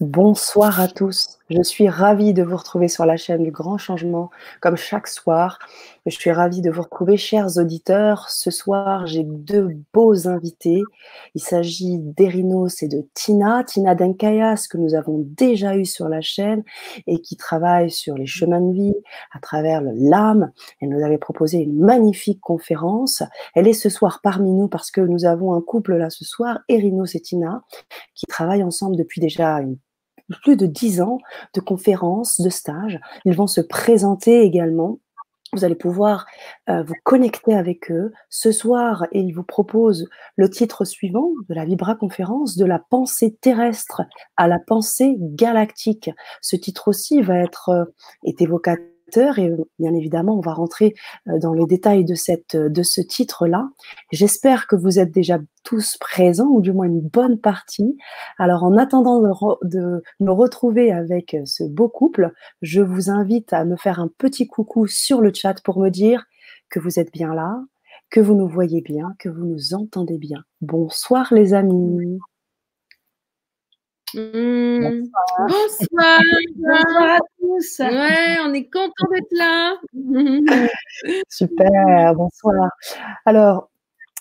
Bonsoir à tous. Je suis ravie de vous retrouver sur la chaîne du Grand Changement, comme chaque soir. Je suis ravie de vous retrouver, chers auditeurs. Ce soir, j'ai deux beaux invités. Il s'agit d'Erinos et de Tina. Tina Denkayas, que nous avons déjà eu sur la chaîne et qui travaille sur les chemins de vie à travers l'âme. Elle nous avait proposé une magnifique conférence. Elle est ce soir parmi nous parce que nous avons un couple là ce soir, Erinos et Tina, qui travaillent ensemble depuis déjà une plus de dix ans de conférences, de stages. Ils vont se présenter également. Vous allez pouvoir euh, vous connecter avec eux. Ce soir, ils vous proposent le titre suivant de la Vibra conférence, de la pensée terrestre à la pensée galactique. Ce titre aussi va être euh, évocateur et bien évidemment, on va rentrer euh, dans les détails de, cette, de ce titre-là. J'espère que vous êtes déjà tous présents, ou du moins une bonne partie. Alors, en attendant de, me retrouver avec euh, ce beau couple, je vous invite à me faire un petit coucou sur le chat pour me dire que vous êtes bien là, que vous nous voyez bien, que vous nous entendez bien. Bonsoir les amis. Mmh. Bonsoir. Bonsoir. à tous. Ouais, on est content d'être là. Super, bonsoir. Alors,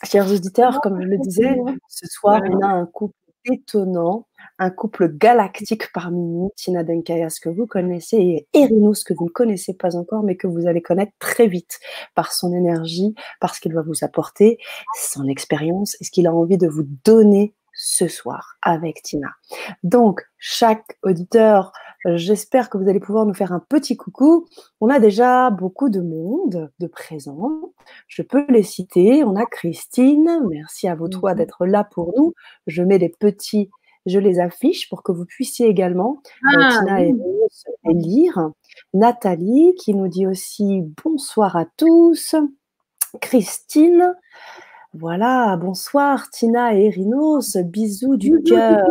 chers auditeurs, comme je le disais, ce soir, on a un couple étonnant, un couple galactique parmi nous, Tina Denkayas que vous connaissez et Erinous que vous ne connaissez pas encore, mais que vous allez connaître très vite par son énergie, parce qu'il va vous apporter son expérience et ce qu'il a envie de vous donner ce soir avec Tina. Donc, chaque auditeur, j'espère que vous allez pouvoir nous faire un petit coucou. On a déjà beaucoup de monde de présents. Je peux les citer. On a Christine. Merci à vous trois d'être là pour nous. Je mets les petits, je les affiche pour que vous puissiez également, euh, ah, Tina et les lire. Nathalie qui nous dit aussi bonsoir à tous. Christine, voilà, bonsoir Tina et Erinos, bisous du cœur.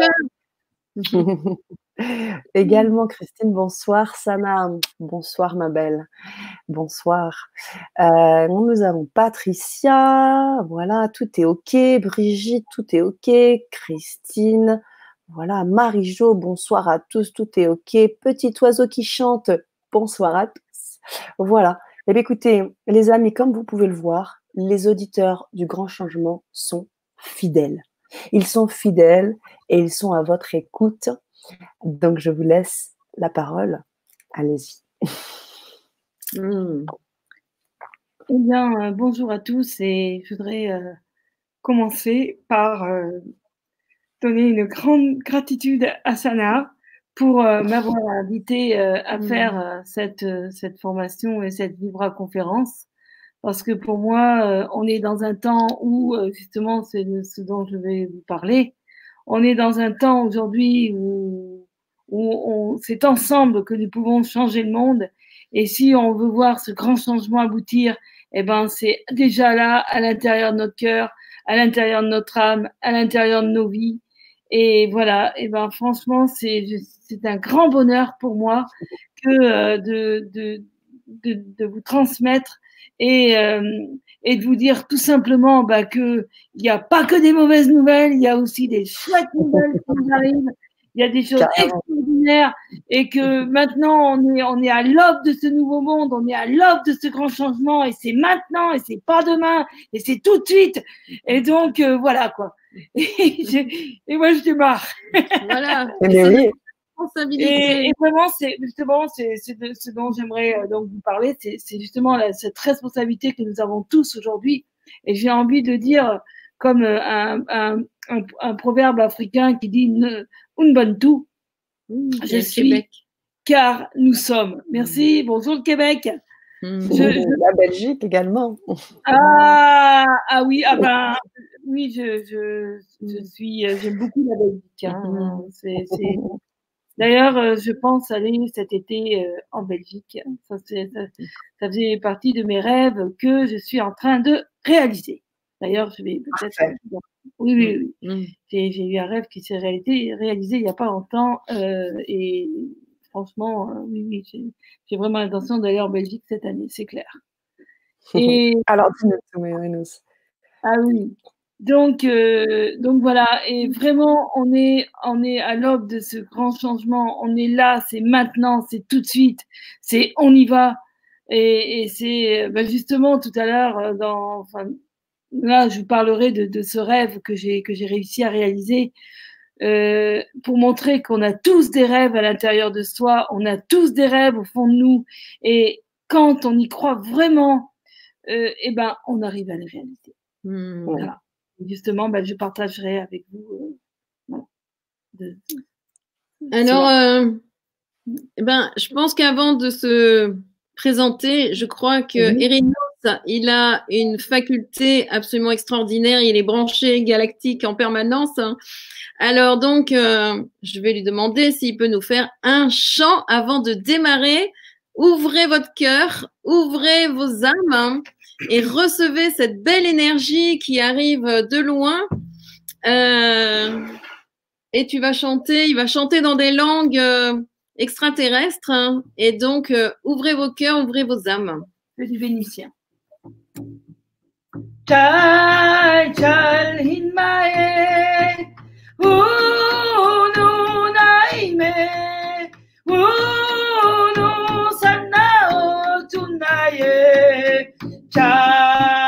Également Christine, bonsoir Sana, bonsoir ma belle, bonsoir. Euh, nous avons Patricia, voilà, tout est ok. Brigitte, tout est ok. Christine, voilà, Marie-Jo, bonsoir à tous, tout est ok. Petit oiseau qui chante, bonsoir à tous. Voilà. Eh bien, écoutez, les amis, comme vous pouvez le voir, les auditeurs du grand changement sont fidèles. Ils sont fidèles et ils sont à votre écoute. Donc, je vous laisse la parole. Allez-y. Hmm. Eh bien, euh, bonjour à tous et je voudrais euh, commencer par euh, donner une grande gratitude à Sana pour m'avoir invité à hmm. faire cette, cette formation et cette Vibra conférence parce que pour moi, euh, on est dans un temps où, euh, justement, c'est ce dont je vais vous parler, on est dans un temps aujourd'hui où, où c'est ensemble que nous pouvons changer le monde. Et si on veut voir ce grand changement aboutir, eh ben, c'est déjà là, à l'intérieur de notre cœur, à l'intérieur de notre âme, à l'intérieur de nos vies. Et voilà, et ben, franchement, c'est, c'est un grand bonheur pour moi que euh, de, de, de, de vous transmettre et, euh, et de vous dire tout simplement bah, qu'il n'y a pas que des mauvaises nouvelles, il y a aussi des chouettes nouvelles qui nous arrivent, il y a des choses extraordinaires et que maintenant on est, on est à l'aube de ce nouveau monde, on est à l'aube de ce grand changement et c'est maintenant et c'est pas demain et c'est tout de suite. Et donc euh, voilà quoi. Et, moi je démarre. Voilà. Et, vraiment, c'est justement c'est ce dont j'aimerais euh, donc vous parler, c'est justement cette responsabilité que nous avons tous aujourd'hui. Et j'ai envie de dire, comme euh, un, un, un, proverbe africain qui dit Unbantu, mmh, je suis, car nous sommes. Merci, mmh. bonjour le Québec. Mmh. La Belgique également. Ah, ah oui, ah ben, oui, je, je, je suis, euh, j'aime beaucoup la Belgique. Hein. C'est D'ailleurs, euh, je pense aller cet été euh, en Belgique. Ça, ça, faisait partie de mes rêves que je suis en train de réaliser. D'ailleurs, je vais peut-être. Oui, oui, oui. Mm. J'ai eu un rêve qui s'est réalisé, réalisé il n'y a pas longtemps. Euh, et franchement, oui, oui, j'ai vraiment l'intention d'aller en Belgique cette année, c'est clair. Et... Alors, dis-nous, Ah oui. Donc, euh, donc voilà, et vraiment, on est, on est à l'aube de ce grand changement. On est là, c'est maintenant, c'est tout de suite, c'est on y va. Et, et c'est ben justement tout à l'heure, euh, dans, enfin, là, je vous parlerai de, de ce rêve que j'ai que j'ai réussi à réaliser euh, pour montrer qu'on a tous des rêves à l'intérieur de soi, on a tous des rêves au fond de nous, et quand on y croit vraiment, euh, eh ben, on arrive à les réaliser. Mmh. Voilà justement, ben, je partagerai avec vous. Euh, Alors, euh, eh ben, je pense qu'avant de se présenter, je crois que mmh. il a une faculté absolument extraordinaire. Il est branché galactique en permanence. Hein. Alors donc, euh, je vais lui demander s'il peut nous faire un chant avant de démarrer. Ouvrez votre cœur, ouvrez vos âmes. Et recevez cette belle énergie qui arrive de loin. Euh, et tu vas chanter, il va chanter dans des langues euh, extraterrestres. Hein. et donc, euh, ouvrez vos cœurs, ouvrez vos âmes. Du vénitien. child.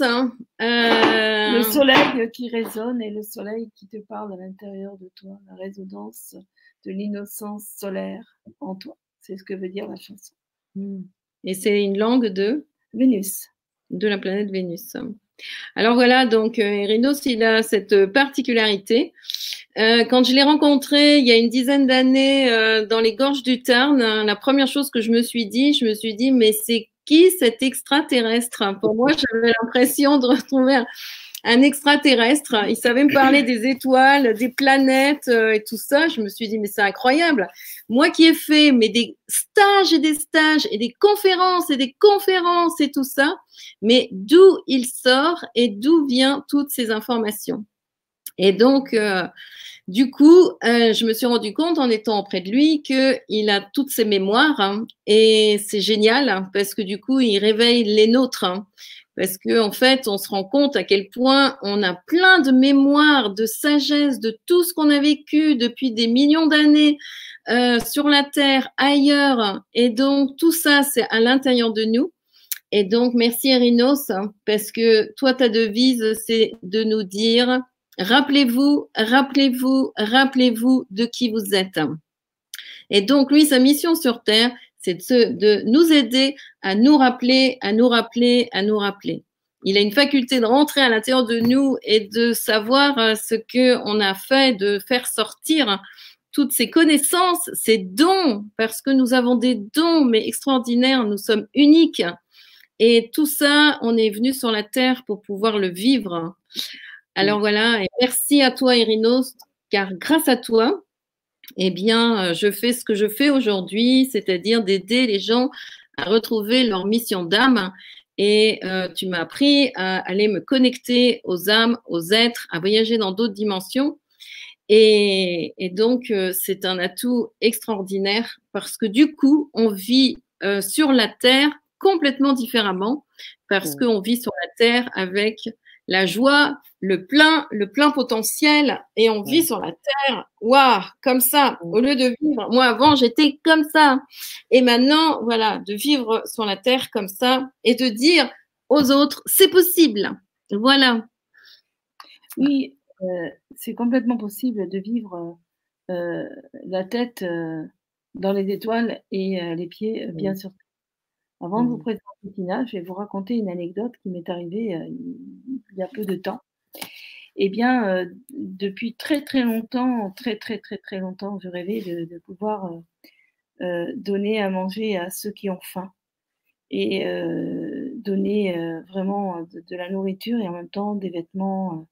Hein. Euh, Le soleil qui résonne et le soleil qui te parle à l'intérieur de toi, la résonance de l'innocence solaire en toi. C'est ce que veut dire la chanson. hmm. et c'est une langue de Vénus. de la planète Vénus. Alors voilà, donc euh, Rhinos, il a cette particularité. Euh, quand je l'ai rencontré il y a une dizaine d'années euh, dans les gorges du Tarn, la première chose que je me suis dit, je me suis dit, mais c'est qui cet extraterrestre? Pour moi, j'avais l'impression de retrouver un, extraterrestre. Il savait me parler des étoiles, des planètes euh, et tout ça. Je me suis dit, mais c'est incroyable. Moi qui ai fait mais des stages et des stages et des conférences et des conférences et tout ça, mais d'où il sort et d'où viennent toutes ces informations? Et donc, euh, du coup, euh, je me suis rendu compte en étant auprès de lui qu'il a toutes ses mémoires hein, et c'est génial hein, parce que du coup, il réveille les nôtres. hein, parce que en fait, on se rend compte à quel point on a plein de mémoires, de sagesse, de tout ce qu'on a vécu depuis des millions d'années euh, sur la Terre, ailleurs. Et donc, tout ça, c'est à l'intérieur de nous. Et donc, merci Erinos, parce que toi, ta devise, c'est de nous dire, rappelez-vous, rappelez-vous, rappelez-vous de qui vous êtes. Et donc, lui, sa mission sur Terre, c'est de, nous aider à nous rappeler, à nous rappeler, à nous rappeler. Il a une faculté de rentrer à l'intérieur de nous et de savoir euh, ce que on a fait, de faire sortir toutes ces connaissances, ces dons, parce que nous avons des dons, mais extraordinaires, nous sommes uniques. Et tout ça, on est venu sur la terre pour pouvoir le vivre. Alors voilà, et merci à toi, Irinos, car grâce à toi, eh bien, euh, je fais ce que je fais aujourd'hui, c'est-à-dire d'aider les gens à retrouver leur mission d'âme. Et euh, tu m'as appris à aller me connecter aux âmes, aux êtres, à voyager dans d'autres dimensions. Et, et donc, euh, c'est un atout extraordinaire parce que du coup, on vit euh, sur la Terre complètement différemment parce Mm. qu'on vit sur la Terre avec la joie, le plein, le plein potentiel, et on vit sur la terre, waouh, comme ça, au lieu de vivre. Moi, avant, j'étais comme ça. Et maintenant, voilà, de vivre sur la terre comme ça et de dire aux autres, c'est possible. Voilà. Oui, euh, c'est complètement possible de vivre euh, la tête euh, dans les étoiles et les pieds bien sûr. Avant de vous mmh. présenter Tina, je vais vous raconter une anecdote qui m'est arrivée il y a peu de temps. Eh bien, depuis très très longtemps, très très très très longtemps, je rêvais de, pouvoir donner à manger à ceux qui ont faim et donner vraiment de, la nourriture et en même temps des vêtements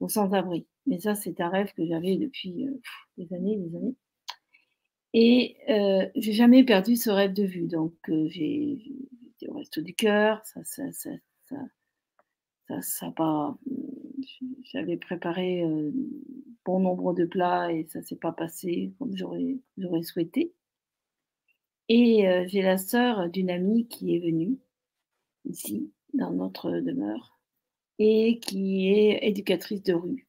aux sans-abri. Mais ça, c'est un rêve que j'avais depuis des années, des années. Et euh, j'ai jamais perdu ce rêve de vue. Donc, euh, j'ai été au resto du cœur. Ça, ça, ça, ça, ça, pas. J'avais préparé euh, bon nombre de plats et ça s'est pas passé comme j'aurais, j'aurais souhaité. Et euh, j'ai la sœur d'une amie qui est venue ici, dans notre demeure, et qui est éducatrice de rue.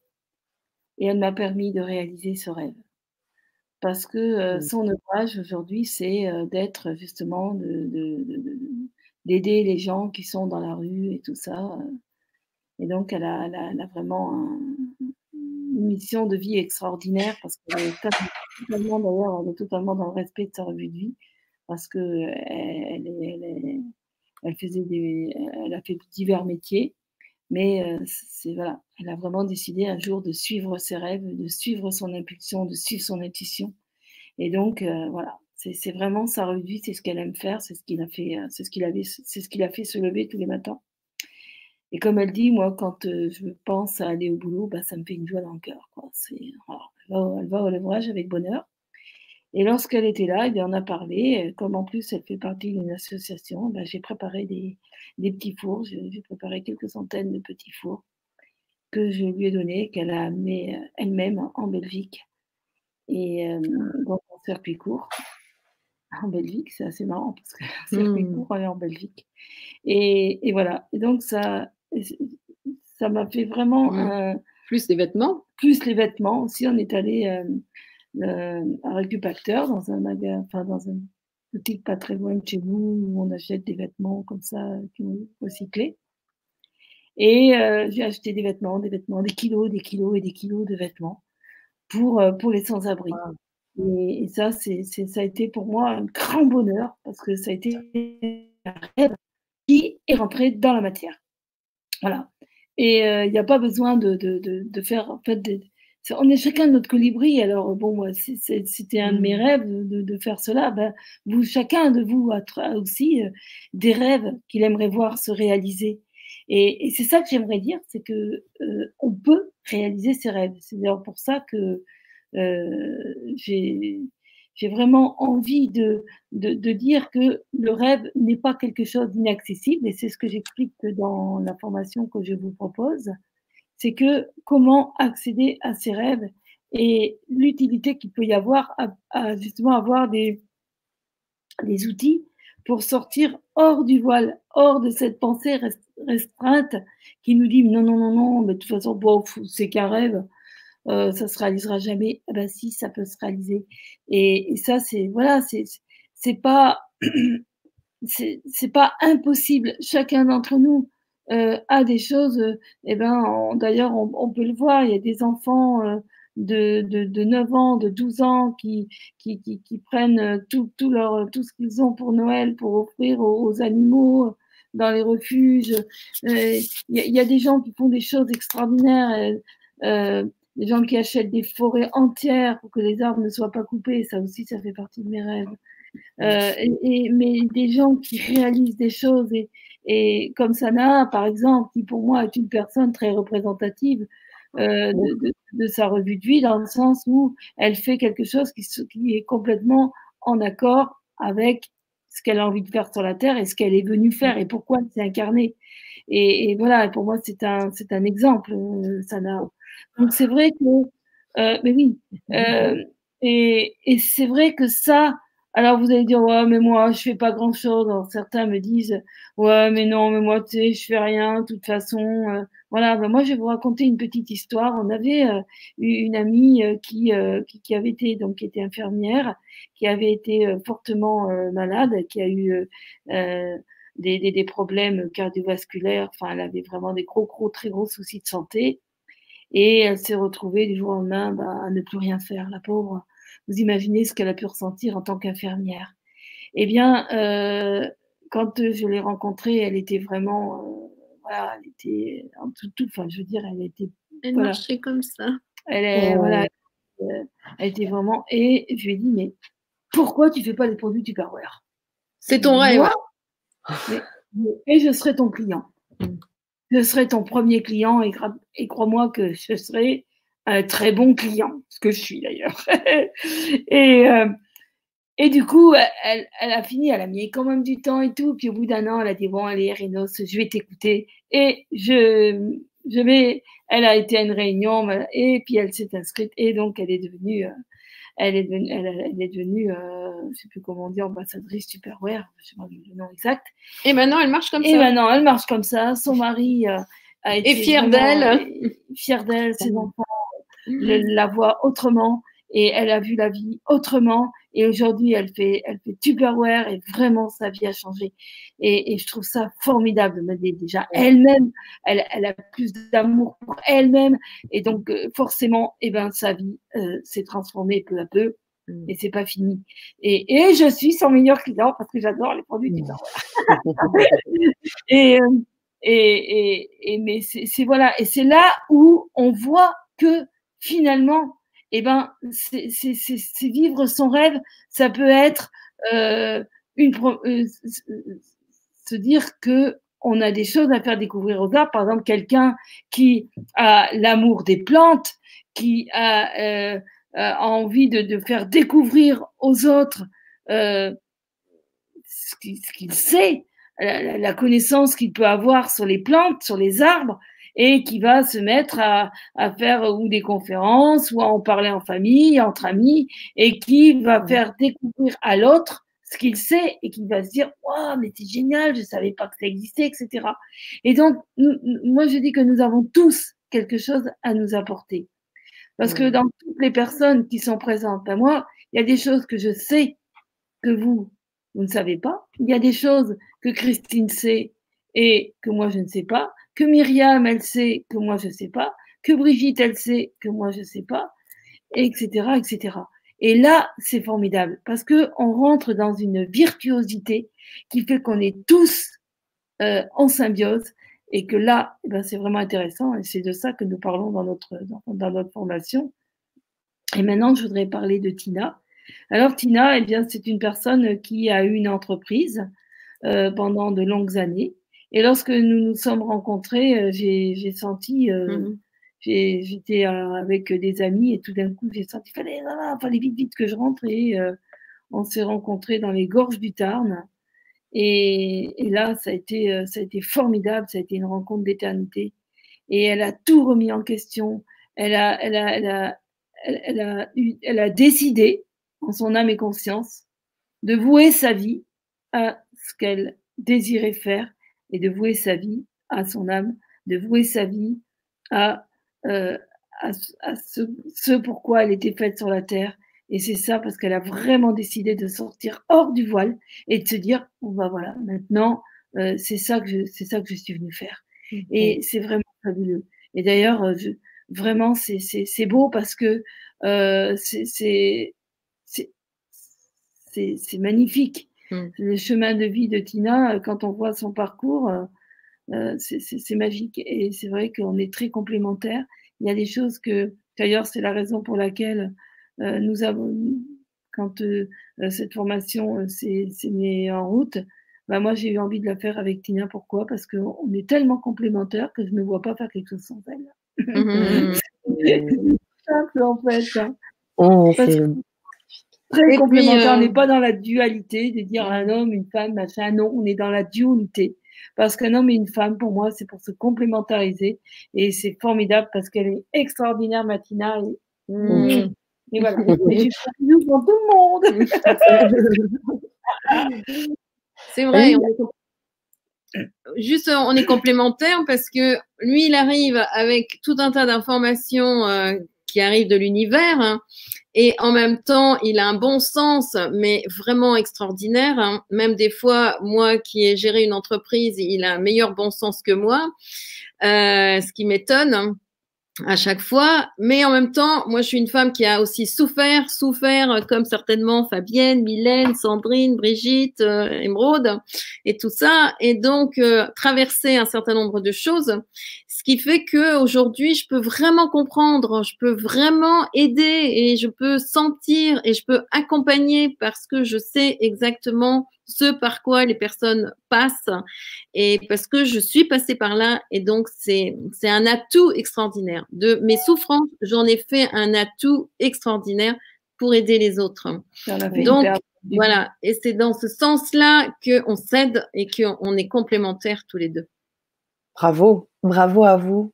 Et elle m'a permis de réaliser ce rêve parce que mmh. son ouvrage aujourd'hui, c'est d'être justement, d'aider les gens qui sont dans la rue et tout ça. Et donc, elle a, vraiment une mission de vie extraordinaire parce qu'elle est totalement, d'ailleurs, elle est totalement dans le respect de sa revue de vie parce que elle, elle, faisait des, elle a fait divers métiers. Mais c'est voilà, elle a vraiment décidé un jour de suivre ses rêves, de suivre son impulsion, de suivre son intuition. Et donc voilà, c'est vraiment sa revue, c'est ce qu'elle aime faire, c'est ce qu'il a fait, c'est ce qu'il avait, c'est ce qu'il a fait se lever tous les matins. Et comme elle dit, moi, quand je pense à aller au boulot, bah, ça me fait une joie dans le cœur. Quoi. elle, va, elle va au levrage avec bonheur. Et lorsqu'elle était là, eh bien, on a parlé. Comme en plus, elle fait partie d'une association, bah, j'ai préparé des, des petits fours. J'ai préparé quelques centaines de petits fours que je lui ai donnés, qu'elle a amenés euh, elle-même en Belgique. Et euh, dans un circuit court en Belgique, c'est assez marrant parce que circuit mmh. court, est en Belgique. Et, et, voilà. Et donc, ça ça m'a fait vraiment. Mmh. plus les vêtements? Plus les vêtements. Aussi, on est allé euh, euh, à Récupacteur dans un magasin, enfin, dans un boutique pas très loin de chez nous où on achète des vêtements comme ça qui ont recyclés. Et euh, j'ai acheté des vêtements, des vêtements, des kilos, des kilos et des kilos de vêtements pour, pour les sans-abri. Et, ça, c'est, ça a été pour moi un grand bonheur parce que ça a été un rêve qui est rentré dans la matière. Voilà. Et il n'y a pas besoin de, de, de, faire, en fait, des, on est chacun de notre colibri. Alors, bon, moi, c'était un de mes mmh. rêves de, faire cela. Ben, vous, chacun de vous a aussi euh, des rêves qu'il aimerait voir se réaliser. Et, c'est ça que j'aimerais dire, c'est que euh, on peut réaliser ses rêves. C'est d'ailleurs pour ça que euh, j'ai vraiment envie de, de, de, dire que le rêve n'est pas quelque chose d'inaccessible, et c'est ce que j'explique dans la formation que je vous propose c'est que comment accéder à ses rêves et l'utilité qu'il peut y avoir à, justement avoir des, des outils pour sortir hors du voile, hors de cette pensée restreinte qui nous dit non, non, non, non, mais de toute façon, bon, c'est qu'un rêve, euh, ça se réalisera jamais. Ah ben si, ça peut se réaliser. Et, et ça, c'est voilà, c'est c'est pas c'est pas impossible. Chacun d'entre nous euh, a des choses, euh, eh ben, d'ailleurs, on, peut le voir, il y a des enfants euh, de, de, de, 9 ans, de 12 ans qui, qui, qui, prennent tout, tout, leur, tout ce qu'ils ont pour Noël pour offrir aux, animaux dans les refuges. Il y, a des gens qui font des choses extraordinaires. des gens qui achètent des forêts entières pour que les arbres ne soient pas coupés, ça aussi, ça fait partie de mes rêves. Euh, et, mais des gens qui réalisent des choses et, et comme Sana, par exemple, qui pour moi est une personne très représentative euh, de, de, sa revue de vie, dans le sens où elle fait quelque chose qui, qui est complètement en accord avec ce qu'elle a envie de faire sur la Terre et ce qu'elle est venue faire et pourquoi elle s'est incarnée. Et, et, voilà, pour moi, c'est un, c'est un exemple, euh, Sana. Donc c'est vrai que, euh, mais oui, euh, et, et c'est vrai que ça, alors vous allez dire ouais mais moi je fais pas grand chose. certains me disent ouais mais non mais moi tu sais je fais rien de toute façon. Euh, voilà ben, moi je vais vous raconter une petite histoire. On avait euh, une amie euh, qui, qui, avait été donc qui était infirmière, qui avait été fortement malade, qui a eu des, des, des, problèmes cardiovasculaires. Enfin elle avait vraiment des gros gros très gros soucis de santé et elle s'est retrouvée du jour au lendemain bah, à ne plus rien faire la pauvre. Vous imaginez ce qu'elle a pu ressentir en tant qu'infirmière. Eh bien, euh, quand je l'ai rencontrée, elle était vraiment, euh, voilà, elle était en tout, tout, enfin, je veux dire, elle était. Elle marchait comme ça. Elle est, voilà, euh, elle était vraiment. Et je lui ai dit, mais pourquoi tu fais pas des produits Tupperware? C'est ton rêve. et je serai ton client. Je serai ton premier client et, et crois-moi que je serai un très bon client, ce que je suis d'ailleurs. et, euh, et du coup, elle, elle, a fini, elle a mis quand même du temps et tout. Puis au bout d'un an, elle a dit Bon, allez, Renos, je vais t'écouter. Et je, je vais. Elle a été à une réunion et puis elle s'est inscrite. Et donc, elle est devenue. Euh, elle est devenue, elle, est devenue euh, je sais plus comment dire, ambassadrice Superware, je sais pas le nom exact. Et maintenant, elle marche comme ça. Et maintenant, elle marche comme ça. Son mari a été. Et fier d'elle. Fier d'elle, ses enfants la voit autrement et elle a vu la vie autrement. Et aujourd'hui, elle fait, elle fait Tupperware et vraiment sa vie a changé. Et, et je trouve ça formidable. Déjà, elle-même, elle, elle, a plus d'amour pour elle-même. Et donc, euh, forcément, eh ben, sa vie euh, s'est transformée peu à peu. Mm. Et c'est pas fini. Et, et, je suis son meilleur client parce que j'adore les produits Tupperware. et, euh, et, et, et, mais c'est voilà. Et c'est là où on voit que finalement, eh ben, c'est vivre son rêve. Ça peut être euh, une, euh, se dire que on a des choses à faire découvrir aux arbres. Par exemple, quelqu'un qui a l'amour des plantes, qui a, euh, envie de, faire découvrir aux autres ce qu'il sait, la connaissance qu'il peut avoir sur les plantes, sur les arbres, et qui va se mettre à, à, faire ou des conférences ou à en parler en famille, entre amis, et qui va faire découvrir à l'autre ce qu'il sait et qui va se dire waouh mais c'est génial je savais pas que ça existait etc et donc moi je dis que nous avons tous quelque chose à nous apporter. Parce que dans toutes les personnes qui sont présentes à moi il y a des choses que je sais que vous vous ne savez pas. Il y a des choses que Christine sait et que moi je ne sais pas que Myriam, elle sait que moi je sais pas, que Brigitte, elle sait que moi je sais pas, etc., etc. Et là, c'est formidable parce que on rentre dans une virtuosité qui fait qu'on est tous euh, en symbiose et que là, eh ben, c'est vraiment intéressant et c'est de ça que nous parlons dans notre, dans, notre formation. Et maintenant, je voudrais parler de Tina. Alors, Tina, eh bien, c'est une personne qui a eu une entreprise euh, pendant de longues années et lorsque nous nous sommes rencontrés, euh, j'ai senti, euh, mmh j'étais euh, avec des amis et tout d'un coup, j'ai senti, fallait, ah, fallait vite, vite que je rentre. Et on s'est rencontrés dans les gorges du Tarn. Et, et, là, ça a, été, ça a été formidable, ça a été une rencontre d'éternité. Et elle a tout remis en question. Elle a, elle a, elle a, elle, a, elle a décidé, en son âme et conscience, de vouer sa vie à ce qu'elle désirait faire et de vouer sa vie à son âme, de vouer sa vie à, euh, à, ce, ce, pourquoi elle était faite sur la terre. Et c'est ça parce qu'elle a vraiment décidé de sortir hors du voile et de se dire, bon bah voilà, maintenant, euh, c'est ça que je, c'est ça que je suis venue faire. Et c'est vraiment fabuleux. Et d'ailleurs, euh, vraiment, c'est, c'est, c'est beau parce que euh, c'est, c'est, c'est, c'est magnifique. Mm. Le chemin de vie de Tina, euh, quand on voit son parcours, euh, euh, c'est magique. Et c'est vrai qu'on est très complémentaires. Il y a des choses que, d'ailleurs, c'est la raison pour laquelle nous avons, quand cette formation s'est mise en route, bah moi j'ai eu envie de la faire avec Tina. Pourquoi? Parce qu'on est tellement complémentaires que je ne vois pas faire quelque chose sans elle. Mm-hmm. c'est simple en fait. Hein. Oh, très complémentaire. On n'est euh, pas dans la dualité de dire un homme, une femme, machin. Non, on est dans la dualité. Parce qu'un homme et une femme, pour moi, c'est pour se complémentariser. Et c'est formidable parce qu'elle est extraordinaire, Matina. Mm. Et voilà. Et bisou pour tout le monde. C'est vrai. Juste, on est complémentaires parce que lui, il arrive avec tout un tas d'informations euh, qui arrivent de l'univers. Hein, et en même temps, il a un bon sens, mais vraiment extraordinaire. Hein. Même des fois, moi qui ai géré une entreprise, il a un meilleur bon sens que moi, euh, ce qui m'étonne. Hein à chaque fois. Mais en même temps, moi, je suis une femme qui a aussi souffert, souffert euh, comme certainement Fabienne, Mylène, Sandrine, Brigitte, euh, et tout ça. Et donc, euh, traverser un certain nombre de choses, ce qui fait que aujourd'hui, je peux vraiment comprendre, je peux vraiment aider et je peux sentir et je peux accompagner parce que je sais exactement ce par quoi les personnes passent et parce que je suis passée par là et donc c'est c'est un atout extraordinaire. De mes souffrances, j'en ai fait un atout extraordinaire pour aider les autres. Donc voilà, et c'est dans ce sens-là qu'on s'aide et qu'on est complémentaires tous les deux. Bravo, bravo à vous.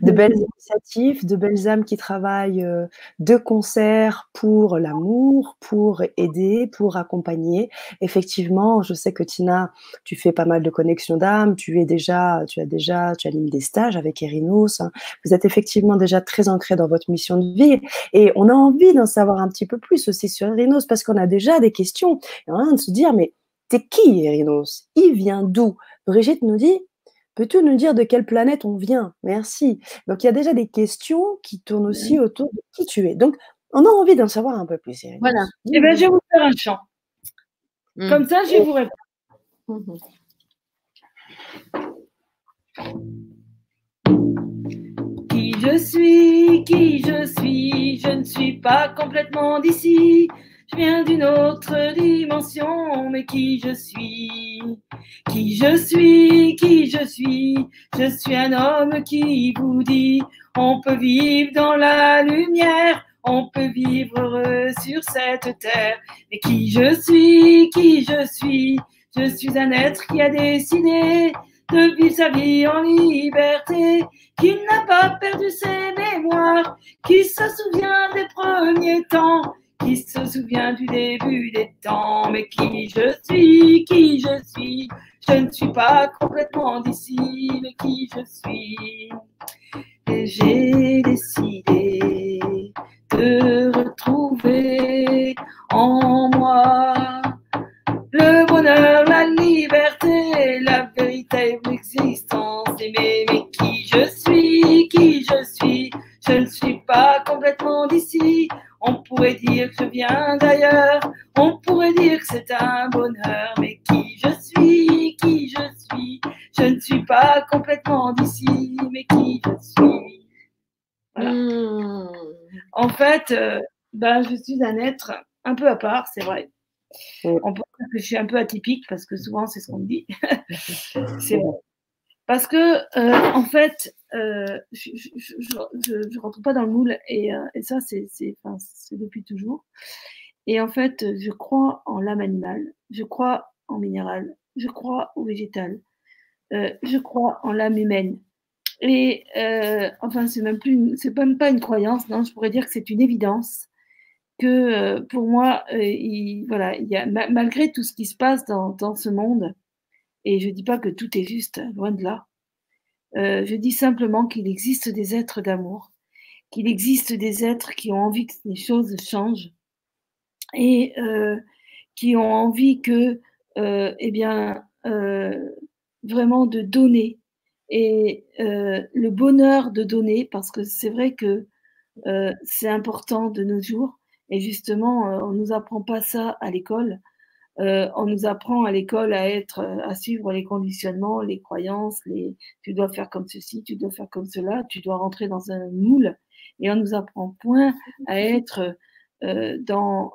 De belles initiatives, de belles âmes qui travaillent euh, de concert pour l'amour, pour aider, pour accompagner. Effectivement, je sais que Tina, tu fais pas mal de connexions d'âmes, tu es déjà, tu as déjà, tu animes des stages avec Erinos. Hein. Vous êtes effectivement déjà très ancré dans votre mission de vie et on a envie d'en savoir un petit peu plus aussi sur Erinos parce qu'on a déjà des questions. Et on a de se dire, mais t'es qui Erinos? Il vient d'où? Brigitte nous dit, Peux-tu nous dire de quelle planète on vient? Merci. Donc, il y a déjà des questions qui tournent aussi autour de qui tu es. Donc, on a envie d'en savoir un peu plus. Voilà. Eh bien, je vais vous faire un chant. Hmm. Comme ça, je vais vous répondre. Qui je suis, qui je suis, je ne suis pas complètement d'ici. Je viens d'une autre dimension, mais qui je suis Qui je suis Qui je suis Je suis un homme qui vous dit on peut vivre dans la lumière, on peut vivre sur cette terre. Mais qui je suis Qui je suis? Je suis un être qui a décidé de vivre sa vie en liberté, qui n'a pas perdu ses mémoires, qui se souvient des premiers temps qui se souvient du début des temps, mais qui je suis, qui je suis, je ne suis pas complètement d'ici, mais qui je suis? Et j'ai décidé de retrouver en moi le bonheur, la liberté, la véritable existence. mais qui je suis, qui je suis, je ne suis pas complètement d'ici. On pourrait dire que je viens d'ailleurs, on pourrait dire que c'est un bonheur, mais qui je suis, qui je suis, je ne suis pas complètement d'ici, mais qui je suis? Hmm. En fait, euh, ben, je suis un être un peu à part, c'est vrai. On peut dire que je suis un peu atypique parce que souvent c'est ce qu'on me dit. c'est vrai. Parce que, euh, en fait, euh, je ne rentre pas dans le moule et, euh, ça, c'est depuis toujours. Et en fait, je crois en l'âme animale, je crois en minéral, je crois au végétal, je crois en l'âme humaine. Et enfin, c'est même plus, c'est même pas une croyance, non, je pourrais dire que c'est une évidence que pour moi, il, voilà, il y a, malgré tout ce qui se passe dans, dans ce monde, et je ne dis pas que tout est juste, loin de là. Euh, je dis simplement qu'il existe des êtres d'amour, qu'il existe des êtres qui ont envie que les choses changent et euh, qui ont envie que, euh, eh bien, vraiment de donner et le bonheur de donner, parce que c'est vrai que c'est important de nos jours. Et justement, on ne nous apprend pas ça à l'école. Euh, on nous apprend à l'école à être, euh, à suivre les conditionnements, les croyances, tu dois faire comme ceci, tu dois faire comme cela, tu dois rentrer dans un moule, et on nous apprend point à être euh, dans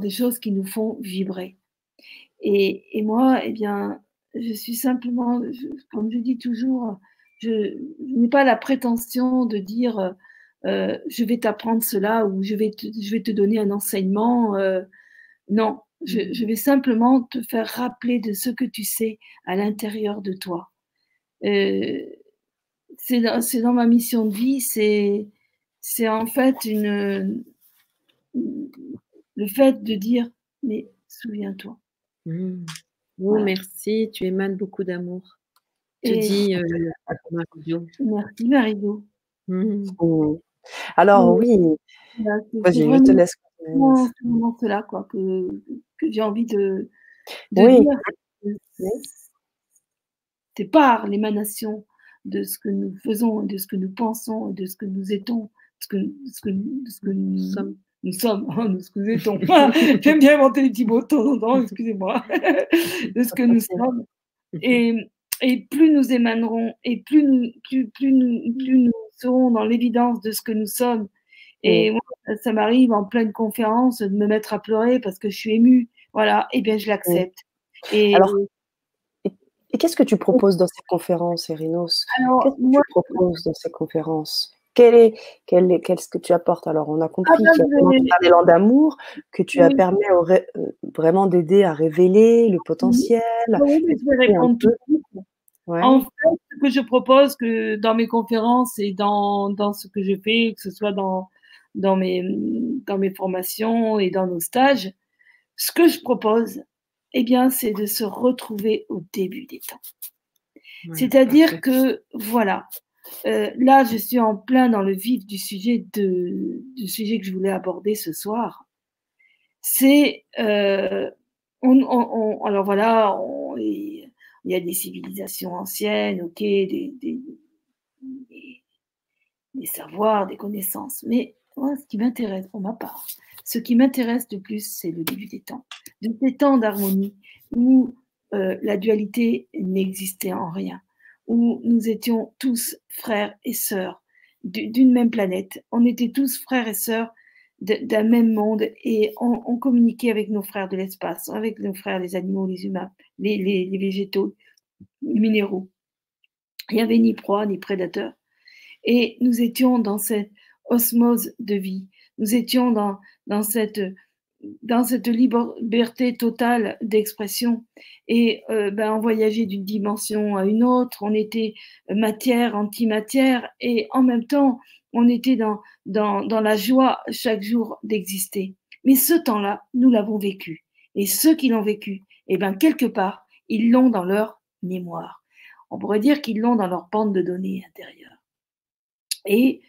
des choses qui nous font vibrer. Et, moi, eh bien, je suis simplement, comme je dis toujours, je, n'ai pas la prétention de dire je vais t'apprendre cela ou je vais te, je vais te donner un enseignement. non, je, vais simplement te faire rappeler de ce que tu sais à l'intérieur de toi. Euh, c'est dans, ma mission de vie, c'est en fait une, le fait de dire, mais souviens-toi. Mmh. Oh, merci, tu émanes beaucoup d'amour. Tu dis euh, Merci Mario. Mmh. Oh. Alors oui, vas-y, je te laisse. C'est cela quoi, que, que j'ai envie de, de oui. dire. C'est par l'émanation de ce que nous faisons, de ce que nous pensons, de ce que nous étons, ce que, ce que, ce que nous sommes. Nous sommes, oh, nous, excusez-moi, j'aime bien inventer les petits mots de temps en temps, excusez-moi, de ce que nous sommes. Et, et plus nous émanerons, et plus nous, plus, plus nous, plus nous serons dans l'évidence de ce que nous sommes. Et moi, ça m'arrive en pleine conférence de me mettre à pleurer parce que je suis émue. Voilà, et eh bien je l'accepte. Et, Alors, et qu'est-ce que tu proposes dans ces conférences, Erinos? Qu'est-ce que tu proposes dans ces conférences? Quel est, quel est, qu'est-ce que tu apportes? Alors, on a compris ah, qu'il y a un élan d'amour, que tu as permis euh, vraiment d'aider à révéler le potentiel. Oui, mais je vais répondre tout ouais. En fait, ce que je propose que dans mes conférences et dans, dans ce que je fais, que ce soit dans, dans, mes, dans mes formations et dans nos stages, ce que je propose, eh bien, c'est de se retrouver au début des temps. C'est-à-dire que, voilà, euh, là, je suis en plein dans le vif du sujet, de, du sujet que je voulais aborder ce soir. C'est, euh, on, on, alors voilà, il y a des civilisations anciennes, ok, des, des, des, savoirs, des connaissances, mais ce qui m'intéresse pour ma part, ce qui m'intéresse le plus, c'est le début des temps, de ces temps d'harmonie où euh, la dualité n'existait en rien où nous étions tous frères et sœurs d'une même planète. On était tous frères et sœurs d'un même monde et on, communiquait avec nos frères de l'espace, avec nos frères les animaux, les humains, les, les, végétaux, les minéraux. Il n'y avait ni proie ni prédateur. Et nous étions dans cette osmose de vie. Nous étions dans, dans cette dans cette liberté totale d'expression et euh, ben, on voyageait d'une dimension à une autre, on était matière, antimatière et en même temps on était dans, dans, dans la joie chaque jour d'exister. Mais ce temps-là, nous l'avons vécu. Et ceux qui l'ont vécu, eh ben, quelque part, ils l'ont dans leur mémoire. On pourrait dire qu'ils l'ont dans leur bande de données intérieure. Et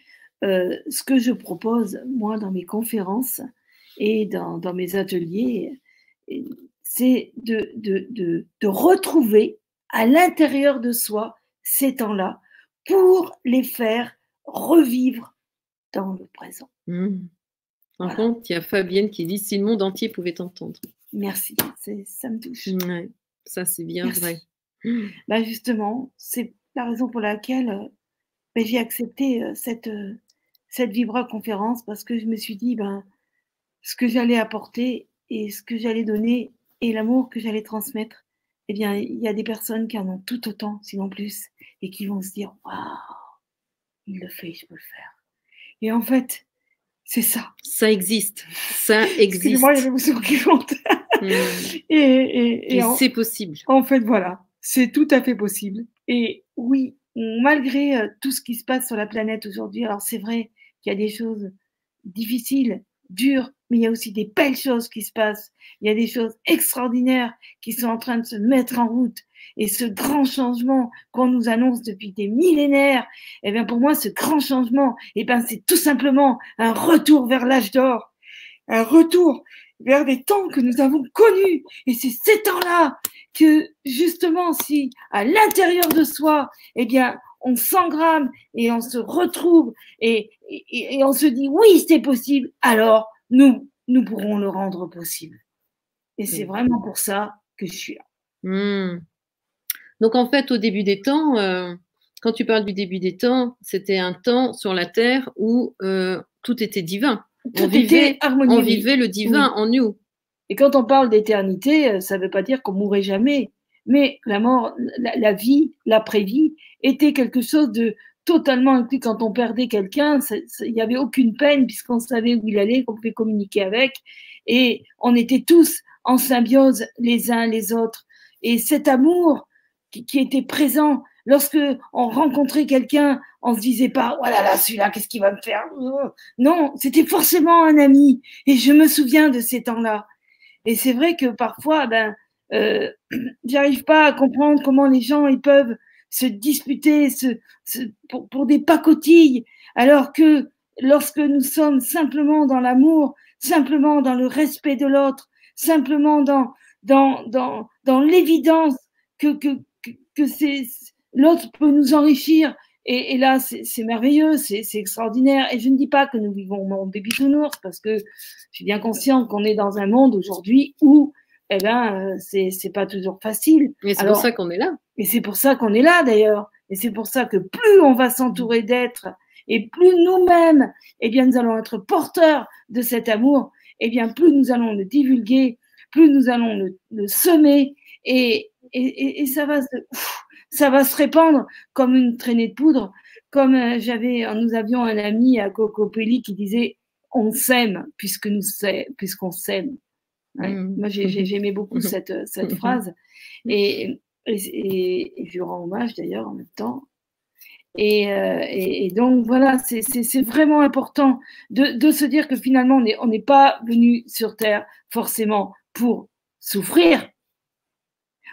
euh, ce que je propose, moi, dans mes conférences, et dans, mes ateliers, c'est de, de, de, retrouver à l'intérieur de soi ces temps-là pour les faire revivre dans le présent. Mmh. En compte, il y a Fabienne qui dit si le monde entier pouvait t'entendre. Merci, ça me touche. ça, c'est bien vrai. Bah justement, c'est la raison pour laquelle euh, bah, j'ai accepté euh, cette, euh, cette Vibra conférence parce que je me suis dit, ben, ce que j'allais apporter et ce que j'allais donner et l'amour que j'allais transmettre, eh bien, il y a des personnes qui en ont tout autant, sinon plus, et qui vont se dire Waouh, il le fait, je peux le faire. Et en fait, c'est ça. Ça existe. Ça existe. moi il y a l'émotion qui monte. Et, et, c'est possible. En fait, voilà, c'est tout à fait possible. Et oui, malgré euh, tout ce qui se passe sur la planète aujourd'hui, alors c'est vrai qu'il y a des choses difficiles, dures, mais il y a aussi des belles choses qui se passent. Il y a des choses extraordinaires qui sont en train de se mettre en route. Et ce grand changement qu'on nous annonce depuis des millénaires, eh bien pour moi, ce grand changement, eh bien c'est tout simplement un retour vers l'âge d'or, un retour vers des temps que nous avons connus. Et c'est ces temps-là que justement, si à l'intérieur de soi, eh bien on s'engramme et on se retrouve et, et, et on se dit oui, c'est possible, alors nous, nous pourrons le rendre possible. Et c'est vraiment pour ça que je suis là. Hmm. Donc en fait, au début des temps, euh, quand tu parles du début des temps, c'était un temps sur la terre où euh, tout était divin. on, vivait, on vivait le divin en nous. Et quand on parle d'éternité, euh, ça ne veut pas dire qu'on mourrait jamais. Mais la mort, la, la vie, l'après-vie était quelque chose de totalement inclus quand on perdait quelqu'un. Il n'y avait aucune peine puisqu'on savait où il allait, qu'on pouvait communiquer avec. Et on était tous en symbiose les uns les autres. Et cet amour qui, était présent lorsque on rencontrait quelqu'un, on se disait pas, oh là là, celui-là, qu'est-ce qu'il va me faire? Non, c'était forcément un ami. Et je me souviens de ces temps-là. Et c'est vrai que parfois, ben, euh, j'arrive pas à comprendre comment les gens ils peuvent se disputer se, pour, pour, des pacotilles, alors que lorsque nous sommes simplement dans l'amour, simplement dans le respect de l'autre, simplement dans, dans, dans, dans l'évidence que, que, que, c'est, l'autre peut nous enrichir. Et, et là, c'est merveilleux, c'est extraordinaire. Et je ne dis pas que nous vivons au monde des bisounours, parce que je suis bien consciente qu'on est dans un monde aujourd'hui où eh ben, euh, c'est, c'est pas toujours facile. Mais c'est pour ça qu'on est là. Et c'est pour ça qu'on est là, d'ailleurs. Et c'est pour ça que plus on va s'entourer d'êtres et plus nous-mêmes, eh bien, nous allons être porteurs de cet amour, eh bien, plus nous allons le divulguer, plus nous allons le, le semer et, et, et, ça va se, ça va se répandre comme une traînée de poudre. Comme euh, j'avais, nous avions un ami à Cocopelli qui disait on s'aime puisque nous puisqu'on s'aime. Mmh. Moi, j'aimais beaucoup cette, cette mmh. phrase. Et, et, je lui rends hommage d'ailleurs en même temps. Et, euh, et donc voilà, c'est vraiment important de, de, se dire que finalement, on n'est pas venu sur Terre forcément pour souffrir.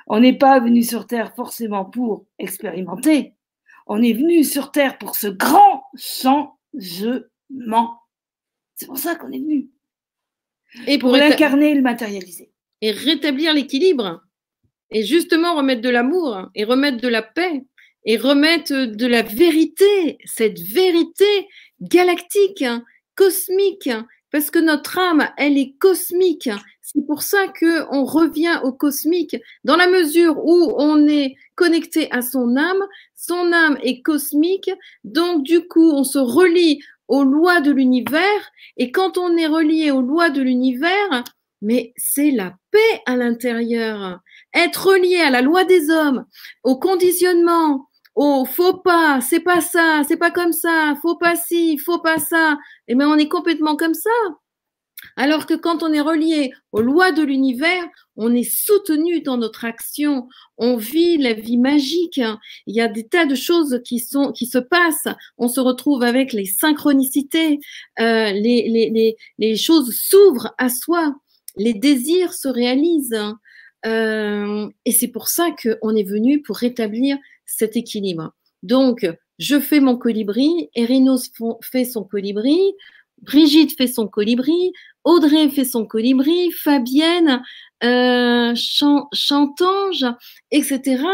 On n'est pas venu sur Terre forcément pour expérimenter. On est venu sur Terre pour ce grand changement. C'est pour ça qu'on est venu. Et pour, l'incarner et le matérialiser. Et rétablir l'équilibre. Et justement remettre de l'amour et remettre de la paix et remettre de la vérité, cette vérité galactique, cosmique, parce que notre âme, elle est cosmique. C'est pour ça que on revient au cosmique dans la mesure où on est connecté à son âme. Son âme est cosmique, donc du coup, on se relie aux lois de l'univers. Et quand on est relié aux lois de l'univers, mais c'est la paix à l'intérieur. Être relié à la loi des hommes, au conditionnement, au faut pas, c'est pas ça, c'est pas comme ça, faut pas ci, faut pas ça. Et eh bien, on est complètement comme ça. Alors que quand on est relié aux lois de l'univers, on est soutenu dans notre action, on vit la vie magique. Il y a des tas de choses qui sont qui se passent. On se retrouve avec les synchronicités, euh, les, les, les, les, choses s'ouvrent à soi, les désirs se réalisent. Euh, et c'est pour ça qu'on est venu pour rétablir cet équilibre. Donc, je fais mon colibri, Erinos fait son colibri, Brigitte fait son colibri, Audrey fait son colibri, Fabienne, euh, Chantange, etc.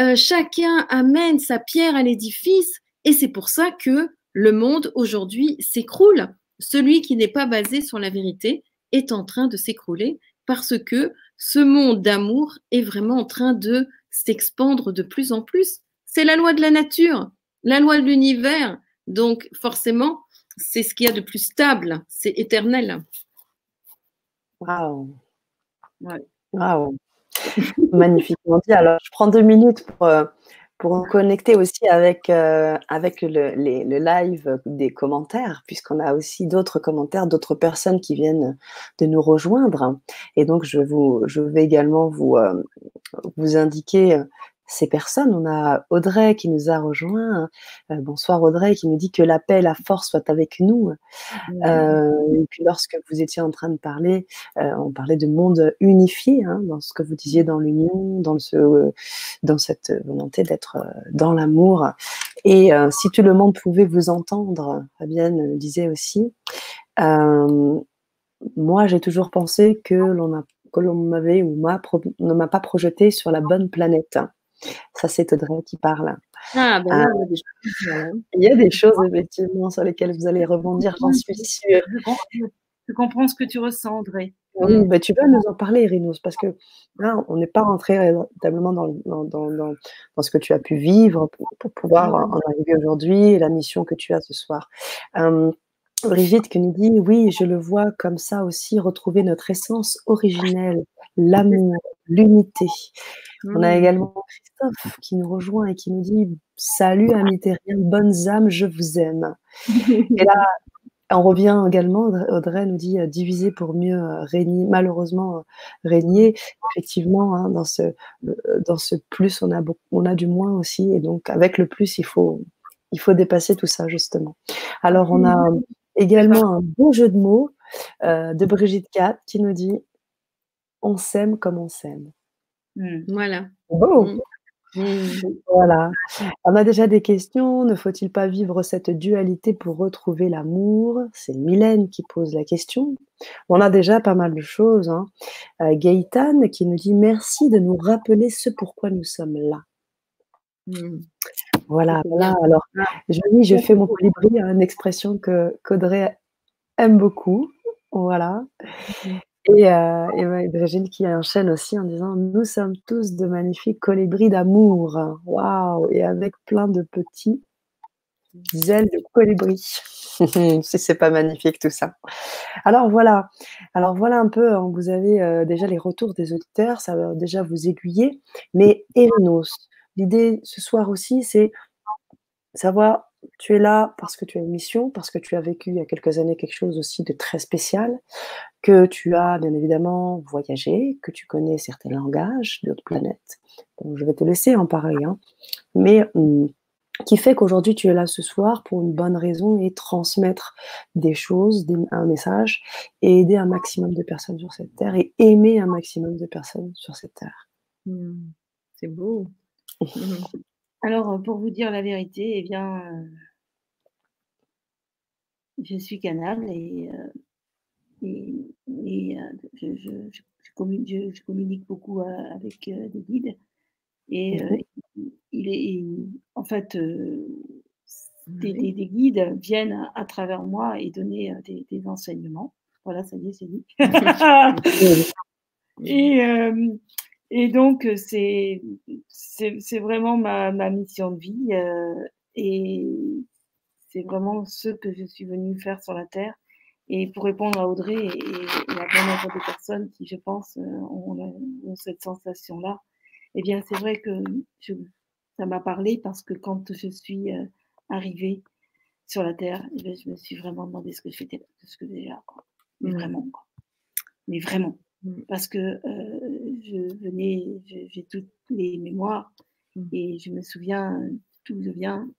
Euh, chacun amène sa pierre à l'édifice et c'est pour ça que le monde aujourd'hui s'écroule. Celui qui n'est pas basé sur la vérité est en train de s'écrouler parce que ce monde d'amour est vraiment en train de s'expandre de plus en plus. C'est la loi de la nature, la loi de l'univers. Donc forcément, c'est ce qu'il y a de plus stable, c'est éternel. Waouh. Waouh. Magnifiquement dit. Alors, je prends deux minutes pour, euh, pour connecter aussi avec, euh, avec le, le, live des commentaires, puisqu'on a aussi d'autres commentaires, d'autres personnes qui viennent de nous rejoindre. Et donc, je, vous, je vais également vous, euh, vous indiquer ces personnes. On a Audrey qui nous a rejoint. Euh, bonsoir Audrey qui nous dit que la paix, la force soit avec nous. Euh, et puis lorsque vous étiez en train de parler, euh, on parlait de monde unifié, hein, dans ce que vous disiez dans l'union, dans, ce, dans cette volonté d'être dans l'amour. Et si tout le monde pouvait vous entendre, Fabienne disait aussi, moi j'ai toujours pensé que l'on que l'on m'avait ou ne m'a pas projeté sur la bonne planète. Ça, c'est Audrey qui parle. Ah, ben euh, il, y a des choses, effectivement, sur lesquelles vous allez rebondir, j'en suis sûre. Je comprends ce que tu ressens, Audrey. Oui, bah, tu vas nous en parler, Irinos, parce que là, on n'est pas rentré véritablement dans, dans, dans, dans, ce que tu as pu vivre pour, pouvoir en arriver aujourd'hui et la mission que tu as ce soir. Brigitte qui nous dit oui, je le vois comme ça aussi, retrouver notre essence originelle, l'amour, l'unité. On a mmh. également Christophe qui nous rejoint et qui nous dit salut amis terriens, bonnes âmes, je vous aime. et là, on revient également, Audrey nous dit diviser pour mieux régner, malheureusement régner. Effectivement, hein, dans, ce, dans ce plus, on a, on a du moins aussi. Et donc, avec le plus, il faut, il faut dépasser tout ça, justement. Alors, on a mmh. Également un beau jeu de mots de Brigitte Cat qui nous dit On s'aime comme on s'aime. Mmh. Voilà. Mmh. Mmh. Voilà. On a déjà des questions. Ne faut-il pas vivre cette dualité pour retrouver l'amour? C'est Mylène qui pose la question. On a déjà pas mal de choses. Hein. Euh, Gaëtan qui nous dit merci de nous rappeler ce pourquoi nous sommes là. Voilà, voilà. Alors, je, je fais mon colibri, hein, une expression que qu'Audrey aime beaucoup. Voilà. Et, euh, Brigitte qui enchaîne aussi en disant Nous sommes tous de magnifiques colibris d'amour. Waouh Et avec plein de petits ailes de colibri. si c'est pas magnifique tout ça. Alors voilà. Alors voilà un peu. Hein, vous avez euh, déjà les retours des auditeurs. Ça va déjà vous aiguiller. Mais Erinos, l'idée ce soir aussi, c'est savoir tu es là parce que tu as une mission, parce que tu as vécu il y a quelques années quelque chose aussi de très spécial, que tu as bien évidemment voyagé, que tu connais certains langages d'autres planètes. je vais te laisser en parler, hein. mais hum, qui fait qu'aujourd'hui tu es là ce soir pour une bonne raison et transmettre des choses, un message, et aider un maximum de personnes sur cette terre et aimer un maximum de personnes sur cette terre. Mmh. c'est beau. Alors, pour vous dire la vérité, eh bien, je suis canal et, je, communique, beaucoup avec des guides. Et il est, en fait, des, guides viennent à, travers moi et donner des, enseignements. Voilà, ça y est, c'est dit. et, et donc, c'est vraiment ma, ma, mission de vie et c'est vraiment ce que je suis venue faire sur la Terre. Et pour répondre à Audrey et, la bonne nombre de personnes qui, je pense, ont, cette sensation-là, eh bien, c'est vrai que je, ça m'a parlé parce que quand je suis arrivée sur la Terre, eh je me suis vraiment demandé ce que je faisais, ce que quoi. Mais mmh. vraiment, quoi. Mais vraiment. Mmh. parce que je venais, j'ai toutes les mémoires mmh. et je me souviens d'où je viens.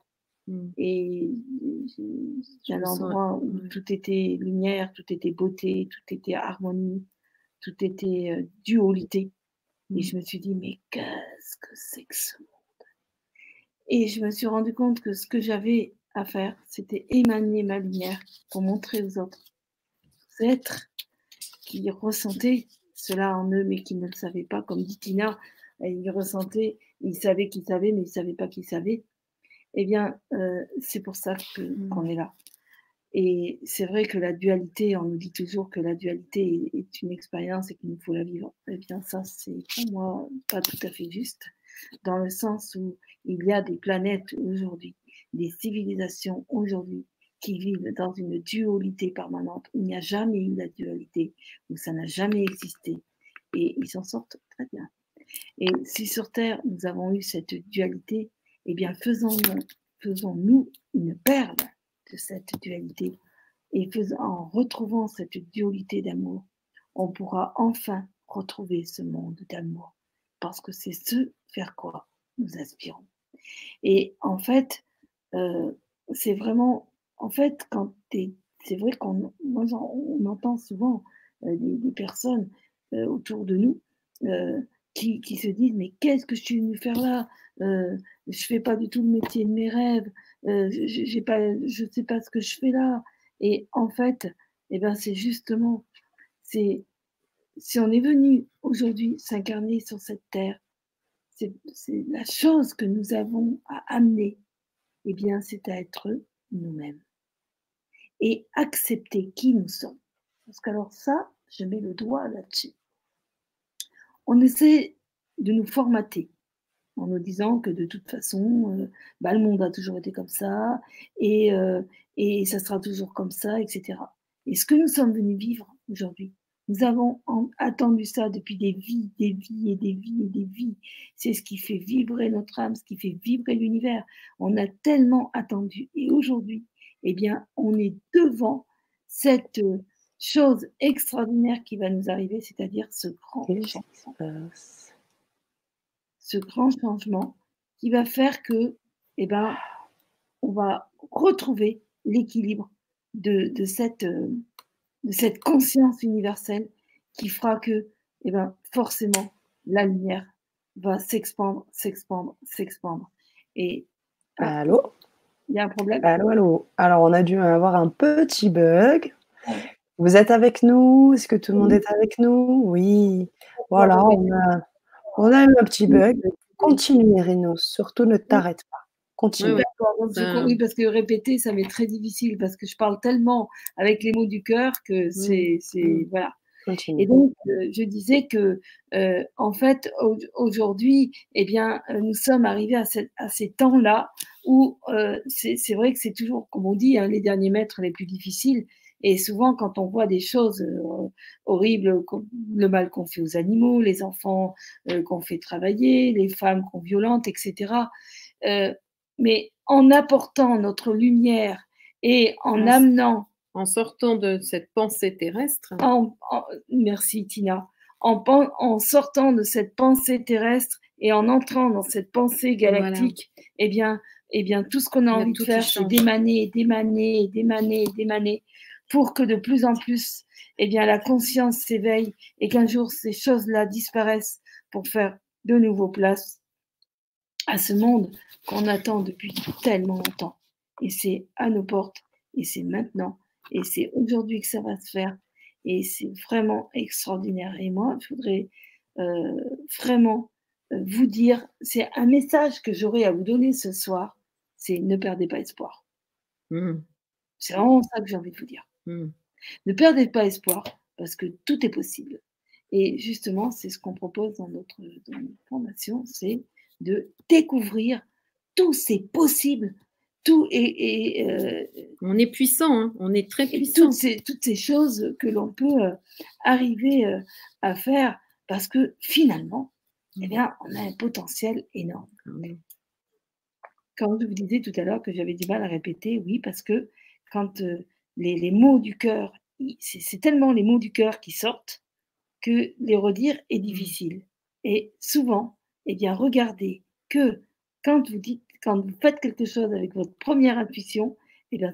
Mmh. Et j'ai un endroit où tout était lumière, tout était beauté, tout était harmonie, tout était dualité. Et je me suis dit, mais qu'est-ce que c'est que ce monde? Et je me suis rendu compte que ce que j'avais à faire, c'était émaner ma lumière pour montrer aux autres, être qui ressentaient cela en eux, mais qui ne le savaient pas, comme dit Tina, ils ressentaient, ils savaient qu'ils savaient, mais ils ne savaient pas qu'ils savaient. Eh bien, euh, c'est pour ça qu'on est là. Et c'est vrai que la dualité, on nous dit toujours que la dualité est une expérience et qu'il nous faut la vivre. Eh bien, ça, c'est pour moi pas tout à fait juste, dans le sens où il y a des planètes aujourd'hui, des civilisations aujourd'hui qui vivent dans une dualité permanente. Il n'y a jamais eu la dualité, où ça n'a jamais existé. Et ils s'en sortent très bien. Et si sur Terre, nous avons eu cette dualité, eh bien, faisons-nous faisons une perle de cette dualité. Et en retrouvant cette dualité d'amour, on pourra enfin retrouver ce monde d'amour. Parce que c'est ce vers quoi nous aspirons. Et en fait, euh, c'est vraiment en fait, quand c'est vrai qu'on on entend souvent euh, des, personnes euh, autour de nous euh, qui, se disent mais qu'est-ce que je suis venue faire là? Je ne fais pas du tout le métier de mes rêves. j'ai pas, je sais pas ce que je fais là. Et en fait, eh ben, c'est justement, c'est si on est venu aujourd'hui s'incarner sur cette terre, c'est la chose que nous avons à amener. Eh bien, c'est à être nous-mêmes et accepter qui nous sommes. Parce qu'alors ça, je mets le doigt là-dessus. On essaie de nous formater en nous disant que de toute façon, euh, bah, le monde a toujours été comme ça et, euh, et ça sera toujours comme ça, etc. Et ce que nous sommes venus vivre aujourd'hui, nous avons attendu ça depuis des vies, des vies et des vies et des vies. C'est ce qui fait vibrer notre âme, ce qui fait vibrer l'univers. On a tellement attendu. Et aujourd'hui, eh bien, on est devant cette chose extraordinaire qui va nous arriver, c'est-à-dire ce grand changement. Ce grand changement qui va faire que, eh ben, on va retrouver l'équilibre de, cette, de cette conscience universelle qui fera que, eh ben, forcément, la lumière va s'expandre, s'expandre, s'expandre. Et ah, allô? Il y a un problème Allô, allô. Alors, on a dû avoir un petit bug. Vous êtes avec nous? Est-ce que tout le monde est avec nous? Oui. Voilà, on a, on a eu un petit bug. Continue, Rino. Surtout, ne t'arrête pas. Continue. Oui, parce que répéter, ça m'est très difficile parce que je parle tellement avec les mots du cœur que c'est. Voilà. Et donc, euh, je disais que, euh, en fait, aujourd'hui, eh bien, euh, nous sommes arrivés à, à ces temps-là où c'est vrai que c'est toujours, comme on dit, hein, les derniers mètres les plus difficiles. Et souvent, quand on voit des choses horribles, le mal qu'on fait aux animaux, les enfants qu'on fait travailler, les femmes qu'on violente, etc. mais en apportant notre lumière et en amenant en sortant de cette pensée terrestre. merci Tina. En, sortant de cette pensée terrestre et en entrant dans cette pensée galactique, eh, bien, eh bien, tout ce qu'on a envie de faire, c'est d'émaner, d'émaner, d'émaner, d'émaner, pour que de plus en plus, eh bien, la conscience s'éveille et qu'un jour ces choses-là disparaissent pour faire de nouveau place à ce monde qu'on attend depuis tellement longtemps. Et c'est à nos portes, et c'est maintenant, et c'est aujourd'hui que ça va se faire. Et c'est vraiment extraordinaire. Et moi, je voudrais euh, vraiment euh, vous dire, c'est un message que j'aurais à vous donner ce soir, c'est ne perdez pas espoir. Mmh. C'est vraiment ça que j'ai envie de vous dire. Mmh. Ne perdez pas espoir parce que tout est possible. Et justement, c'est ce qu'on propose dans notre, dans notre formation, c'est de découvrir tous ces possibles tout et, euh, on est puissant, hein. on est très puissant. Toutes ces, toutes ces choses que l'on peut euh, arriver euh, à faire parce que finalement, eh bien, on a un potentiel énorme. Quand je vous disais tout à l'heure que j'avais du mal à répéter, oui, parce que quand les, les, mots du cœur, c'est tellement les mots du cœur qui sortent que les redire est difficile. Et souvent, eh bien, regardez que quand vous dites quand vous faites quelque chose avec votre première intuition, et eh bien,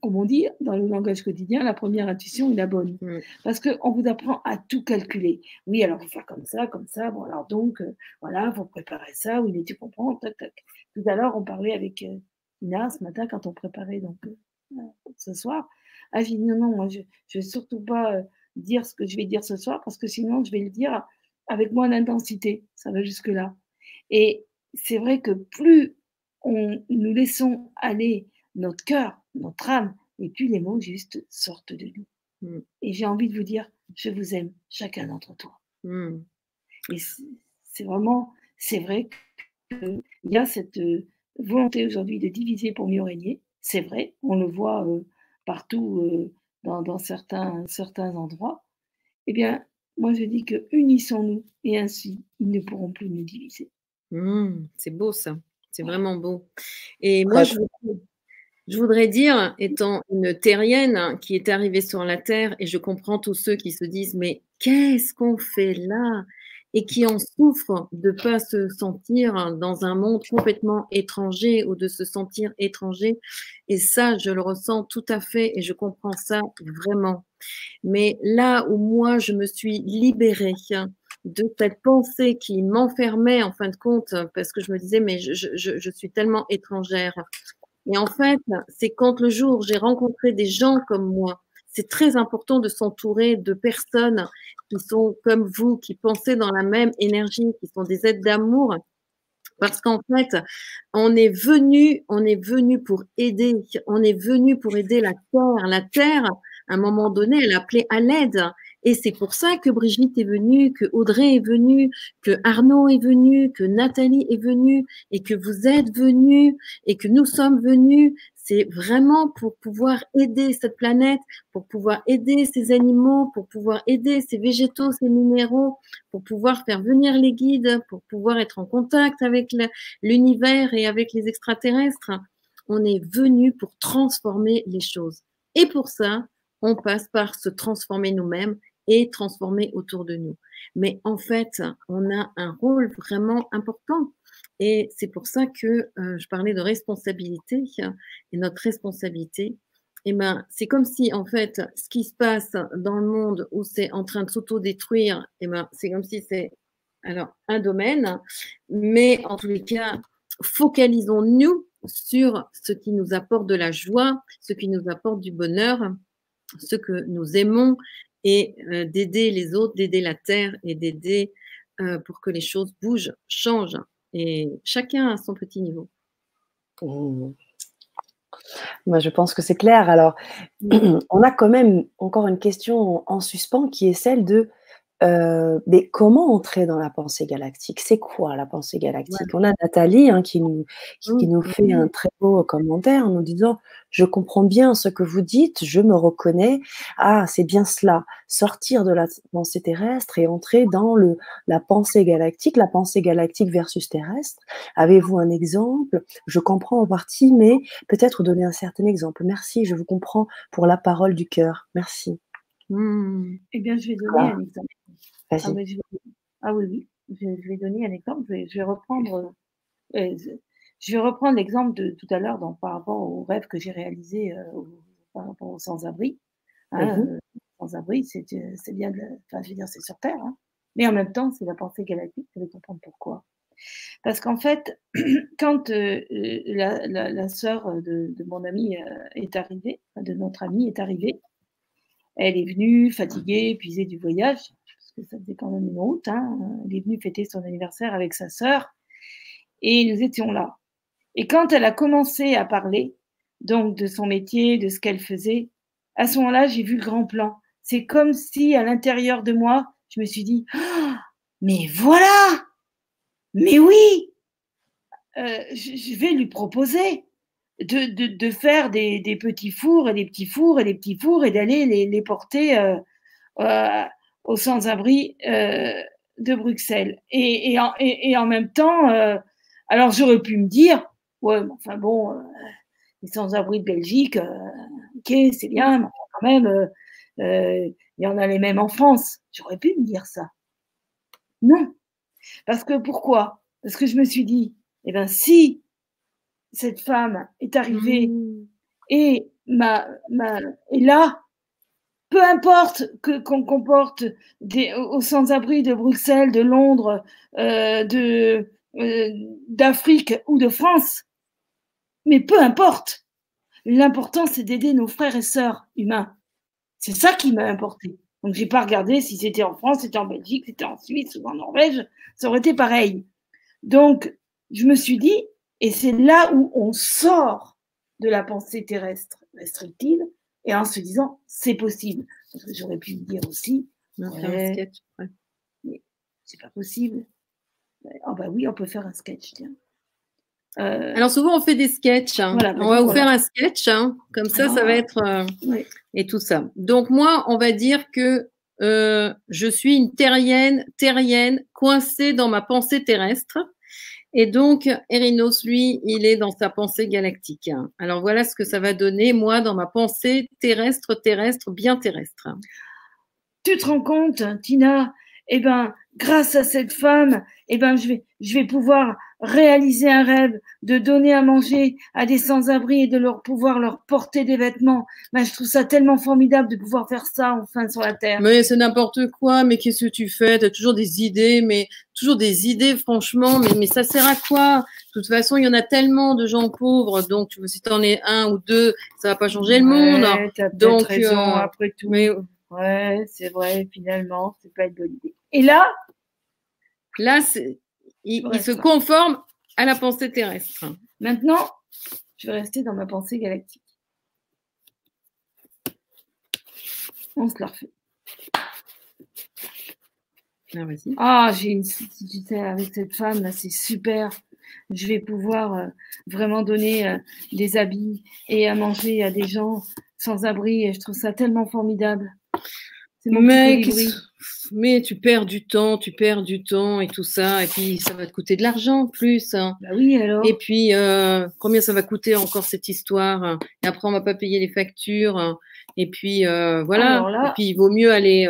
comme on dit dans le langage quotidien, la première intuition est la bonne. Mm. Parce qu'on vous apprend à tout calculer. Oui, alors, il faut faire comme ça, comme ça. Bon, alors, donc, euh, voilà, vous préparez ça. Oui, mais tu comprends. Tac, tac. Tout à l'heure, on parlait avec euh, Ina ce matin quand on préparait donc, euh, ce soir. Ah, j'ai dit non, non, moi, je ne vais surtout pas dire ce que je vais dire ce soir parce que sinon, je vais le dire avec moins d'intensité. Ça va jusque-là. Et c'est vrai que plus nous laissons aller notre cœur, notre âme, et puis les mots juste sortent de nous. Mm. Et j'ai envie de vous dire, je vous aime, chacun d'entre toi. Mm. Et c'est vraiment, c'est vrai qu'il y a cette euh, volonté aujourd'hui de diviser pour mieux régner. C'est vrai, on le voit euh, partout euh, dans, certains, certains endroits. Eh bien, moi je dis que unissons-nous et ainsi ils ne pourront plus nous diviser. Mm. c'est beau ça. C'est vraiment beau. Et moi, je, voudrais dire, étant une terrienne qui est arrivée sur la Terre, et je comprends tous ceux qui se disent, mais qu'est-ce qu'on fait là? Et qui en souffrent de ne pas se sentir dans un monde complètement étranger ou de se sentir étranger. Et ça, je le ressens tout à fait et je comprends ça vraiment. Mais là où moi, je me suis libérée de cette pensée qui m'enfermait en fin de compte, parce que je me disais, mais je, suis tellement étrangère. Et en fait, c'est quand le jour j'ai rencontré des gens comme moi, c'est très important de s'entourer de personnes qui sont comme vous, qui pensent dans la même énergie, qui sont des aides d'amour. Parce qu'en fait, on est venu, on est venu pour aider, on est venu pour aider la terre. La terre, à un moment donné, elle appelait à l'aide. Et c'est pour ça que Brigitte est venue, que Audrey est venue, que Arnaud est venu, que Nathalie est venue et que vous êtes venus et que nous sommes venus. C'est vraiment pour pouvoir aider cette planète, pour pouvoir aider ces animaux, pour pouvoir aider ces végétaux, ces minéraux, pour pouvoir faire venir les guides, pour pouvoir être en contact avec l'univers et avec les extraterrestres. On est venu pour transformer les choses. Et pour ça, on passe par se transformer nous-mêmes et transformer autour de nous. Mais en fait, on a un rôle vraiment important. Et c'est pour ça que euh, je parlais de responsabilité. Et notre responsabilité, eh ben, c'est comme si, en fait, ce qui se passe dans le monde où c'est en train de s'auto-détruire, eh ben, c'est comme si c'est alors un domaine. Mais en tous les cas, focalisons-nous sur ce qui nous apporte de la joie, ce qui nous apporte du bonheur, ce que nous aimons et euh, d'aider les autres, d'aider la terre et d'aider euh, pour que les choses bougent, changent. Et chacun à son petit niveau. Mmh. Moi, je pense que c'est clair. Alors, on a quand même encore une question en suspens qui est celle de euh, mais comment entrer dans la pensée galactique? C'est quoi la pensée galactique? On a Nathalie hein, qui, nous, qui, nous fait un très beau commentaire en nous disant Je comprends bien ce que vous dites, je me reconnais. Ah, c'est bien cela. Sortir de la pensée terrestre et entrer dans le, la pensée galactique, la pensée galactique versus terrestre. Avez-vous un exemple? Je comprends en partie, mais peut-être donner un certain exemple. Merci, je vous comprends pour la parole du cœur. Merci. Mmh. Eh bien, je vais donner un exemple. Ah, ah, oui, oui, je, vais donner un exemple. Je vais, reprendre, euh, je vais reprendre l'exemple de tout à l'heure par rapport au rêve que j'ai réalisé euh, par rapport aux sans-abri. Hein, euh, sans-abri, c'est bien, de, enfin, je veux dire, c'est sur Terre, hein. mais en même temps, c'est la pensée galactique. Vous allez comprendre pourquoi. Parce qu'en fait, quand la, la, sœur de, de, mon ami est arrivée, de notre amie est arrivée, elle est venue fatiguée, épuisée du voyage, parce que ça faisait quand même une route. Hein. Elle est venue fêter son anniversaire avec sa sœur et nous étions là. Et quand elle a commencé à parler, donc de son métier, de ce qu'elle faisait, à ce moment-là, j'ai vu le grand plan. C'est comme si à l'intérieur de moi, je me suis dit, «Ah, mais voilà, mais oui, euh, je vais lui proposer de, de, faire des, des, petits fours et des petits fours et des petits fours et d'aller les, les, porter euh, euh, aux sans-abri euh, de Bruxelles. Et, et, en, et, en, même temps, euh, alors j'aurais pu me dire, ouais, enfin bon, euh, les sans-abri de Belgique, ok, c'est bien, mais quand même, il y en a les mêmes en France. J'aurais pu me dire ça. Non. Parce que pourquoi? Parce que je me suis dit, eh bien, si cette femme est arrivée mmh. et ma, ma, est là, peu importe que qu'on comporte des, aux sans-abri de Bruxelles, de Londres, euh, de euh, d'Afrique ou de France, mais peu importe. L'important c'est d'aider nos frères et sœurs humains. C'est ça qui m'a importé. Donc j'ai pas regardé si c'était en France, c'était en Belgique, c'était en Suisse ou en Norvège, ça aurait été pareil. Donc je me suis dit, et c'est là où on sort de la pensée terrestre restrictive et en se disant c'est possible. J'aurais pu me dire aussi, non, un sketch, c'est pas possible. Ah bah oui, on peut faire un sketch, tiens. Euh, Alors souvent on fait des sketchs. Hein. on va vous faire un sketch, hein. comme ça, ça va ah, être euh, et tout ça. Donc moi, on va dire que euh, je suis une terrienne, terrienne coincée dans ma pensée terrestre. Et donc, Erinos, lui, il est dans sa pensée galactique. Alors voilà ce que ça va donner, moi, dans ma pensée terrestre, terrestre, bien terrestre. Tu te rends compte, Tina? Eh bien, grâce à cette femme, eh ben, je vais, je vais pouvoir réaliser un rêve, de donner à manger à des sans-abri et de leur pouvoir leur porter des vêtements. Ben, je trouve ça tellement formidable de pouvoir faire ça enfin sur la terre. Mais c'est n'importe quoi. Mais qu'est-ce que tu fais? Tu as toujours des idées, mais toujours des idées, franchement. Mais, mais ça sert à quoi? De toute façon, il y en a tellement de gens pauvres. Donc, si tu en es un ou deux, ça va pas changer le monde. As donc, raison, euh, après tout. Mais... Ouais, c'est vrai. Finalement, c'est pas une bonne idée. Et là, Là, il, se conforme à la pensée terrestre. Maintenant, je vais rester dans ma pensée galactique. On se la refait. Ah, ah j'ai une avec cette femme là, c'est super. Je vais pouvoir euh, vraiment donner euh, des habits et à manger à des gens sans abri et je trouve ça tellement formidable. Mon Mec, mais tu perds du temps, tu perds du temps et tout ça, et puis ça va te coûter de l'argent plus. Hein. Bah oui, alors. Et puis, euh, combien ça va coûter encore cette histoire Et après, on va pas payer les factures. Et puis voilà. Et puis il vaut mieux aller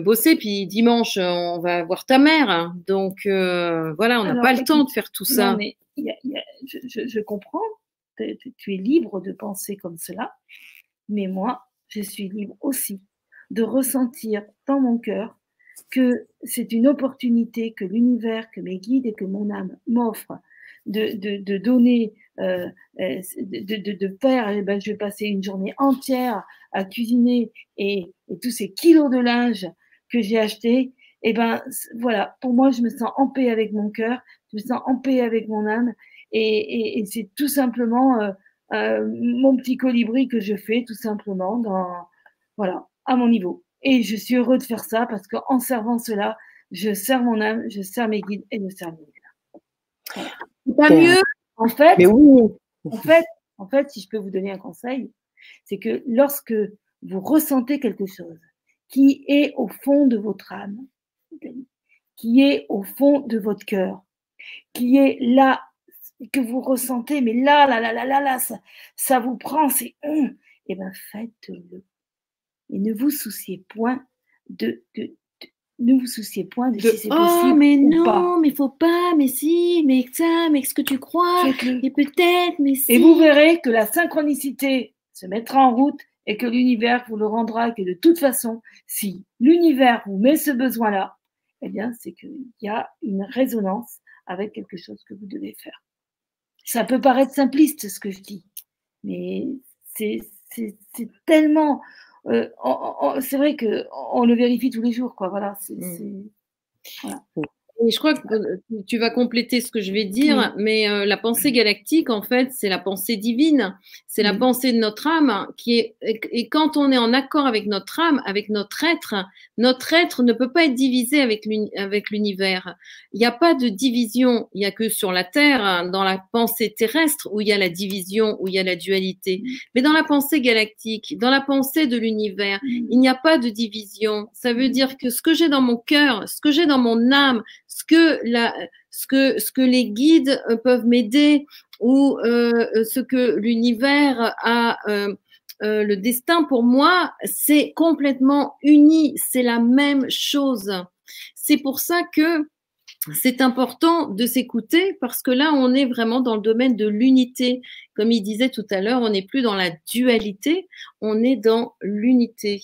bosser. Puis dimanche, on va voir ta mère. Donc voilà, on n'a pas le temps de faire tout ça. mais je, je, comprends. Tu es libre de penser comme cela. Mais moi, je suis libre aussi de ressentir dans mon cœur que c'est une opportunité que l'univers, que mes guides et que mon âme m'offrent de, de, donner, euh, euh, de, de, faire, eh ben, je vais passer une journée entière à cuisiner et, tous ces kilos de linge que j'ai achetés, et eh ben voilà, pour moi, je me sens en paix avec mon cœur, je me sens en paix avec mon âme, et, et, c'est tout simplement euh, mon petit colibri que je fais, tout simplement, dans, voilà, à mon niveau. Et je suis heureux de faire ça parce qu'en servant cela, je sers mon âme, je sers mes guides et je sers mes guides. C'est pas mieux, en fait. Mais oui. En fait, en fait, si je peux vous donner un conseil, c'est que lorsque vous ressentez quelque chose qui est au fond de votre âme, qui est au fond de votre cœur, qui est là, que vous ressentez, mais là, là, là, là, là, là, ça, ça vous prend, c'est, et eh ben faites-le et ne vous souciez point de, ne vous souciez point de, si c'est oh, possible mais non, pas. mais faut pas, mais si, mais ça, mais ce que tu crois, et peut-être, mais si. Et vous verrez que la synchronicité se mettra en route et que l'univers vous le rendra, que de toute façon, si l'univers vous met ce besoin-là, eh bien, c'est qu'il y a une résonance avec quelque chose que vous devez faire. Ça peut paraître simpliste ce que je dis, mais c'est tellement euh, c'est vrai qu'on le vérifie tous les jours, quoi. Voilà, c'est, mmh. voilà. Et je crois que euh, tu vas compléter ce que je vais dire, mais euh, la pensée galactique, en fait, c'est la pensée divine, c'est la pensée de notre âme qui est. Et quand on est en accord avec notre âme, avec notre être, notre être ne peut pas être divisé avec l'univers. Il n'y a pas de division. Il n'y a que sur la Terre, dans la pensée terrestre, où il y a la division, où il y a la dualité. Mais dans la pensée galactique, dans la pensée de l'univers, il n'y a pas de division. Ça veut dire que ce que j'ai dans mon cœur, ce que j'ai dans mon âme, ce que, les guides euh, peuvent m'aider ou euh, ce que l'univers a euh, le destin pour moi, c'est complètement uni, c'est la même chose. C'est pour ça que c'est important de s'écouter parce que là, on est vraiment dans le domaine de l'unité. Comme il disait tout à l'heure, on n'est plus dans la dualité, on est dans l'unité.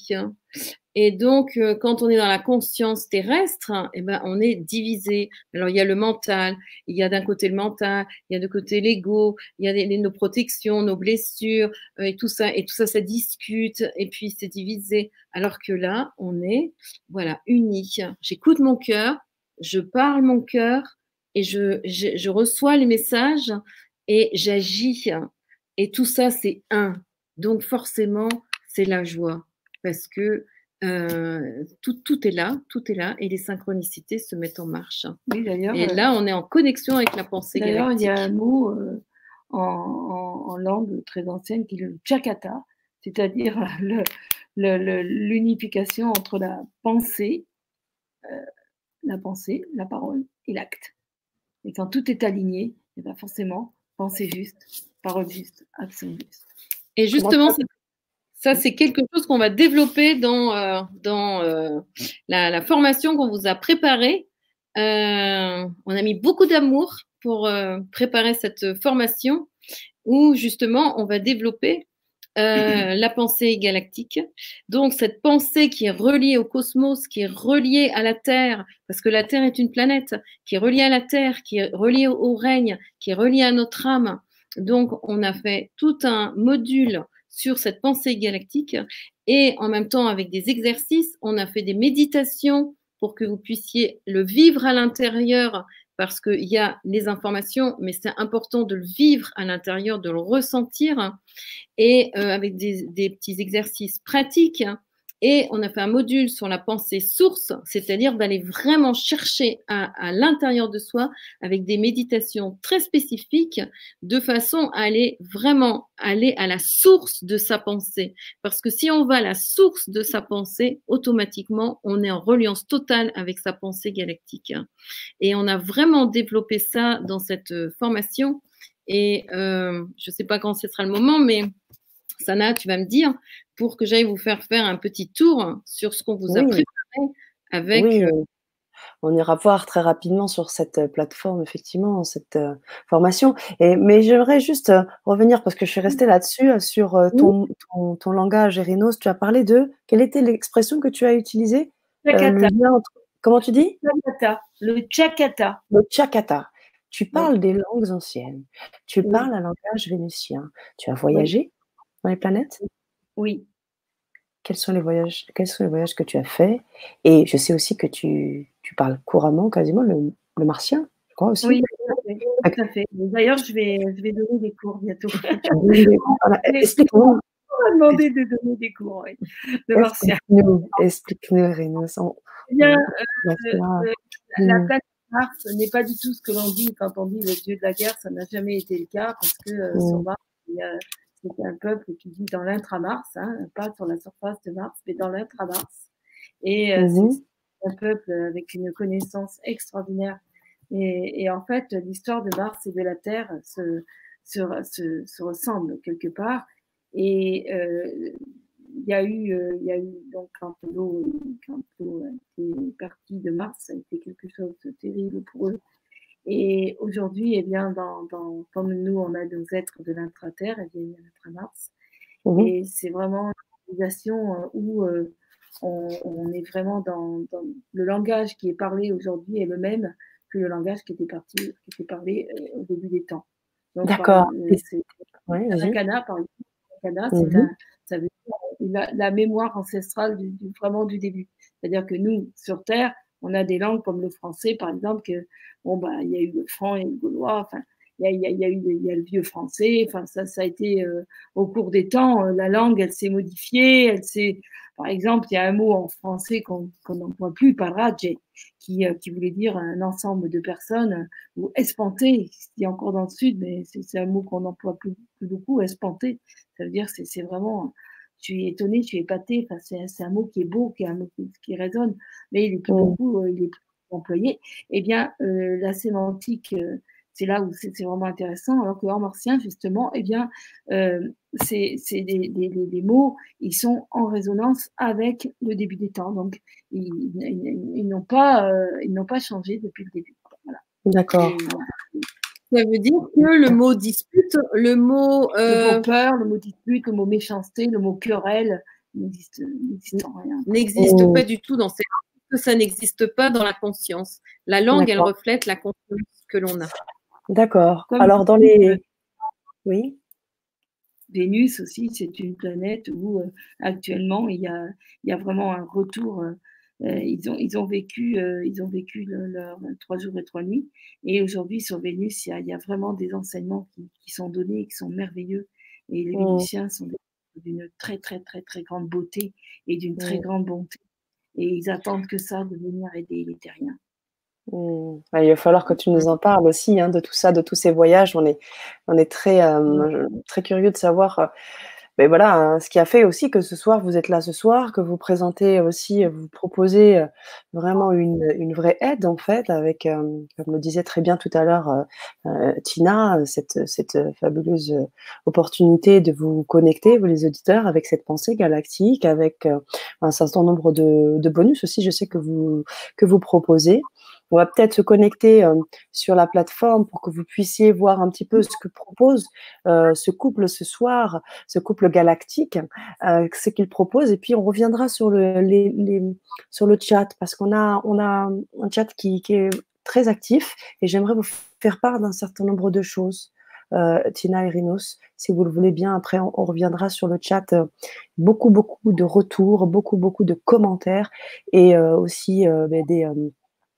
Et donc, euh, quand on est dans la conscience terrestre, eh ben, on est divisé. Alors, il y a le mental, il y a d'un côté le mental, il y a de côté l'ego, il y a nos protections, nos blessures, euh, et tout ça, et tout ça, ça discute, et puis c'est divisé. Alors que là, on est, voilà, unique. J'écoute mon cœur, je parle mon cœur, et je, je, je reçois les messages, et j'agis. Et tout ça, c'est un. Donc, forcément, c'est la joie. Parce que euh, tout, tout, est là, tout est là, et les synchronicités se mettent en marche. Oui, d'ailleurs. Et là, on est en connexion avec la pensée D'ailleurs, il y a un mot euh, en, langue très ancienne qui est le chakata, c'est-à-dire l'unification entre la pensée, euh, la pensée, la parole et l'acte. Et quand tout est aligné, et eh bien forcément, pensée juste, parole juste, action juste. Et justement, c'est ça, c'est quelque chose qu'on va développer dans, euh, dans euh, la, formation qu'on vous a préparée. Euh, on a mis beaucoup d'amour pour préparer cette formation où justement on va développer la pensée galactique. Donc cette pensée qui est reliée au cosmos, qui est reliée à la Terre, parce que la Terre est une planète, qui est reliée à la Terre, qui est reliée au règne, qui est reliée à notre âme. Donc on a fait tout un module sur cette pensée galactique. Et en même temps, avec des exercices, on a fait des méditations pour que vous puissiez le vivre à l'intérieur, parce qu'il y a les informations, mais c'est important de le vivre à l'intérieur, de le ressentir, et euh, avec des, des, petits exercices pratiques et on a fait un module sur la pensée source, c'est-à-dire d'aller vraiment chercher à, l'intérieur de soi avec des méditations très spécifiques de façon à aller vraiment aller à la source de sa pensée. Parce que si on va à la source de sa pensée, automatiquement, on est en reliance totale avec sa pensée galactique. Et on a vraiment développé ça dans cette euh, formation. Et euh, je ne sais pas quand ce sera le moment, mais Sana, tu vas me dire, pour que j'aille vous faire faire un petit tour sur ce qu'on vous a préparé avec. Oui, euh, on ira voir très rapidement sur cette euh, plateforme, effectivement, cette formation. Et, mais j'aimerais juste revenir, parce que je suis restée là-dessus, sur ton, ton, langage, Erinos. Tu as parlé de. Quelle était l'expression que tu as utilisée Comment tu dis? Le Chakata. Le Chakata. Tu parles des langues anciennes. Tu parles un langage vénitien. Tu as voyagé dans les planètes? Oui. Quels sont les voyages Quels sont les voyages que tu as faits Et je sais aussi que tu, tu parles couramment, quasiment le, le, martien, je crois aussi. Oui, tout à fait. D'ailleurs, je vais, je vais donner des cours bientôt. Explique-nous. On m'a demandé de donner des cours oui, de martien. Explique-nous, Explique-nous, eh bien, euh, euh, la planète Mars n'est pas du tout ce que l'on dit quand on dit le dieu de la guerre, ça n'a jamais été le cas parce que euh, sur Mars, c'est un peuple qui vit dans l'intra-Mars, hein, pas sur la surface de Mars, mais dans l'intra-Mars. Et euh, mhm. c'est un peuple avec une connaissance extraordinaire. Et, et en fait, l'histoire de Mars et de la Terre se, se, se, se ressemblent quelque part. Et euh, il y a eu, euh, il y a eu donc quand l'eau, quand l'eau est partie de Mars, ça a été quelque chose de terrible pour eux. Et aujourd'hui, eh bien, dans, dans, comme nous, on a nos êtres de l'intra-terre, eh bien, il y a l'intra-Mars. Mmh et c'est vraiment une organisation euh, où euh, on, on, est vraiment dans, dans, le langage qui est parlé aujourd'hui est le même que le langage qui était, parti, qui était parlé au début des temps. D'accord. Ouais, un canard, par exemple. C'est mmh ça veut dire la, mémoire ancestrale du, vraiment du début. C'est-à-dire que nous, sur Terre, on a des langues comme le français, par exemple, que bon bah il y a eu le franc et le gaulois, enfin il y a, y a, eu il y a le vieux français, enfin ça ça a été euh, au cours des temps, euh, la langue elle s'est modifiée, elle s'est par exemple, il y a un mot en français qu'on n'emploie plus, parage, qui, euh, qui voulait dire un ensemble de personnes, ou espanté, qui est encore dans le sud, mais c'est un mot qu'on n'emploie plus, plus, beaucoup, espanté. Ça veut dire c'est vraiment, tu es étonné, tu es épaté, enfin, c'est un mot qui est beau, qui est un mot qui, qui résonne, mais il est plus mmh. beaucoup, euh, il est plus employé. Eh bien, euh, la sémantique, euh, c'est là où c'est vraiment intéressant, alors que en martien, justement, eh bien, euh, c'est des, des, des, mots, ils sont en résonance avec le début des temps, donc ils, ils, n'ont pas, euh, ils n'ont pas changé depuis le début. Voilà. D'accord. Ça veut dire que le mot dispute, le mot, euh... le mot peur, le mot dispute, le mot méchanceté, le mot querelle n'existe rien. N'existe oh. pas du tout dans ces que ça n'existe pas dans la conscience. La langue, elle reflète la conscience que l'on a. D'accord. Alors dans les... Oui. Vénus aussi, c'est une planète où euh, actuellement il y, a, il y a vraiment un retour. Euh ils, ont, ils ont vécu, euh, ils ont vécu leurs trois jours et trois nuits. Et aujourd'hui, sur Vénus, il y, a, il y, a, vraiment des enseignements qui, qui, sont donnés, qui sont merveilleux. Et les mmh. Vénusiens sont d'une très, très, très, très grande beauté et d'une très mmh. grande bonté. Et ils attendent que ça de venir aider les terriens. Mmh. il va falloir que tu nous en parles aussi hein, de tout ça, de tous ces voyages. On est, on est très, euh, très curieux de savoir euh, mais voilà, hein, ce qui a fait aussi que ce soir, vous êtes là ce soir, que vous présentez aussi, vous proposez euh, vraiment une, une vraie aide en fait, avec, comme le disait très bien tout à l'heure Tina, cette, cette fabuleuse opportunité de vous connecter, vous les auditeurs, avec cette pensée galactique, avec un certain nombre de, de bonus aussi, je sais que vous, que vous proposez. On va peut-être se connecter euh, sur la plateforme pour que vous puissiez voir un petit peu ce que propose euh, ce couple ce soir, ce couple galactique, euh, ce qu'il propose. Et puis on reviendra sur le, les, sur le chat parce qu'on a, on a un chat qui, qui est très actif et j'aimerais vous faire part d'un certain nombre de choses. Euh, Tina et Rinos, si vous le voulez bien. Après, on, reviendra sur le chat. Euh, beaucoup, beaucoup de retours, beaucoup, beaucoup de commentaires et euh, aussi ben, des,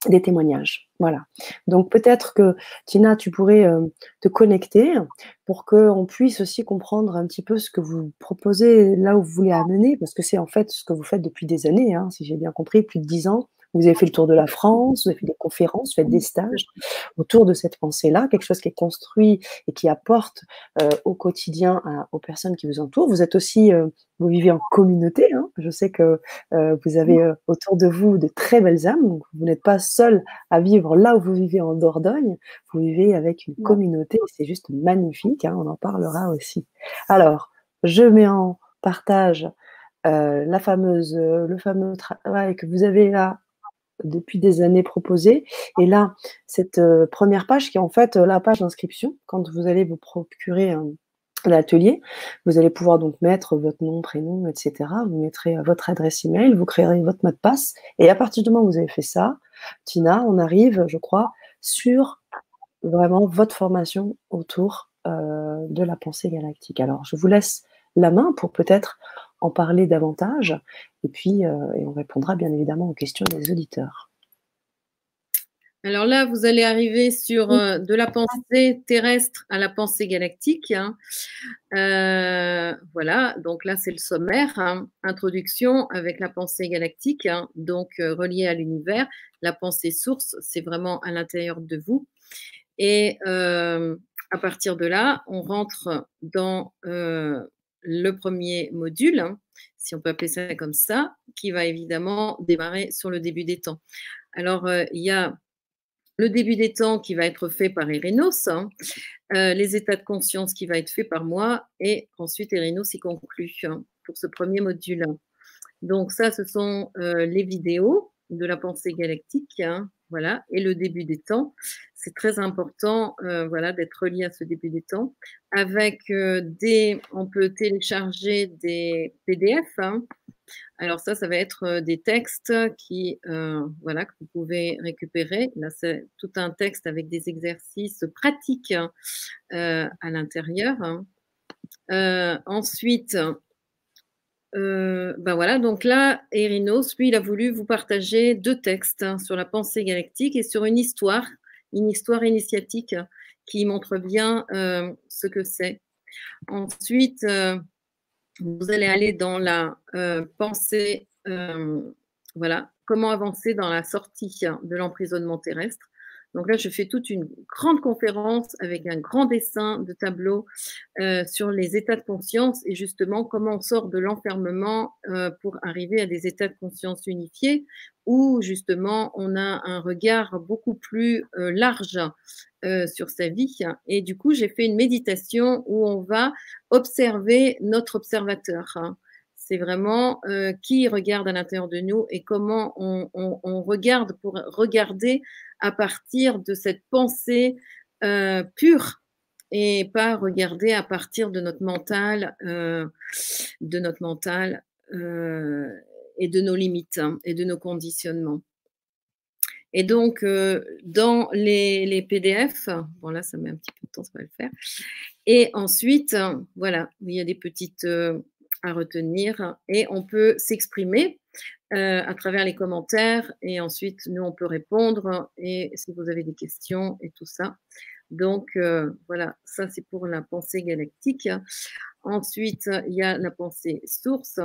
des témoignages. Voilà. Donc peut-être que Tina, tu pourrais euh, te connecter pour qu'on puisse aussi comprendre un petit peu ce que vous proposez là où vous voulez amener, parce que c'est en fait ce que vous faites depuis des années, hein, si j'ai bien compris, plus de dix ans. Vous avez fait le tour de la France, vous avez fait des conférences, vous faites des stages autour de cette pensée-là, quelque chose qui est construit et qui apporte euh, au quotidien aux personnes qui vous entourent. Vous êtes aussi, euh, vous vivez en communauté. Hein. Je sais que euh, vous avez autour de vous de très belles âmes. Donc vous n'êtes pas seul à vivre là où vous vivez en Dordogne. Vous vivez avec une communauté. C'est juste magnifique. Hein. On en parlera aussi. Alors, je mets en partage la fameuse, le fameux travail que vous avez là depuis des années proposé. Et là, cette première page qui est en fait la page d'inscription, quand vous allez vous procurer un, l'atelier. Vous allez pouvoir donc mettre votre nom, prénom, etc. Vous mettrez votre adresse email, vous créerez votre mot de passe. Et à partir du moment où vous avez fait ça, Tina, on arrive, je crois, sur vraiment votre formation autour euh, de la pensée galactique. Alors, je vous laisse la main pour peut-être en parler davantage, et puis euh, et on répondra bien évidemment aux questions des auditeurs. Alors là, vous allez arriver sur euh, de la pensée terrestre à la pensée galactique. Hein. Euh, voilà, donc là, c'est le sommaire. Hein. Introduction avec la pensée galactique, hein. donc reliée à l'univers. La pensée source, c'est vraiment à l'intérieur de vous. Et à partir de là, on rentre dans le premier module, si on peut appeler ça comme ça, qui va évidemment démarrer sur le début des temps. Alors, il y a le début des temps qui va être fait par Erinos, hein. euh, les états de conscience qui va être fait par moi, et ensuite Erinos y conclut hein, pour ce premier module. Donc ça, ce sont euh, les vidéos de la pensée galactique, hein, voilà, et le début des temps. C'est très important, euh, voilà, d'être relié à ce début des temps. Avec des, on peut télécharger des PDF alors ça, ça va être euh, des textes qui, euh, voilà, que vous pouvez récupérer. Là, c'est tout un texte avec des exercices pratiques euh, à l'intérieur. ensuite, ben voilà, donc là, Erinos, lui, il a voulu vous partager deux textes hein, sur la pensée galactique et sur une histoire, une histoire initiatique qui montre bien ce que c'est. Ensuite, vous allez aller dans la euh, pensée, euh, voilà, comment avancer dans la sortie de l'emprisonnement terrestre. Donc là, je fais toute une grande conférence avec un grand dessin de tableau euh, sur les états de conscience et justement comment on sort de l'enfermement euh, pour arriver à des états de conscience unifiés où justement on a un regard beaucoup plus euh, large sur sa vie. Et du coup, j'ai fait une méditation où on va observer notre observateur c'est vraiment qui regarde à l'intérieur de nous et comment on, on, regarde pour regarder à partir de cette pensée euh, pure et pas regarder à partir de notre mental, euh, de notre mental euh, et de nos limites hein, et de nos conditionnements. Et donc, dans les, les, PDF, bon là, ça met un petit peu de temps, ça va le faire. Et ensuite, voilà, il y a des petites à retenir et on peut s'exprimer euh, à travers les commentaires et ensuite nous on peut répondre et si vous avez des questions et tout ça. Donc euh, voilà, ça c'est pour la pensée galactique. Ensuite, il y a la pensée source.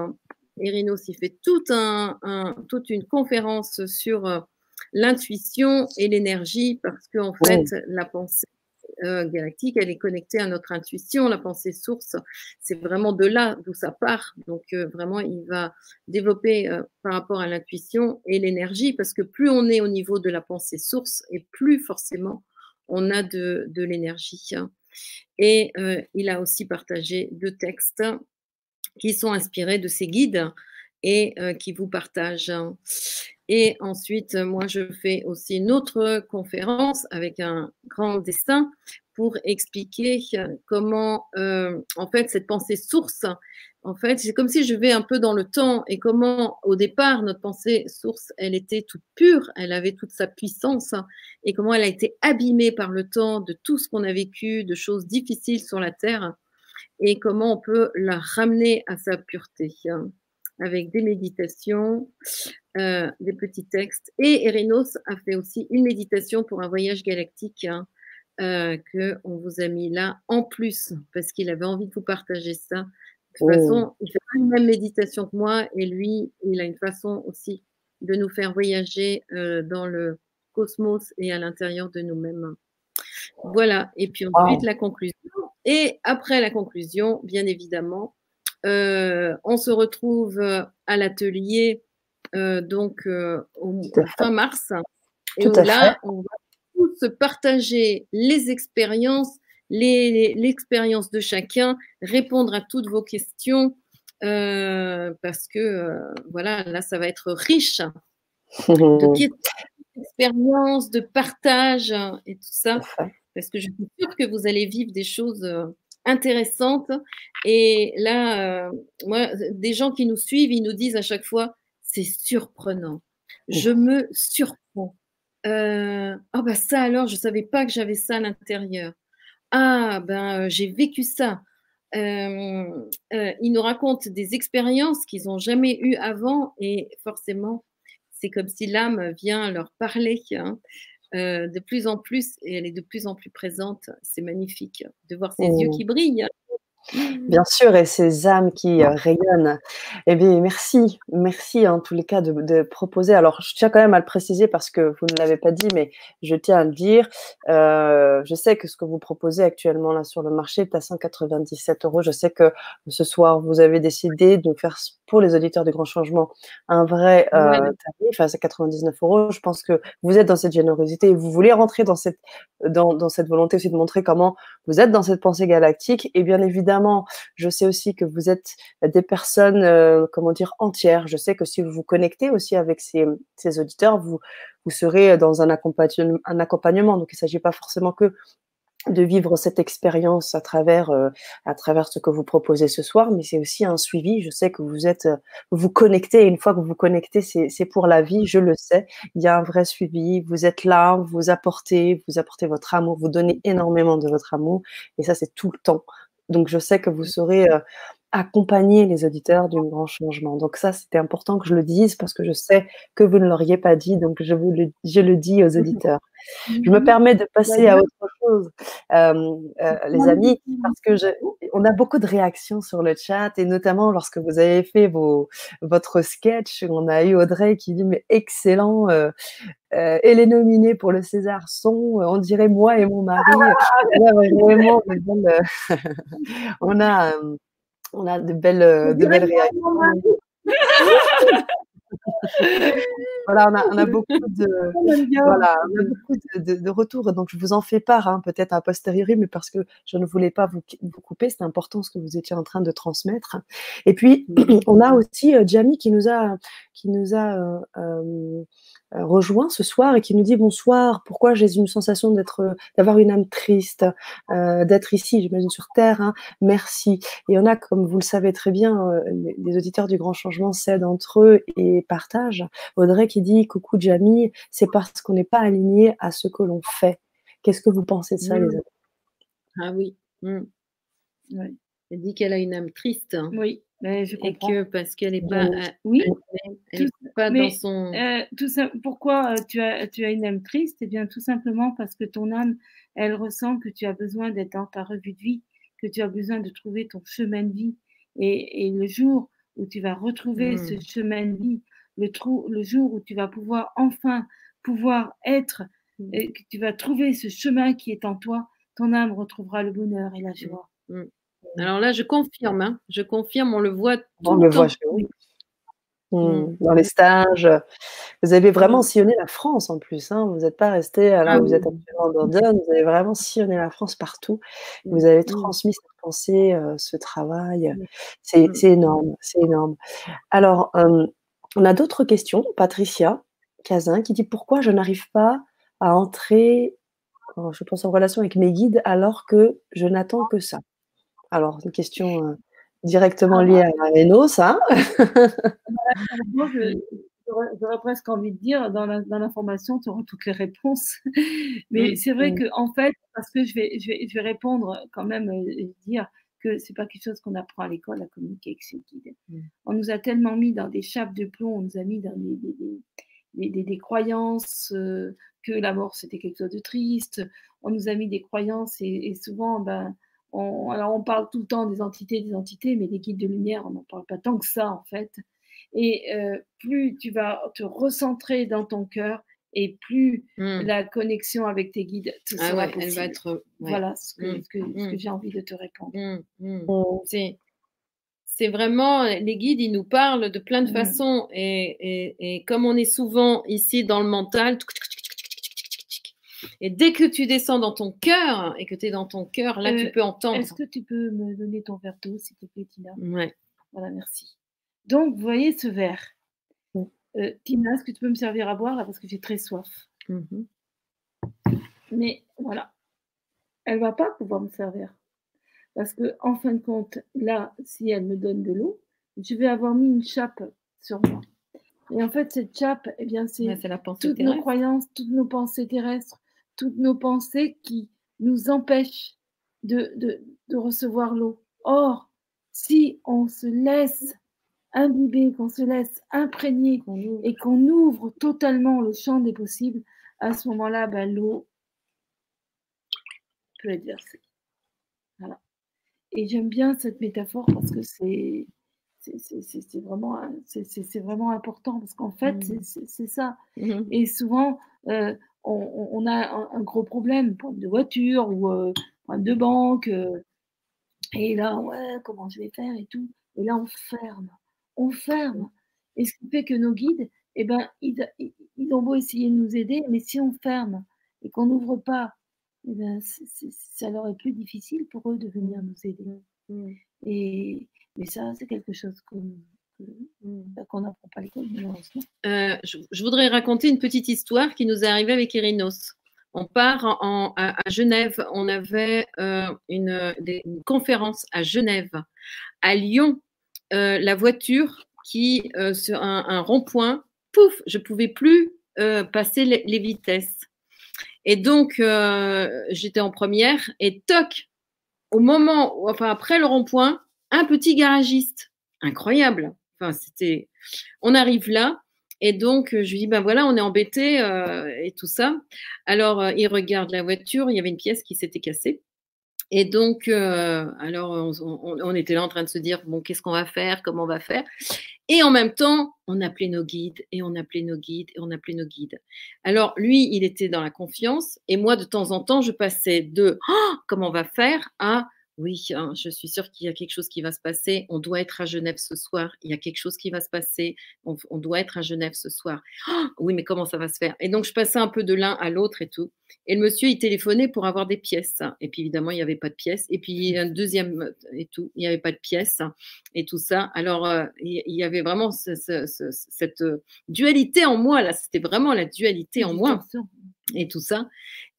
Erinos il fait tout un, toute une conférence sur euh, l'intuition et l'énergie parce qu'en en fait, la pensée euh, galactique, elle est connectée à notre intuition, la pensée source. C'est vraiment de là d'où ça part. Donc euh, vraiment, il va développer euh, par rapport à l'intuition et l'énergie, parce que plus on est au niveau de la pensée source, et plus forcément on a de, de l'énergie. Et il a aussi partagé deux textes qui sont inspirés de ses guides et qui vous partagent. Et ensuite, moi, je fais aussi une autre conférence avec un grand dessin pour expliquer comment, euh, en fait, cette pensée source, en fait, c'est comme si je vais un peu dans le temps et comment, au départ, notre pensée source, elle était toute pure, elle avait toute sa puissance et comment elle a été abîmée par le temps de tout ce qu'on a vécu, de choses difficiles sur la terre et comment on peut la ramener à sa pureté avec des méditations, euh, des petits textes. Et Erenos a fait aussi une méditation pour un voyage galactique hein, euh, que on vous a mis là en plus parce qu'il avait envie de vous partager ça. De toute oh. façon, il fait pas une même méditation que moi et lui, il a une façon aussi de nous faire voyager euh, dans le cosmos et à l'intérieur de nous-mêmes. Voilà. Et puis ensuite la conclusion. Et après la conclusion, bien évidemment, euh, on se retrouve euh, à l'atelier euh, donc au fin mars. Et là, on va tous partager les expériences, l'expérience de chacun, répondre à toutes vos questions, parce que voilà, là, ça va être riche de d'expérience, de partage et tout ça. Parce que je suis sûre que vous allez vivre des choses intéressantes. Et là, moi, des gens qui nous suivent, ils nous disent à chaque fois, c'est surprenant. Je me surprends. Euh, oh bah ça alors, je savais pas que j'avais ça à l'intérieur. Ah ben j'ai vécu ça. Euh, ils nous racontent des expériences qu'ils n'ont jamais eues avant et forcément, c'est comme si l'âme vient leur parler hein, de plus en plus et elle est de plus en plus présente. C'est magnifique de voir ses yeux oh. qui brillent. Bien sûr, et ces âmes qui euh, rayonnent. Eh bien, merci, merci en tous les cas de, proposer. Alors, je tiens quand même à le préciser parce que vous ne l'avez pas dit, mais je tiens à le dire. Euh, je sais que ce que vous proposez actuellement là sur le marché est à 197 euros. Je sais que ce soir, vous avez décidé de faire pour les auditeurs du Grand Changement un vrai euh, tarif à 99 euros. Je pense que vous êtes dans cette générosité et vous voulez rentrer dans cette, dans, dans cette volonté aussi de montrer comment vous êtes dans cette pensée galactique. Et bien évidemment, je sais aussi que vous êtes des personnes, euh, comment dire, entières. Je sais que si vous vous connectez aussi avec ces, auditeurs, vous, serez dans un accompagnement. Donc, il ne s'agit pas forcément que de vivre cette expérience à travers euh, à travers ce que vous proposez ce soir, mais c'est aussi un suivi. Je sais que vous êtes vous connectez une fois que vous vous connectez, c'est pour la vie. Je le sais. Il y a un vrai suivi. Vous êtes là, vous apportez, vous apportez votre amour, vous donnez énormément de votre amour et ça c'est tout le temps. Donc, je sais que vous saurez accompagner les auditeurs du grand changement. Donc, ça, c'était important que je le dise parce que je sais que vous ne l'auriez pas dit. Donc, je, vous le, je le dis aux mmh auditeurs. Je me permets de passer à autre chose, les amis, parce que je, on a beaucoup de réactions sur le chat et notamment lorsque vous avez fait vos, votre sketch, on a eu Audrey qui dit mais excellent, euh, elle est nominée pour le César Son, on dirait moi et mon mari. vraiment, on a, on a de belles, de belles réactions. voilà, on a, beaucoup de, voilà, beaucoup de, retours, donc je vous en fais part, hein, peut-être a posteriori, mais parce que je ne voulais pas vous, vous couper, c'est important ce que vous étiez en train de transmettre. Et puis, on a aussi euh, Jamie qui nous a, qui nous a euh, euh, euh, rejoint ce soir et qui nous dit bonsoir, pourquoi j'ai une sensation d'être, euh, d'avoir une âme triste, euh, d'être ici, j'imagine sur Terre, hein, merci. Et on a, comme vous le savez très bien, les, auditeurs du Grand Changement s'aident entre eux et partagent. Audrey qui dit coucou Jamie, c'est parce qu'on n'est pas aligné à ce que l'on fait. Qu'est-ce que vous pensez de ça, les amis? Ah oui. Mmh. Elle dit qu'elle a une âme triste. Oui. Mais je comprends. Et que parce qu'elle n'est pas, oui, elle, pas dans son. Euh, tout ça, pourquoi euh, tu as, tu as une âme triste? Eh bien, tout simplement parce que ton âme, elle ressent que tu as besoin d'être dans ta revue de vie, que tu as besoin de trouver ton chemin de vie. Et, et le jour où tu vas retrouver ce mmh. chemin de vie, le, trou, le jour où tu vas pouvoir enfin pouvoir être, mmh. et que tu vas trouver ce chemin qui est en toi, ton âme retrouvera le bonheur et la mmh. Alors là, je confirme, hein. je confirme, on le voit tout on le, voit, mmh. Mmh. Dans les stages, vous avez vraiment mmh. sillonné la France en plus. Hein. Vous n'êtes pas resté là ah vous êtes actuellement dans London, vous avez vraiment sillonné la France partout. Vous avez transmis cette pensée, euh, ce travail. C'est énorme, c'est énorme. Alors, on a d'autres questions. Patricia Cazin qui dit pourquoi je n'arrive pas à entrer, je pense en relation avec mes guides alors que je n'attends que ça? Alors, une question euh, directement ah, liée à Enos, hein J'aurais presque envie de dire, dans l'information, tu auras toutes les réponses. Mais c'est vrai que, en fait, parce que je vais, je vais, je vais répondre quand même, euh, dire que c'est pas quelque chose qu'on apprend à l'école à communiquer avec ses guides. On nous a tellement mis dans des chapes de plomb, on nous a mis dans des, des, des, croyances euh, que la mort c'était quelque chose de triste. On nous a mis des croyances et, et souvent, ben, on, alors, on parle tout le temps des entités, des entités, mais des guides de lumière, on n'en parle pas tant que ça, en fait. Et euh, plus tu vas te recentrer dans ton cœur, et plus mmh. la connexion avec tes guides te ah sera Elle va être, Voilà ce que, mmh. Mmh. j'ai envie de te répondre. C'est vraiment, les guides, ils nous parlent de plein de façons. Et, et, et, comme on est souvent ici dans le mental, et dès que tu descends dans ton cœur et que tu es dans ton cœur, là, tu euh, peux entendre. Est-ce que tu peux me donner ton verre d'eau, s'il te plaît, Tina? Ouais. Voilà, merci. Donc, vous voyez ce verre? Euh, Tina, est-ce que tu peux me servir à boire là parce que j'ai très soif? Mhm. Mais voilà, elle va pas pouvoir me servir. Parce que, en fin de compte, là, si elle me donne de l'eau, je vais avoir mis une chape sur moi. Et en fait, cette chape, eh bien, c'est toutes nos croyances, toutes nos pensées terrestres, toutes nos pensées qui nous empêchent de, de, de recevoir l'eau. Or, si on se laisse imbiber, qu'on se laisse imprégner et qu'on ouvre totalement le champ des possibles, à ce moment-là, ben, l'eau peut être versée. Voilà. Et j'aime bien cette métaphore parce que c'est c'est- vraiment, vraiment important parce qu'en fait, Mm. c'est- ça. Mhm. Et souvent, euh, on, on- a un, un gros problème, problème de voiture ou euh, problème de banque. euh, et là, ouais, comment je vais faire et tout. Et là, on ferme. On ferme. Et ce qui fait que nos guides, eh ben, ils, ils- ont beau essayer de nous aider, mais si on ferme et qu'on n'ouvre pas, eh ben, ça leur est plus difficile pour eux de venir nous aider. Mhm. Et, mais ça, c'est quelque chose bah, qu'on n'apprend pas à l'école, malheureusement. Euh, je, je voudrais raconter une petite histoire qui nous est arrivée avec Irinos. On part en- en- à, à Genève. On avait euh, une, des- une conférence à Genève. À Lyon, euh, la voiture qui, sur un, un rond-point, pouf, je ne pouvais plus passer les, les vitesses. Et donc, j'étais en première et toc, au moment, enfin après le rond-point, un petit garagiste. Incroyable. On arrive là. Et donc, euh, je lui dis, ben voilà, on est embêté euh, et tout ça. Alors, euh, il regarde la voiture, il y avait une pièce qui s'était cassée. Et donc, alors, on était là en train de se dire, bon, qu'est-ce qu'on va faire, comment on va faire? Et en même temps, on appelait nos guides, et on appelait nos guides, et on appelait nos guides. Alors, lui, il était dans la confiance, et moi, de temps en temps, je passais de, Oh, comment on va faire à, oui, hein, je suis sûre qu'il y a quelque chose qui va se passer. On doit être à Genève ce soir. Il y a quelque chose qui va se passer. On, on doit être à Genève ce soir. Oh, oui, mais comment ça va se faire? Et donc, je passais un peu de l'un à l'autre et tout. Et le monsieur, il téléphonait pour avoir des pièces. Et puis, évidemment, il n'y avait pas de pièces. Et puis, un deuxième euh, et tout, il n'y avait pas de pièces et tout ça. Alors, euh, il y avait vraiment ce- ce- ce- cette euh, dualité en moi, là. C'était vraiment la dualité en moi. Et tout ça.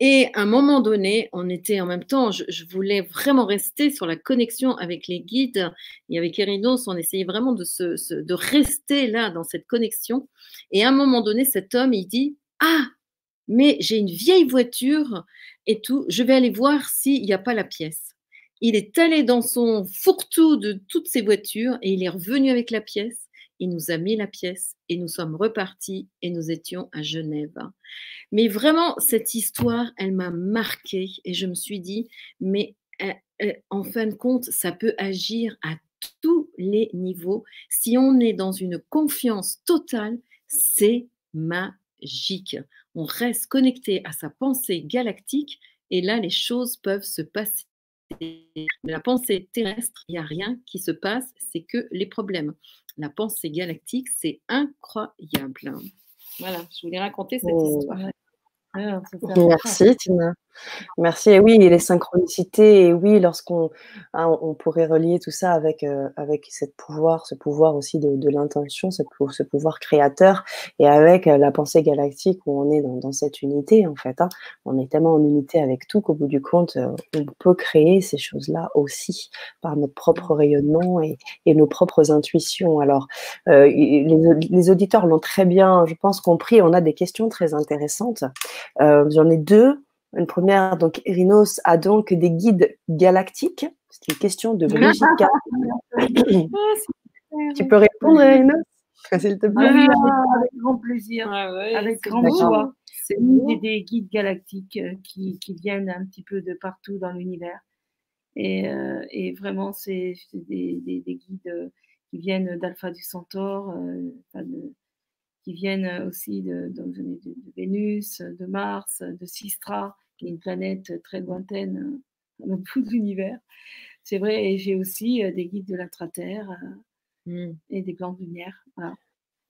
Et à un moment donné, on était en même temps, je, voulais vraiment rester sur la connexion avec les guides et avec Erinos, on essayait vraiment de, se, de rester là dans cette connexion. Et à un moment donné, cet homme, il dit, ah, mais j'ai une vieille voiture et tout, je vais aller voir s'il n'y a pas la pièce. Il est allé dans son fourre-tout de toutes ces voitures et il est revenu avec la pièce. Il nous a mis la pièce et nous sommes repartis et nous étions à Genève. Mais vraiment, cette histoire, elle m'a marquée et je me suis dit, mais euh, euh, en fin de compte, ça peut agir à tous les niveaux. Si on est dans une confiance totale, c'est magique. On reste connecté à sa pensée galactique et là, les choses peuvent se passer. La pensée terrestre, il n'y a rien qui se passe, c'est que les problèmes. La pensée galactique, c'est incroyable. Voilà, je voulais raconter cette Oh. histoire. Important. Merci Tina. Merci. Et oui, les synchronicités, et oui, lorsqu'on hein, on pourrait relier tout ça avec, euh, avec cette pouvoir, ce pouvoir aussi de, l'intention, ce, pou- ce pouvoir créateur, et avec euh, la pensée galactique où on est dans, cette unité, en fait. hein. On est tellement en unité avec tout qu'au bout du compte, euh, on peut créer ces choses-là aussi par notre propre rayonnement et, nos propres intuitions. Alors, euh, les, auditeurs l'ont très bien, je pense, compris. On a des questions très intéressantes. J'en ai deux. Une première, donc Erinos a donc des guides galactiques. C'est une question de Brigitte. K. Ah, tu peux répondre, Erinos? S'il te Ah plaît. avec, grand plaisir, Ah ouais, avec beau. joie. C'est des guides galactiques euh, qui, qui viennent un petit peu de partout dans l'univers. Et, euh, et vraiment, c'est des, des, des guides euh, qui viennent d'Alpha du Centaure, euh, enfin de- qui viennent aussi de, donc, de, de- de Vénus, de Mars, de Sistra, qui est une planète très lointaine euh, dans tout l'univers. C'est vrai, et j'ai aussi euh, des guides de l'intraterre euh, Mm. et des plans de lumière. Voilà.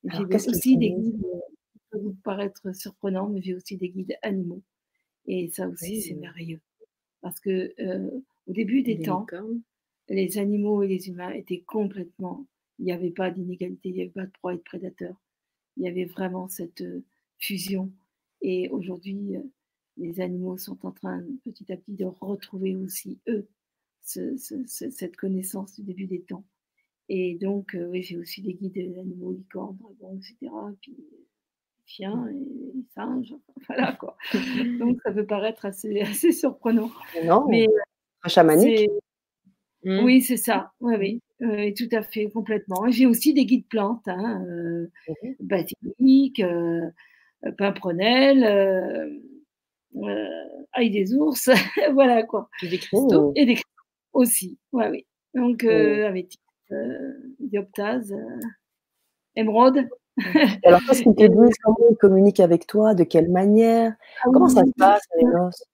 J'ai aussi des guides, qui peuvent vous paraître surprenants, mais j'ai aussi des guides animaux. Et ça aussi, c'est merveilleux. Parce que euh, au début des Des temps, licornes? les animaux et les humains étaient complètement il n'y avait pas d'inégalité, il n'y avait pas de proie et de prédateur. Il y avait vraiment cette fusion. Et aujourd'hui, les animaux sont en train petit à petit de retrouver aussi, eux, cette connaissance du début des temps. Et donc, oui, j'ai aussi des guides animaux, licornes, dragons, etc. Puis, chiens et singes, voilà quoi. donc, ça peut paraître assez, assez surprenant. Non, mais un chamanique. Mmh. Oui, c'est ça. Oui, oui. tout à fait, complètement. J'ai aussi des guides plantes, hein, euh, mmh basilic, euh, euh, euh, ail des ours, voilà quoi. Et des cristaux. Et des cristaux aussi, oui, oui. Donc, euh, avec dioptase, émeraude. Alors, qu'est-ce qu'ils te disent? Comment ils communiquent avec toi? De quelle manière? Ah Comment ça se passe, les noces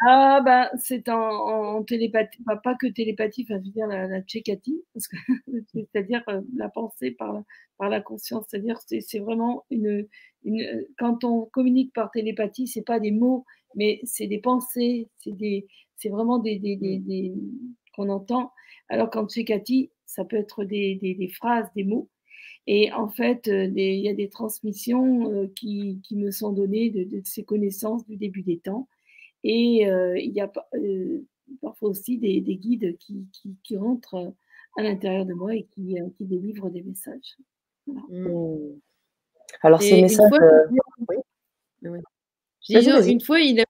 ah, bah, c'est en, télépathie, pas que télépathie, enfin, je veux dire la, la c'est-à-dire euh, la pensée par la, par la conscience, c'est-à-dire c'est, vraiment une, quand on communique par télépathie, c'est pas des mots, mais c'est des pensées, c'est des, c'est vraiment des, des, des, des qu'on entend. Alors qu'en Tchékatie, ça peut être des, phrases, des mots. Et en fait, euh, il y a des transmissions euh, qui, qui me sont données de, de ces connaissances du début des temps. Et euh, il y a euh, parfois aussi des, guides qui, qui, rentrent à l'intérieur de moi et qui, euh, qui délivrent des messages. Mmh. Alors, ces messages. Une fois, il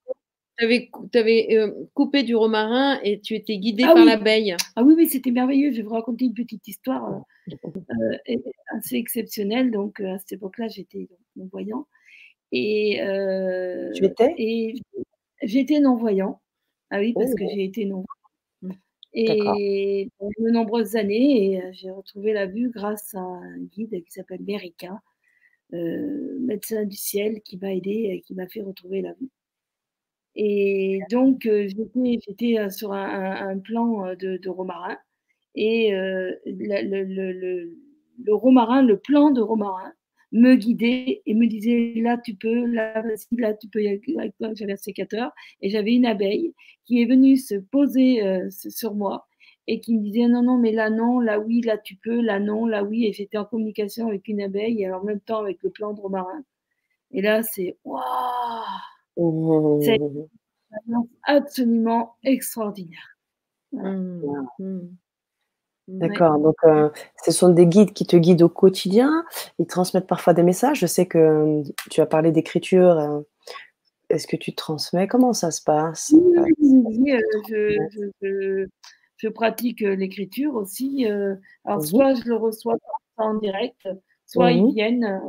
tu avais, coupé du romarin et tu étais guidé ah par l'abeille. Ah oui, oui, c'était merveilleux. Je vais vous raconter une petite histoire assez exceptionnelle. Donc, à cette époque-là, j'étais non-voyant. Et, tu étais? et, J'étais non-voyant. Ah oui, parce que oh. j'ai été non-voyant. Et de nombreuses années, euh, j'ai retrouvé la vue grâce à un guide qui s'appelle Merica, euh, médecin du ciel, qui m'a aidé et qui m'a fait retrouver la vue. Et donc, euh, j'étais sur un, plan de, romarin. Et le, le, romarin, le plan de romarin, me guidait et me disait là tu peux, là là tu peux, j'avais un sécateur et j'avais une abeille qui est venue se poser euh, sur moi et qui me disait non, non, mais là non, là oui, là tu peux, là non, là oui, et j'étais en communication avec une abeille et en même temps avec le plan de romarin. Et là c'est waouh, mmh. c'est absolument extraordinaire. Mmh. Mmh. D'accord, donc euh, ce sont des guides qui te guident au quotidien, ils transmettent parfois des messages. Je sais que euh, tu as parlé d'écriture. Euh, est-ce que tu transmets? Comment ça se passe? Oui, je, pratique l'écriture aussi. alors, soit je le reçois en direct, soit ils viennent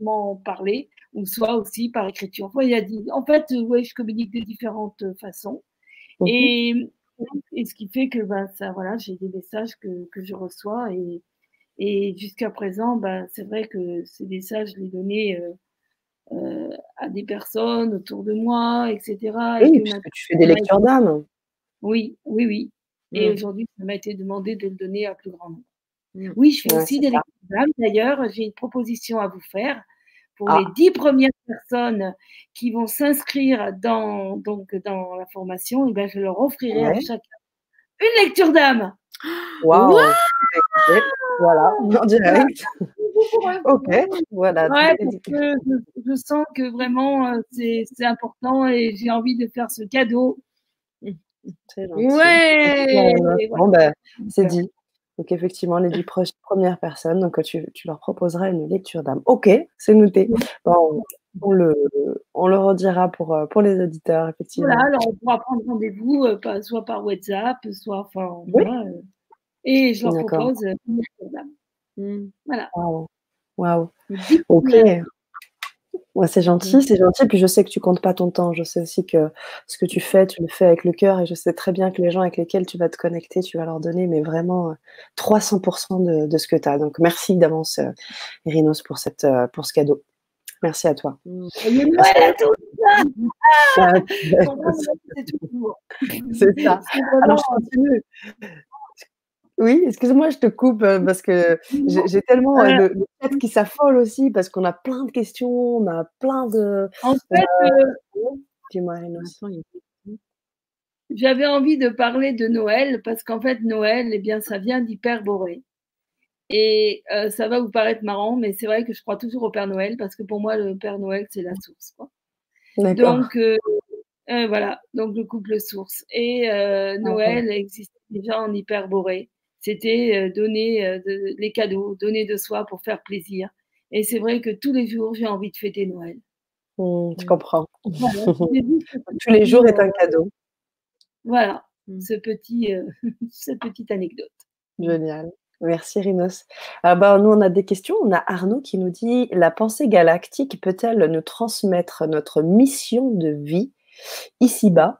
m'en parler, ou soit aussi par écriture. En fait, ouais, je communique de différentes façons. Et et ce qui fait que ben, ça, voilà, j'ai des messages que, que, je reçois et, et jusqu'à présent, ben, c'est vrai que ces messages, je les donnais euh, euh, à des personnes autour de moi, etc. Oui, puisque tu fais des lectures d'âme. Oui, oui, oui. Et mmh. aujourd'hui, ça m'a été demandé de le donner à plus grand nombre. Mmh. Oui, je fais aussi des lectures d'âme. D'ailleurs, j'ai une proposition à vous faire pour les ah. dix premières personnes qui vont s'inscrire dans, donc, dans la formation, et eh ben, je leur offrirai à chacun une lecture d'âme. Waouh Voilà, en direct. ok, voilà. Ouais, je, sens que vraiment euh, c'est important et j'ai envie de faire ce cadeau. Très gentil. Ouais. Bon, ben, c'est dit. Donc effectivement, les dix premières personnes, donc tu, tu leur proposeras une lecture d'âme. Ok, c'est noté. Bon, on, le, on le redira pour, euh, pour les auditeurs, effectivement. Voilà, alors on pourra prendre rendez-vous euh, soit par WhatsApp, soit enfin, euh, et je leur propose une lecture d'âme. Mmh. Voilà. Waouh. Wow. Ok. Ouais, c'est gentil, mmh. c'est gentil. Puis je sais que tu comptes pas ton temps. Je sais aussi que ce que tu fais, tu le fais avec le cœur. Et je sais très bien que les gens avec lesquels tu vas te connecter, tu vas leur donner, mais vraiment 300% de, de, ce que tu as. Donc merci d'avance, euh, Irinos, pour, cette, euh, pour ce cadeau. Merci à toi. C'est ça. Alors, je continue. Oui, excuse-moi, je te coupe euh, parce que j'ai tellement euh, le, le, chat qui s'affole aussi parce qu'on a plein de questions, on a plein de. En fait, euh, j'avais envie de parler de Noël parce qu'en fait, Noël, eh bien, ça vient d'hyperboré. Et euh, ça va vous paraître marrant, mais c'est vrai que je crois toujours au Père Noël parce que pour moi, le Père Noël, c'est la source. Quoi. Donc, euh, euh, voilà, donc le couple source. Et Noël existe déjà en hyperboré. C'était donner les cadeaux, donner de soi pour faire plaisir. Et c'est vrai que tous les jours, j'ai envie de fêter Noël. Mmh, je comprends. tous les jours est un cadeau. Voilà, mmh. ce petit, cette petite anecdote. Génial. Merci Rinos. Ah bah, nous, on a des questions. On a Arnaud qui nous dit La pensée galactique peut-elle nous transmettre notre mission de vie ici-bas?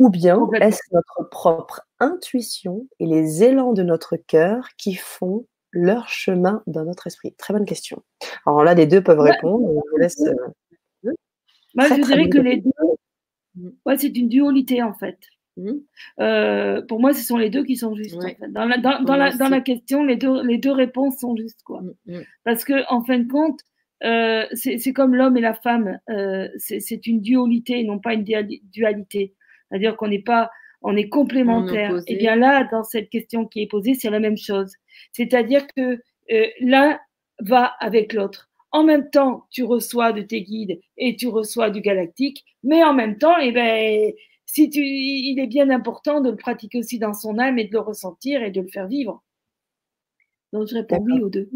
Ou bien est-ce notre propre intuition et les élans de notre cœur qui font leur chemin dans notre esprit? Très bonne question. Alors là, les deux peuvent répondre. Je vous laisse. Euh, Moi, je dirais que les deux, ouais, c'est une dualité en fait. Mmh. Euh, pour moi, ce sont les deux qui sont justes. Dans, la, dans, dans, la, dans, la, question, les deux, les deux réponses sont justes. Quoi. Mmh, mmh. Parce que, en fin de compte, euh, c'est comme l'homme et la femme. Euh, c'est une dualité, non pas une dualité. C'est-à-dire qu'on n'est pas, on est complémentaires. Et bien là, dans cette question qui est posée, c'est la même chose. C'est-à-dire que euh, l'un va avec l'autre. En même temps, tu reçois de tes guides et tu reçois du galactique, mais en même temps, eh ben, si tu, il est bien important de le pratiquer aussi dans son âme et de le ressentir et de le faire vivre. Donc je réponds oui aux deux.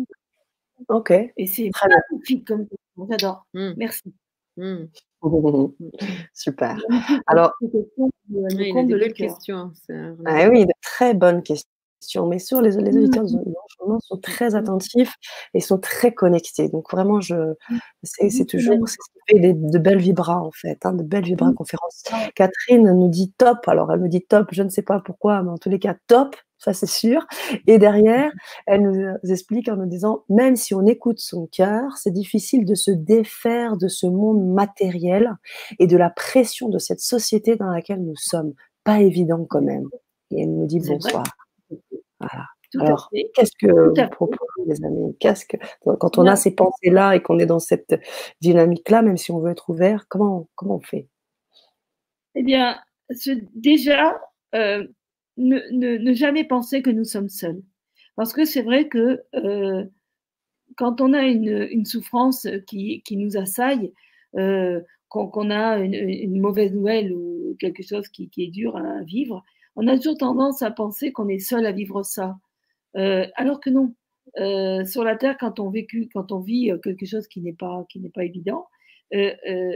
Ok. Et c'est magnifique comme J'adore. Mmh. Merci. Mmh. Super. Alors, il a de questions. Ah oui, de très bonnes questions mais sur les, les auditeurs de sont très attentifs et sont très connectés. Donc vraiment, je, c'est, toujours ce qui fait de belles vibras en fait, hein, de belles vibras conférences. Catherine nous dit top. Alors elle me dit top, je ne sais pas pourquoi, mais en tous les cas top, ça c'est sûr. Et derrière, elle nous explique en nous disant, même si on écoute son cœur, c'est difficile de se défaire de ce monde matériel et de la pression de cette société dans laquelle nous sommes. Pas évident quand même. Et elle nous dit bonsoir. Voilà. Alors, qu'est-ce que vous proposez, les amis? Qu'est-ce que quand on a ces pensées-là et qu'on est dans cette dynamique-là, même si on veut être ouvert, comment comment on fait? Eh bien, déjà, euh, ne, jamais penser que nous sommes seuls, parce que c'est vrai que euh, quand on a une, souffrance qui, nous assaille, euh, qu'on a une, mauvaise nouvelle ou quelque chose qui, qui est dur à vivre, on a toujours tendance à penser qu'on est seul à vivre ça. Euh, alors que non. Euh, sur la Terre, quand on, quand on vit euh, quelque chose qui n'est pas, qui n'est pas évident, et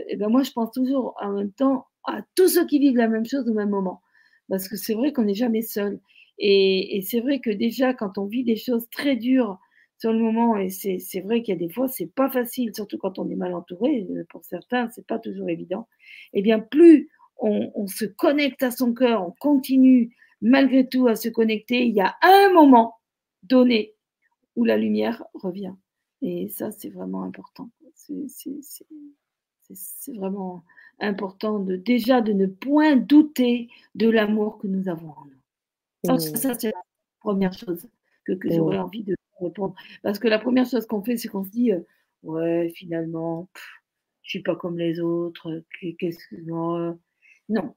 eh ben moi, je pense toujours en même temps à tous ceux qui vivent la même chose au même moment. Parce que c'est vrai qu'on n'est jamais seul. Et, c'est vrai que déjà, quand on vit des choses très dures sur le moment, et c'est vrai qu'il y a des fois, c'est pas facile, surtout quand on est mal entouré, pour certains, c'est pas toujours évident. Eh bien, plus on, se connecte à son cœur, on continue malgré tout à se connecter, il y a un moment donné où la lumière revient. Et ça, c'est vraiment important. C'est vraiment important de déjà de ne point douter de l'amour que nous avons en nous. Ça, c'est la première chose que, j'aurais envie de répondre. Parce que la première chose qu'on fait, c'est qu'on se dit, euh, ouais, finalement, je suis pas comme les autres. Qu'est-ce que non,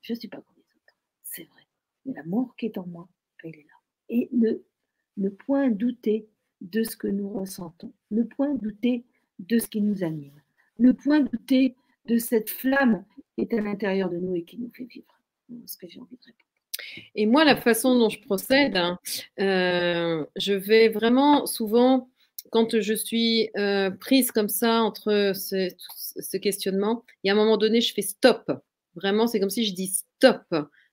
je ne suis pas comme les autres. C'est vrai. Mais l'amour qui est en moi, il est là. Et ne, point douter de ce que nous ressentons. Ne point douter de ce qui nous anime. Ne point douter de cette flamme qui est à l'intérieur de nous et qui nous fait vivre. Ce que j'ai envie de répondre. Et moi, la façon dont je procède, hein, euh, je vais vraiment souvent, quand je suis euh, prise comme ça entre ce, questionnement, il y a un moment donné, je fais stop. Vraiment, c'est comme si je dis stop.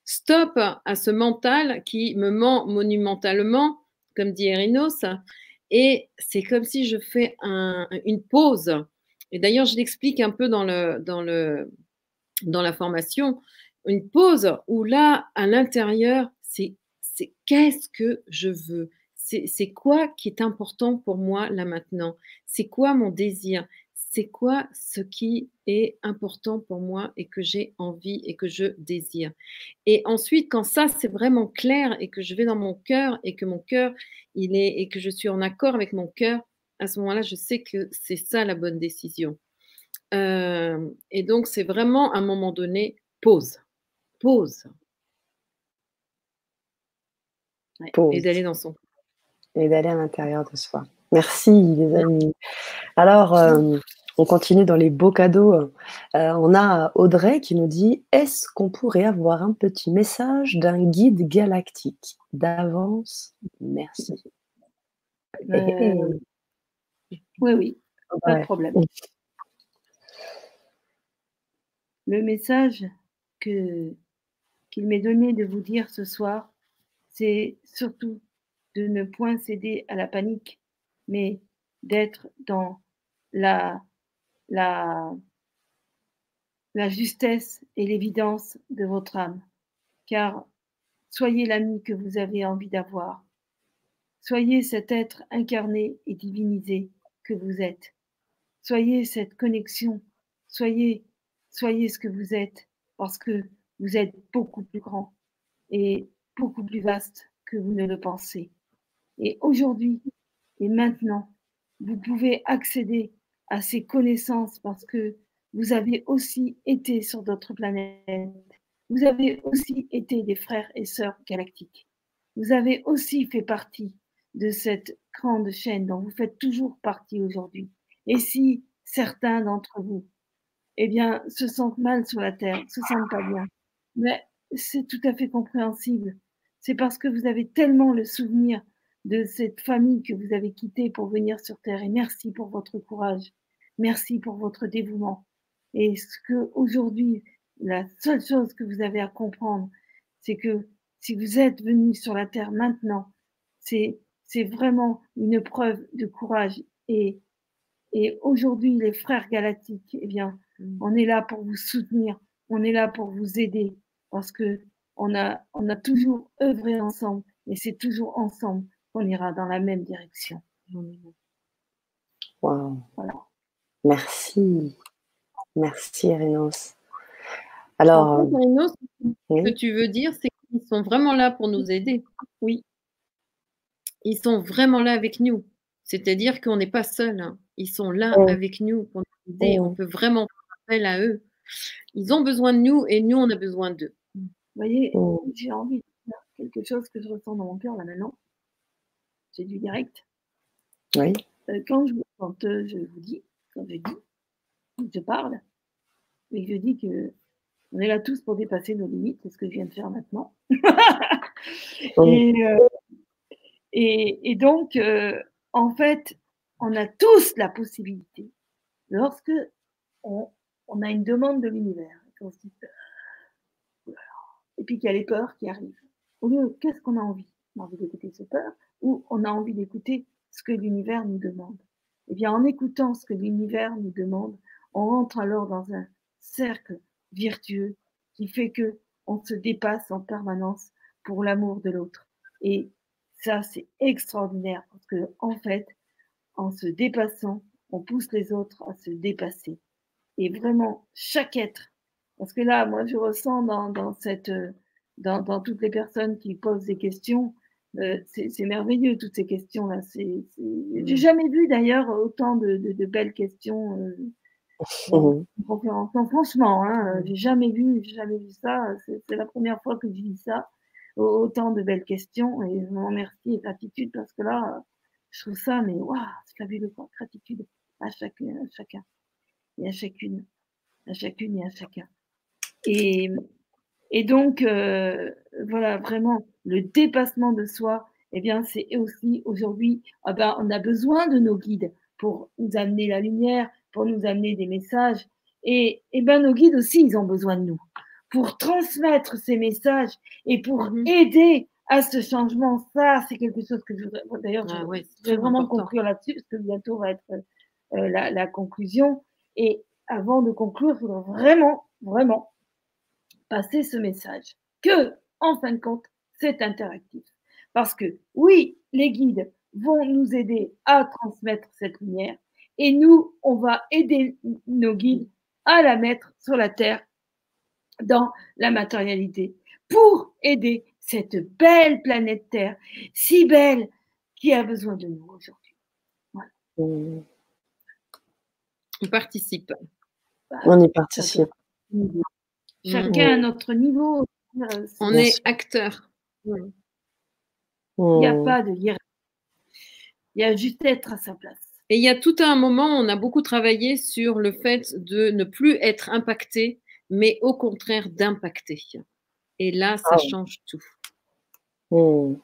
Stop à ce mental qui me ment monumentalement, comme dit Erinos. Et c'est comme si je fais une pause. Et d'ailleurs, je l'explique un peu dans, le, dans, le, dans la formation. Une pause où là, à l'intérieur, c'est qu'est-ce que je veux? C'est quoi qui est important pour moi là maintenant? C'est quoi mon désir? C'est quoi ce qui est important pour moi et que j'ai envie et que je désire? Et ensuite, quand ça c'est vraiment clair et que je vais dans mon cœur et que mon cœur il est et que je suis en accord avec mon cœur, à ce moment-là, je sais que c'est ça la bonne décision. Euh, et donc c'est vraiment à un moment donné pause, pause. Et d'aller dans son et d'aller à l'intérieur de soi. Merci les amis. Alors, euh, on continue dans les beaux cadeaux. Euh, on a Audrey qui nous dit Est-ce qu'on pourrait avoir un petit message d'un guide galactique? D'avance, merci. Euh, oui, oui, pas de problème. Le message que qu'il m'est donné de vous dire ce soir, c'est surtout de ne point céder à la panique, mais d'être dans la, la, la justesse et l'évidence de votre âme. Car soyez l'ami que vous avez envie d'avoir. Soyez cet être incarné et divinisé que vous êtes. Soyez cette connexion. Soyez, soyez ce que vous êtes parce que vous êtes beaucoup plus grand et beaucoup plus vaste que vous ne le pensez. Et aujourd'hui et maintenant, vous pouvez accéder à ces connaissances parce que vous avez aussi été sur d'autres planètes. Vous avez aussi été des frères et sœurs galactiques. Vous avez aussi fait partie de cette grande chaîne dont vous faites toujours partie aujourd'hui. Et si certains d'entre vous, eh bien, se sentent mal sur la terre, se sentent pas bien, mais c'est tout à fait compréhensible. C'est parce que vous avez tellement le souvenir de cette famille que vous avez quittée pour venir sur Terre. Et merci pour votre courage. Merci pour votre dévouement. Et ce que aujourd'hui, la seule chose que vous avez à comprendre, c'est que si vous êtes venu sur la Terre maintenant, c'est, c'est vraiment une preuve de courage. Et, et aujourd'hui, les frères galactiques, eh bien, on est là pour vous soutenir, on est là pour vous aider, parce que on a, on a toujours œuvré ensemble, et c'est toujours ensemble on ira dans la même direction. Wow. Voilà. Merci. Merci, Erinos. Alors, ce que tu veux dire, c'est qu'ils sont vraiment là pour nous aider. Oui. Ils sont vraiment là avec nous. C'est-à-dire qu'on n'est pas seul. Hein. Ils sont là avec nous pour nous aider. On peut vraiment faire appel à eux. Ils ont besoin de nous et nous, on a besoin d'eux. Vous voyez, j'ai envie de faire quelque chose que je ressens dans mon cœur là maintenant c'est du direct? Oui. Euh, quand, je, euh, je vous dis, quand je dis, je parle, et je dis que on est là tous pour dépasser nos limites, c'est ce que je viens de faire maintenant. Euh, et, et, donc, en fait, on a tous la possibilité, lorsque on, on a une demande de l'univers, et puis qu'il y a les peurs qui arrivent. Au lieu, qu'est-ce qu'on a envie? On a envie d'écouter ces peurs, où on a envie d'écouter ce que l'univers nous demande. Eh bien, en écoutant ce que l'univers nous demande, on rentre alors dans un cercle virtueux qui fait que on se dépasse en permanence pour l'amour de l'autre. Et ça, c'est extraordinaire parce que, en fait, en se dépassant, on pousse les autres à se dépasser. Et vraiment, chaque être, parce que là, moi, je ressens dans, dans, dans toutes les personnes qui posent des questions, euh, c'est merveilleux toutes ces questions-là. J'ai mmh. jamais vu d'ailleurs autant de, belles questions euh, en conférence. franchement, hein, j'ai jamais vu, jamais vu ça. C'est la première fois que je vis ça. Autant de belles questions et je vous remercie et gratitude parce que là, je trouve ça, mais waouh, c'est fabuleux quoi. Gratitude à chacun, à chacun et à chacune, à chacune et à chacun. Et, et donc, euh, voilà, vraiment, le dépassement de soi, eh bien, c'est aussi aujourd'hui, ah ben, on a besoin de nos guides pour nous amener la lumière, pour nous amener des messages. Et, eh ben, nos guides aussi, ils ont besoin de nous pour transmettre ces messages et pour mmh aider à ce changement. Ça, c'est quelque chose que je voudrais. D'ailleurs, je, ah vais vraiment conclure là-dessus parce que bientôt va être euh, la, la, conclusion. Et avant de conclure, je voudrais vraiment, vraiment passer ce message que, en fin de compte, c'est interactif. Parce que oui, les guides vont nous aider à transmettre cette lumière et nous, on va aider nos guides à la mettre sur la terre dans la matérialité pour aider cette belle planète Terre, si belle, qui a besoin de nous aujourd'hui. On participe. On y participe. Chacun à notre niveau. On est acteur. Il n'y a pas de hiérarchie. Il y a juste être à sa place. Et il y a tout un moment, on a beaucoup travaillé sur le fait de ne plus être impacté, mais au contraire d'impacter. Et là, ça Ah. change tout. Hmm.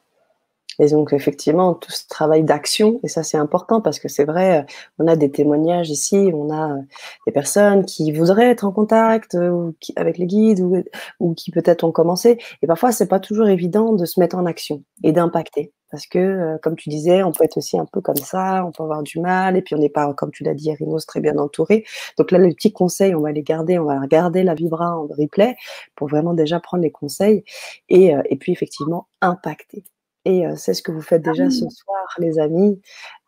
Et donc, effectivement, tout ce travail d'action, et ça c'est important parce que c'est vrai, on a des témoignages ici, on a euh, des personnes qui voudraient être en contact euh, ou qui- avec les guides ou, ou qui peut-être ont commencé. Et parfois, c'est pas toujours évident de se mettre en action et d'impacter. Parce que, euh, comme tu disais, on peut être aussi un peu comme ça, on peut avoir du mal, et puis on n'est pas, comme tu l'as dit, Erinos, très bien entouré. Donc là, les petits conseils, on va les garder, on va regarder la vibra en replay pour vraiment déjà prendre les conseils et, et puis effectivement impacter. Et euh, c'est ce que vous faites déjà ce soir, les amis,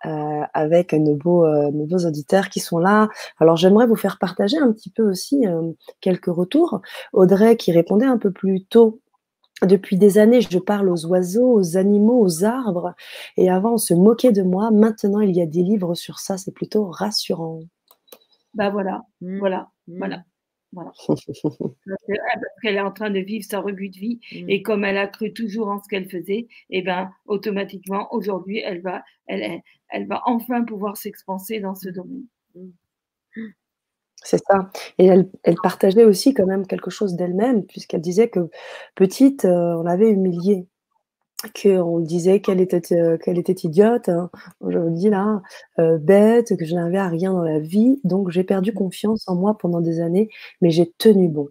euh, avec nos beaux, euh, nos beaux auditeurs qui sont là. Alors j'aimerais vous faire partager un petit peu aussi euh, quelques retours. Audrey qui répondait un peu plus tôt. Depuis des années, je parle aux oiseaux, aux animaux, aux arbres. Et avant, on se moquait de moi. Maintenant, il y a des livres sur ça. C'est plutôt rassurant. Bah voilà, Mm. voilà, Mm. voilà. Voilà. Parce ah, qu'elle est en train de vivre sa revue de vie Mm. et comme elle a cru toujours en ce qu'elle faisait, et ben automatiquement aujourd'hui elle va, elle, elle, elle va enfin pouvoir s'expanser dans ce domaine. C'est ça. Et elle, elle partageait aussi quand même quelque chose d'elle-même, puisqu'elle disait que petite, euh, on l'avait humiliée, qu'on disait qu'elle était, euh, qu'elle était idiote, hein, je vous le dis là, euh, bête, que je n'avais à rien dans la vie. Donc j'ai perdu confiance en moi pendant des années, mais j'ai tenu bon.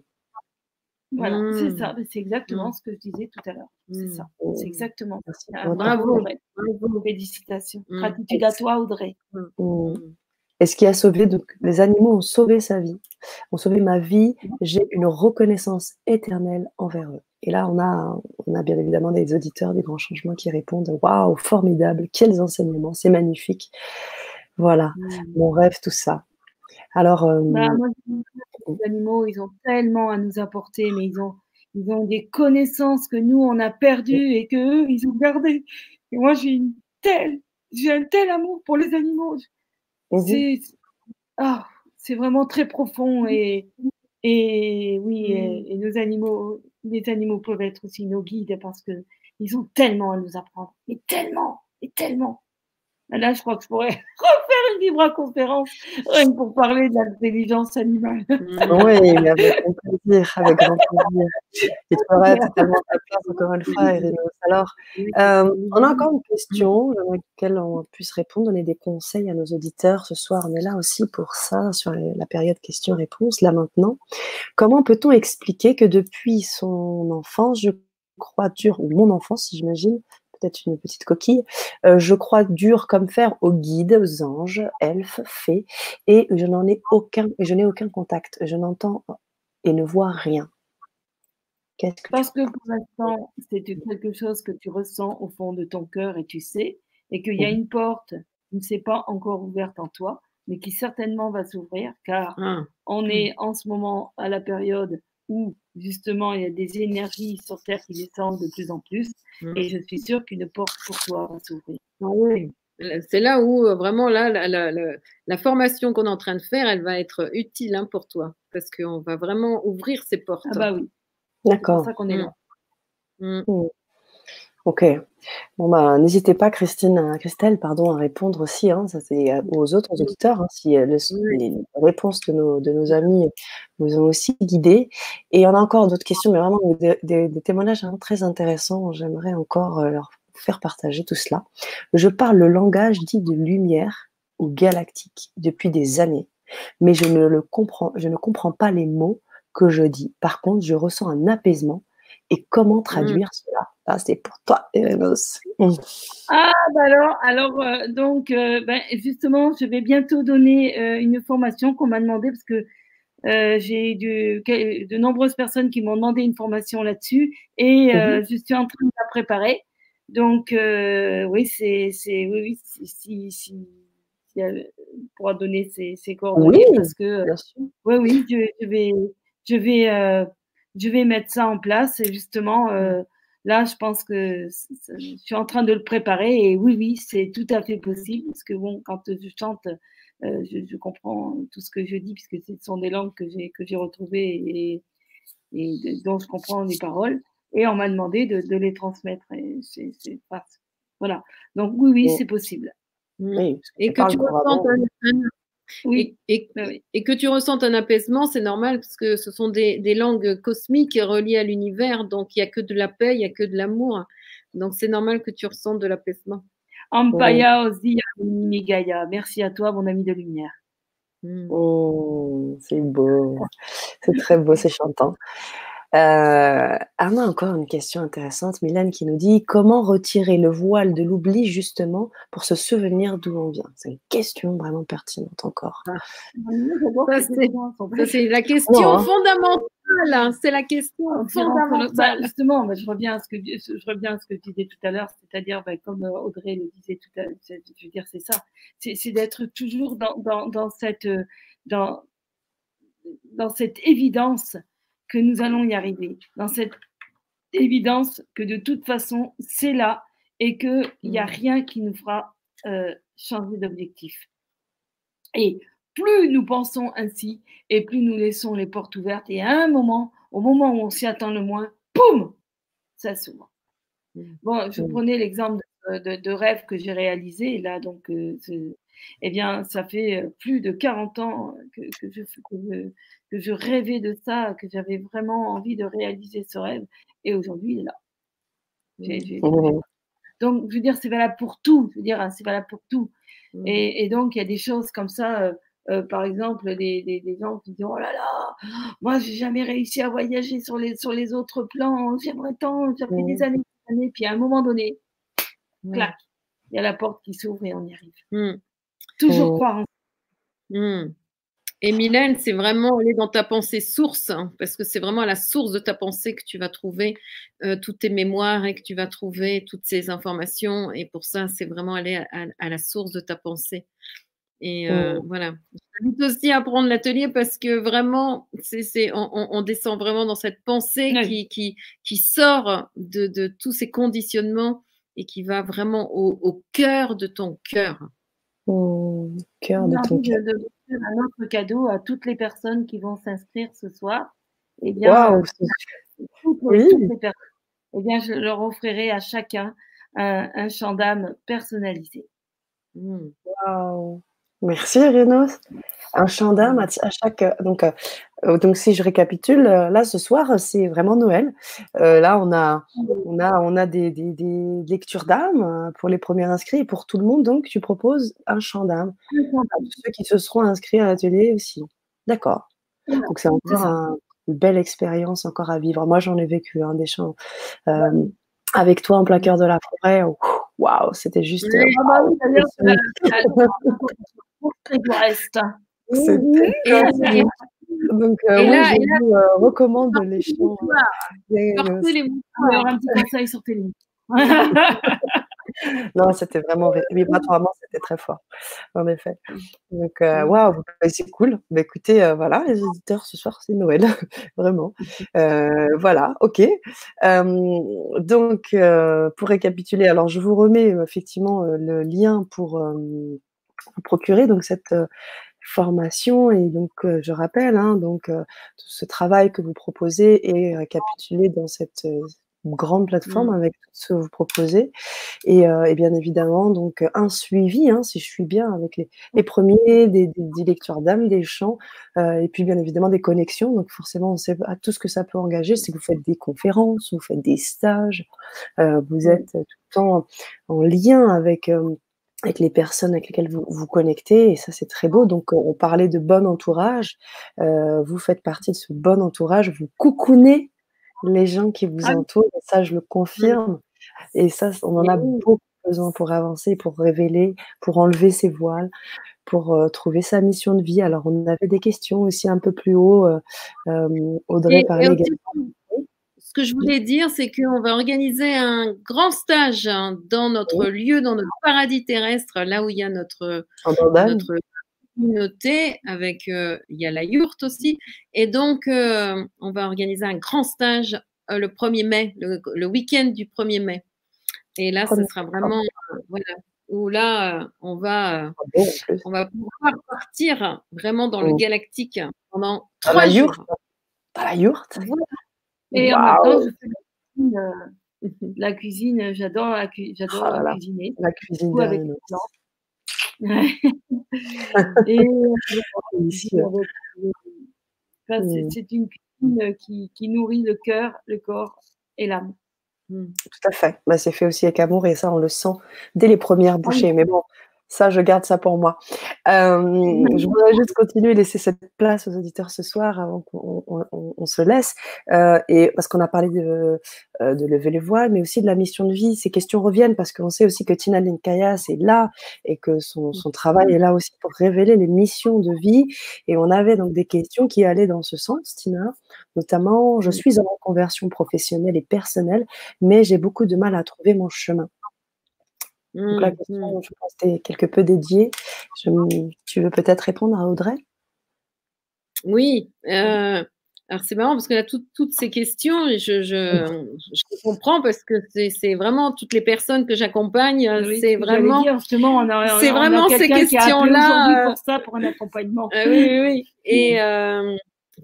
Voilà, c'est ça, c'est exactement Mm. ce que je disais tout à l'heure. C'est ça, c'est exactement ça. Bravo. Audrey. bravo, félicitations. Gratitude à toi, Audrey. Et ce qui a sauvé, donc, les animaux ont sauvé sa vie, ont sauvé ma vie. J'ai une reconnaissance éternelle envers eux. Et là, on a, on a bien évidemment des auditeurs des grands changements qui répondent Waouh, formidable, quels enseignements, c'est magnifique. Voilà, Mm. mon rêve, tout ça. Alors, euh, Bah, moi, les animaux, ils ont tellement à nous apporter, mais ils ont, ils ont des connaissances que nous, on a perdues et que eux, ils ont gardées. Et moi, j'ai une telle, j'ai un tel amour pour les animaux. C'est, ah, c'est vraiment très profond et, et oui, et, et nos animaux, les animaux peuvent être aussi nos guides parce que ils ont tellement à nous apprendre, mais tellement, et tellement. Là, je crois que je pourrais refaire une vibra-conférence pour parler de l'intelligence animale. Mm. oui, mais avec grand plaisir, avec grand plaisir. Et tu aurais totalement ta place encore une fois. Alors, euh, on a encore une question à laquelle on puisse répondre, donner des conseils à nos auditeurs. Ce soir, on est là aussi pour ça, sur la période questions-réponses, là maintenant. Comment peut-on expliquer que depuis son enfance, je crois dur, ou mon enfance, si j'imagine, peut-être une petite coquille, euh, je crois dur comme fer aux guides, aux anges, elfes, fées, et je n'en ai aucun, je n'ai aucun contact. Je n'entends et ne vois rien. Qu'est-ce que Parce que pour l'instant, c'est quelque chose que tu ressens au fond de ton cœur et tu sais, et qu'il y a une porte qui ne s'est pas encore ouverte en toi, mais qui certainement va s'ouvrir, car Ah. on est en ce moment à la période où justement il y a des énergies sur Terre qui descendent de plus en plus, Mm. et je suis sûre qu'une porte pour toi va s'ouvrir. Ah oui. C'est là où euh, vraiment là, la, la- la- la formation qu'on est en train de faire, elle va être utile hein, pour toi parce qu'on va vraiment ouvrir ces portes. Ah bah oui, c'est pour D'accord. ça qu'on est Mm. là. Mm. Ok. Bon bah n'hésitez pas, Christine, à- Christelle, pardon, à répondre aussi. Hein, ça c'est euh, aux autres auditeurs, hein, si euh, le- les réponses de nos, de nos amis vous ont aussi guidé. Et on a encore d'autres questions, mais vraiment des, des- des témoignages hein, très intéressants. J'aimerais encore euh, leur faire partager tout cela. Je parle le langage dit de lumière ou galactique depuis des années, mais je ne le comprends, je ne comprends pas les mots que je dis. Par contre, je ressens un apaisement. Et comment traduire cela? Ah, c'est pour toi, Erenos. Ah, bah alors, alors euh, donc, euh, ben, justement, je vais bientôt donner euh, une formation qu'on m'a demandé parce que euh, j'ai de, de nombreuses personnes qui m'ont demandé une formation là-dessus et euh, je suis en train de la préparer. Donc, euh, oui, c'est, c'est, oui, oui, si, si, si, si elle pourra donner ses, ses coordonnées Oui, parce que, euh, Bien sûr. oui, oui, je, je vais, je vais, euh, je vais mettre ça en place et justement, euh, là, je pense que je suis en train de le préparer et oui, oui, c'est tout à fait possible parce que bon, quand je chante, euh, je, je comprends tout ce que je dis puisque ce sont des langues que j'ai que j'ai retrouvées et, et de- dont je comprends les paroles et on m'a demandé de, de les transmettre et pas- voilà. Donc oui, oui, Bon. c'est possible. Et que tu ressentes un, oui. Et, et, que tu ressentes un apaisement, c'est normal parce que ce sont des, des langues cosmiques reliées à l'univers, donc il n'y a que de la paix, il n'y a que de l'amour. Donc c'est normal que tu ressentes de l'apaisement. Ampaya Gaïa. Merci à toi, mon ami de lumière. Hmm. Oh, c'est beau. C'est très beau, c'est chantant. Euh, on a encore une question intéressante. Mylène qui nous dit comment retirer le voile de l'oubli justement pour se souvenir d'où on vient? C'est une question vraiment pertinente encore. Ah. c'est la question hein. fondamentale. C'est la question fondamentale. justement, je reviens à ce que je reviens à ce que tu disais tout à l'heure, c'est-à-dire ben, comme euh, Audrey le disait tout à l'heure, je veux dire c'est ça, c'est d'être toujours dans, dans, dans cette dans dans cette évidence que nous allons y arriver, dans cette évidence que de toute façon, c'est là et qu'il n'y a rien qui nous fera euh, changer d'objectif. Et plus nous pensons ainsi, et plus nous laissons les portes ouvertes, et à un moment, au moment où on s'y attend le moins, poum, ça s'ouvre. Bon, je mm. prenais l'exemple de, rêve que j'ai réalisé, là, donc, euh, eh bien, ça fait euh, plus de 40 ans que, je, que, que je rêvais de ça, que j'avais vraiment envie de réaliser ce rêve. Et aujourd'hui, il est là. Mmh. Donc, je veux dire, c'est valable pour tout. Je veux dire, c'est valable pour tout. Mmh. Et, donc, il y a des choses comme ça. Euh, euh, par exemple, des, des, gens qui disent Oh là là, moi, j'ai jamais réussi à voyager sur les, sur les autres plans. J'aimerais tant, ça fait des mmh. années, des années. Puis à un moment donné, clac, il y a la porte qui s'ouvre et on y arrive. Toujours croire en et Mylène, c'est vraiment aller dans ta pensée source, hein, parce que c'est vraiment à la source de ta pensée que tu vas trouver euh, toutes tes mémoires et que tu vas trouver toutes ces informations. Et pour ça, c'est vraiment aller à, la source de ta pensée. Et euh, oh. voilà. J'invite aussi à prendre l'atelier parce que vraiment, c'est, on, descend vraiment dans cette pensée qui, qui, sort de, tous ces conditionnements et qui va vraiment au, cœur de ton cœur. Au cœur de ton cœur un autre cadeau à toutes les personnes qui vont s'inscrire ce soir. Eh bien, oui. eh bien, je leur offrirai à chacun un, un chant d'âme personnalisé. Mmh. Merci Renos. Un chant d'âme à, chaque. Donc, euh, euh, donc, si je récapitule, euh, là ce soir, c'est vraiment Noël. là, on a, on a, on a des, des, des lectures d'âme pour les premiers inscrits et pour tout le monde. Donc, tu proposes un chant d'âme à tous ceux qui se seront inscrits à l'atelier aussi. D'accord. Donc, c'est encore une belle expérience encore à vivre. Moi, j'en ai vécu hein, des chants avec toi en plein cœur de la forêt. Waouh, c'était juste. Reste. Donc, euh, et là, je vous euh, recommande les chants. Euh, les mots. un petit conseil, les mots. non, c'était vraiment vibratoirement, c'était très fort, en effet. Donc, waouh, c'est cool. Bah, écoutez, voilà, les éditeurs, ce soir, c'est Noël, vraiment. voilà, ok. donc, pour récapituler, alors je vous remets effectivement le lien pour procurer donc cette formation. Et donc je rappelle hein, donc ce travail que vous proposez est récapitulé dans cette grande plateforme mmh. avec tout ce que vous proposez. Et, bien évidemment donc un suivi hein, si je suis bien avec les, les premiers des, des, lectures d'âme des chants et puis bien évidemment des connexions. Donc forcément on sait tout ce que ça peut engager. Si vous faites des conférences vous faites des stages vous mmh. êtes tout le temps en lien avec avec les personnes avec lesquelles vous vous connectez, et ça c'est très beau. Donc on parlait de bon entourage, euh, vous faites partie de ce bon entourage, vous coucounez les gens qui vous ah entourent, et ça je le confirme. Et ça, on en a beaucoup besoin pour avancer, pour révéler, pour enlever ses voiles, pour euh, trouver sa mission de vie. Alors on avait des questions aussi un peu plus haut. Euh, Audrey parlait également ce que je voulais dire, c'est qu'on va organiser un grand stage hein, dans notre lieu, dans notre paradis terrestre, là où il y a notre, communauté, avec euh, il y a la yourte aussi. Et donc, euh, on va organiser un grand stage euh, le 1er mai, le, week-end du 1er mai. Et là, ce sera vraiment, voilà, où là, on va, ah on va pouvoir partir vraiment dans le oh. galactique pendant trois jours. Dans la yourte et en même temps, je fais la cuisine, euh, j'adore la, j'adore oh cuisiner. La cuisine avec Et c'est une cuisine qui, qui, nourrit le cœur, le corps et l'âme. Mmh. Tout à fait. Bah, c'est fait aussi avec amour et ça, on le sent dès les premières bouchées. Mais bon, ça, je garde ça pour moi. je voudrais juste continuer, laisser cette place aux auditeurs ce soir avant qu'on se laisse. et parce qu'on a parlé de, de lever les voiles, mais aussi de la mission de vie. Ces questions reviennent parce qu'on sait aussi que Tina Linkayas est là et que son, son, travail est là aussi pour révéler les missions de vie. Et on avait donc des questions qui allaient dans ce sens, Tina. Notamment, je suis en conversion professionnelle et personnelle, mais j'ai beaucoup de mal à trouver mon chemin. Donc la mmh, question, mmh. je pense, est quelque peu dédiée. tu veux peut-être répondre à Audrey? Oui. Euh, alors c'est marrant parce que là, toutes ces questions, je, je, je, comprends parce que c'est vraiment toutes les personnes que j'accompagne, c'est vraiment, c'est vraiment ces questions-là. pour ça, pour un accompagnement. Euh, oui, oui. Et euh,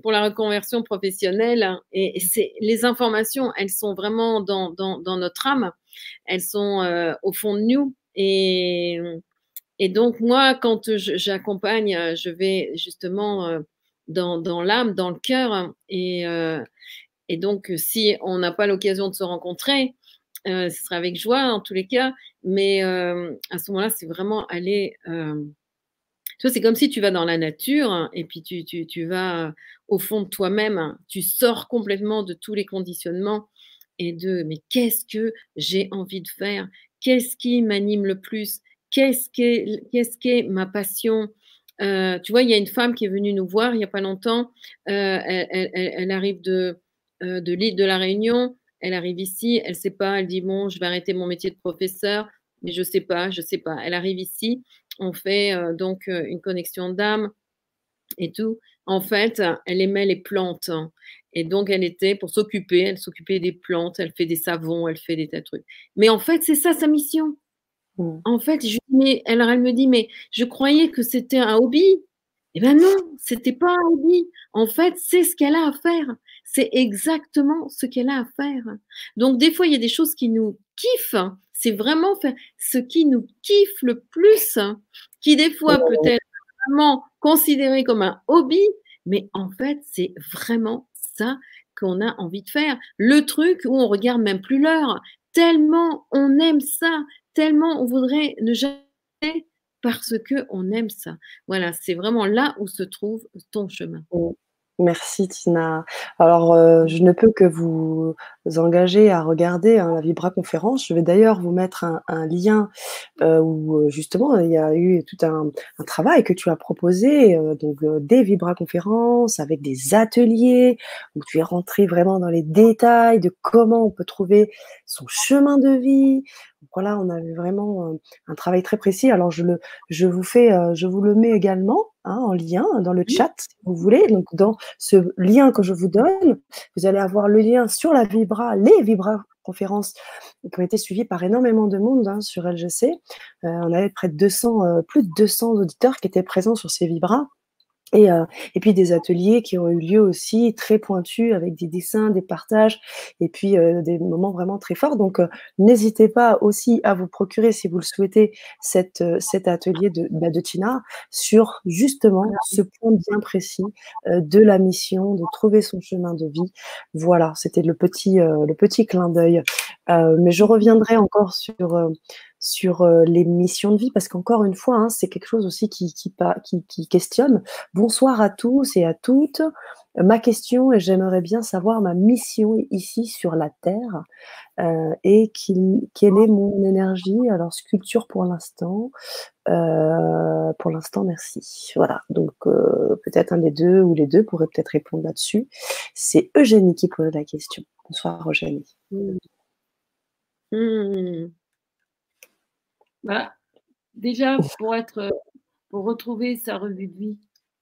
pour la reconversion professionnelle, et, c'est les informations, elles sont vraiment dans, dans, dans notre âme elles sont euh, au fond de nous. Et, et donc, moi, quand j'accompagne, euh, je vais justement euh, dans, l'âme, dans le cœur. Et, et donc, si on n'a pas l'occasion de se rencontrer, ce sera avec joie en tous les cas. Mais à ce moment-là, c'est vraiment aller. tu vois, c'est comme si tu vas dans la nature et puis tu, tu, tu vas au fond de toi-même, tu sors complètement de tous les conditionnements et de mais qu'est-ce que j'ai envie de faire? Qu'est-ce qui m'anime le plus? Qu'est-ce qui qu'est-ce est ma passion? Euh, Tu vois, il y a une femme qui est venue nous voir il n'y a pas longtemps. Euh, elle, arrive de, euh, de l'île de la Réunion. Elle arrive ici. Elle ne sait pas. Elle dit bon, je vais arrêter mon métier de professeur, mais je ne sais pas, je ne sais pas. Elle arrive ici. On fait donc une connexion d'âme et tout. En fait, elle aimait les plantes. Et donc, elle était pour s'occuper, elle s'occupait des plantes, elle fait des savons, elle fait des tas de trucs. Mais en fait, c'est ça sa mission. Mmh. En fait, je, mais, alors elle me dit, mais je croyais que c'était un hobby. Eh bien non, c'était pas un hobby. En fait, c'est ce qu'elle a à faire. C'est exactement ce qu'elle a à faire. Donc, des fois, il y a des choses qui nous kiffent. C'est vraiment faire ce qui nous kiffe le plus, qui des fois peut être considéré comme un hobby, mais en fait, c'est vraiment ça qu'on a envie de faire. Le truc où on regarde même plus l'heure, tellement on aime ça, tellement on voudrait ne jamais parce que on aime ça. Voilà, c'est vraiment là où se trouve ton chemin. Merci Tina. Alors, euh, je ne peux que vous engager à regarder hein, la Vibra conférence. Je vais d'ailleurs vous mettre un, lien euh, où euh, justement il y a eu tout un, travail que tu as proposé, donc des Vibra conférences avec des ateliers où tu es rentré vraiment dans les détails de comment on peut trouver son chemin de vie, voilà, on avait vraiment un travail très précis. Alors je le, je vous fais, je vous le mets également hein, en lien dans le chat, si vous voulez. Donc dans ce lien que je vous donne, vous allez avoir le lien sur la Vibra, les Vibra conférences qui ont été suivies par énormément de monde hein, sur LGC. on avait près de 200, plus de 200 auditeurs qui étaient présents sur ces Vibras. Et, euh, et, puis des ateliers qui ont eu lieu aussi très pointus avec des dessins, des partages et puis euh, des moments vraiment très forts. Donc euh, n'hésitez pas aussi à vous procurer, si vous le souhaitez, cette, cet atelier de, bah, de Tina sur justement ce point bien précis de la mission, de trouver son chemin de vie. Voilà, c'était le petit, le petit clin d'œil. Mais je reviendrai encore sur sur euh, les missions de vie, parce qu'encore une fois, hein, c'est quelque chose aussi qui, qui, questionne. Bonsoir à tous et à toutes. Ma question, et j'aimerais bien savoir ma mission ici sur la Terre, euh, et quelle est mon énergie. Alors, sculpture pour l'instant. Euh, pour l'instant, merci. Voilà, donc peut-être un des deux ou les deux pourraient peut-être répondre là-dessus. C'est Eugénie qui pose la question. Bonsoir Eugénie. Mmh. Mmh. Bah, déjà, pour être, pour retrouver sa revue de vie,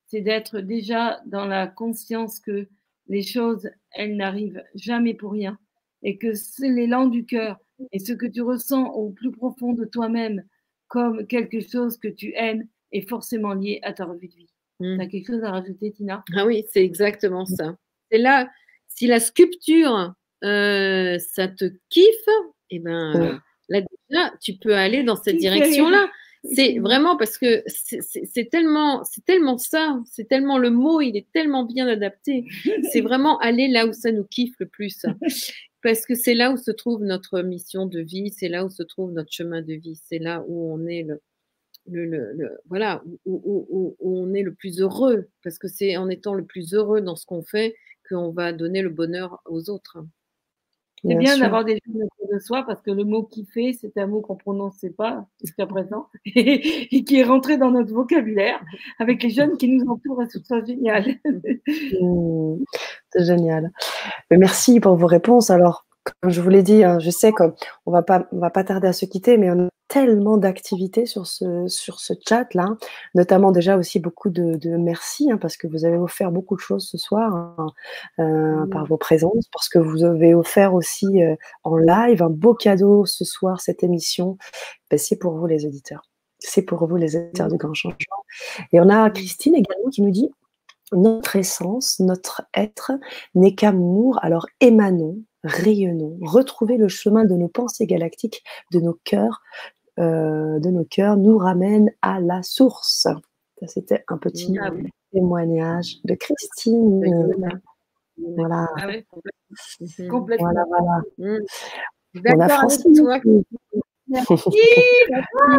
c'est d'être déjà dans la conscience que les choses, elles n'arrivent jamais pour rien et que c'est l'élan du cœur et ce que tu ressens au plus profond de toi-même comme quelque chose que tu aimes est forcément lié à ta revue de vie. Mmh. Tu as quelque chose à rajouter, Tina? Ah oui, c'est exactement ça. C'est là, si la sculpture, euh, ça te kiffe, eh ben, là déjà, tu peux aller dans cette direction-là. C'est vraiment parce que c'est tellement, c'est tellement ça, c'est tellement le mot, il est tellement bien adapté. C'est vraiment aller là où ça nous kiffe le plus. Parce que c'est là où se trouve notre mission de vie, c'est là où se trouve notre chemin de vie, c'est là où on est le, le, voilà, où, on est le plus heureux, parce que c'est en étant le plus heureux dans ce qu'on fait qu'on va donner le bonheur aux autres. C'est bien, d'avoir des gens autour de soi parce que le mot kiffer, c'est un mot qu'on ne prononçait pas jusqu'à présent et, qui est rentré dans notre vocabulaire avec les jeunes qui nous entourent. C'est ça génial. Mmh, c'est génial. Merci pour vos réponses. Alors, comme je vous l'ai dit, hein, je sais qu'on ne va pas, va pas tarder à se quitter, mais on a tellement d'activités sur ce, sur ce chat-là, notamment déjà aussi beaucoup de, merci, hein, parce que vous avez offert beaucoup de choses ce soir hein, euh, par vos présences, parce que vous avez offert aussi euh, en live un beau cadeau ce soir, cette émission. Ben, c'est pour vous les auditeurs. C'est pour vous les auditeurs du grand changement. Et on a Christine également qui nous dit notre essence, notre être n'est qu'amour, alors émanons, rayonnons, retrouvez le chemin de nos pensées galactiques, de nos cœurs, euh, de nos cœurs, nous ramène à la source. C'était un petit ah témoignage de Christine. Voilà. Ah Complètement. Voilà, voilà. Mmh. On a Francine. Merci,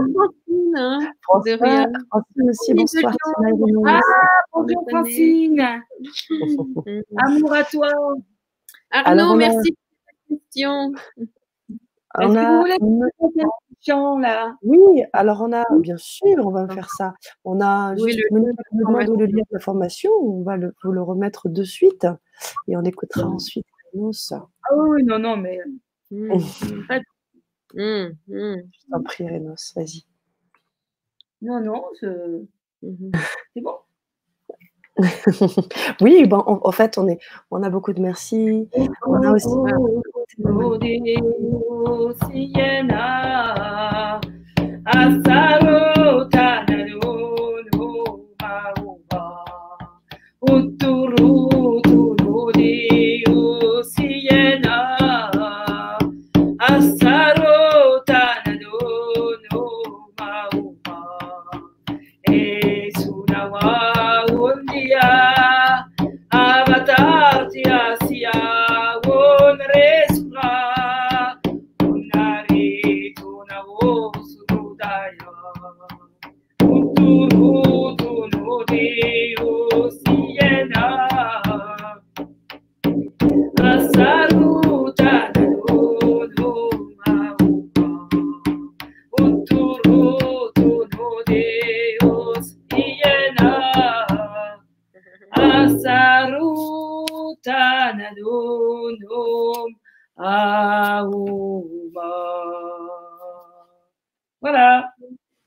Francine. Hein, Francine aussi, bonsoir. Ah, bonjour Francine. Amour à toi. Arnaud, merci pour ta question. On a là. Oui, alors on a, bien sûr, on va faire ça. On a juste le, le, de la formation, on va le, vous le remettre de suite et on écoutera ensuite Ah oui, non, non, mais. Mmh. Mmh, mmh. Je t'en prie, Renos, vas-y. Non, non, c'est bon. oui, bon, en, fait, on, est, on a beaucoup de merci. On a aussi.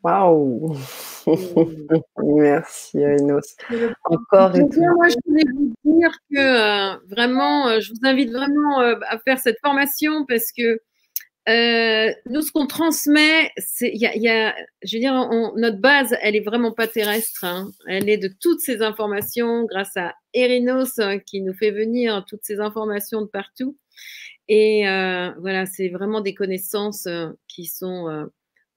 Waouh Merci Enos. Encore une fois. Moi, je voulais vous dire que euh, vraiment, euh, je vous invite vraiment euh, à faire cette formation parce que nous, ce qu'on transmet, c'est, y a, je veux dire, notre base, elle est vraiment pas terrestre. Hein. Elle est de toutes ces informations grâce à Erinos qui nous fait venir toutes ces informations de partout. Et voilà, c'est vraiment des connaissances qui sont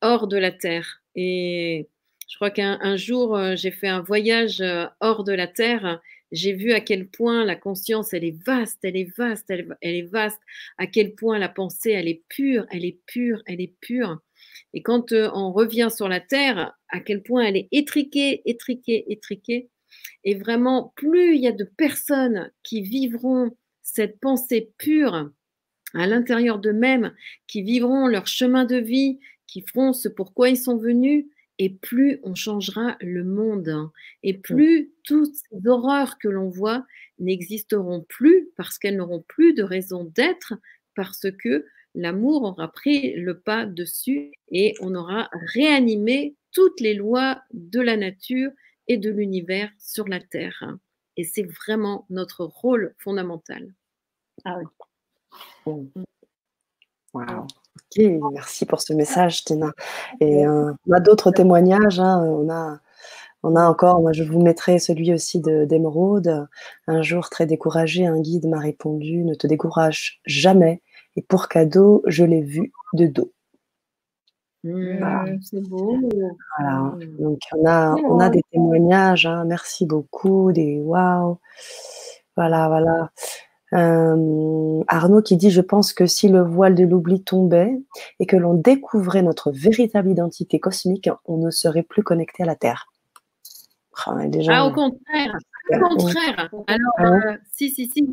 hors de la Terre. Et je crois qu'un jour, euh, j'ai fait un voyage euh, hors de la Terre. J'ai vu à quel point la conscience, elle est vaste, elle est vaste, elle, est vaste, à quel point la pensée, elle est pure, elle est pure, elle est pure. Et quand euh, on revient sur la Terre, à quel point elle est étriquée, étriquée, étriquée. Et vraiment, plus il y a de personnes qui vivront cette pensée pure à l'intérieur d'eux-mêmes, qui vivront leur chemin de vie, qui feront ce pourquoi ils sont venus, et plus on changera le monde. Hein. Et mmh. plus toutes ces horreurs que l'on voit n'existeront plus parce qu'elles n'auront plus de raison d'être, parce que l'amour aura pris le pas dessus et on aura réanimé toutes les lois de la nature et de l'univers sur la Terre. Et c'est vraiment notre rôle fondamental. Ah oui. Wow merci pour ce message, Tina. Et euh, on a d'autres témoignages. Hein, on, a, on a encore, moi je vous mettrai celui aussi d'Emeraude. un jour très découragé, un guide m'a répondu Ne te décourage jamais. Et pour cadeau, je l'ai vu de dos. Mmh, c'est beau. Voilà. Mmh. Donc on a, on a des témoignages. Hein. Merci beaucoup. Des waouh. Voilà, voilà. Euh, Arnaud qui dit Je pense que si le voile de l'oubli tombait et que l'on découvrait notre véritable identité cosmique, on ne serait plus connecté à la Terre. Ah, déjà, ah, au contraire. Au contraire. Alors, euh, si, si, si.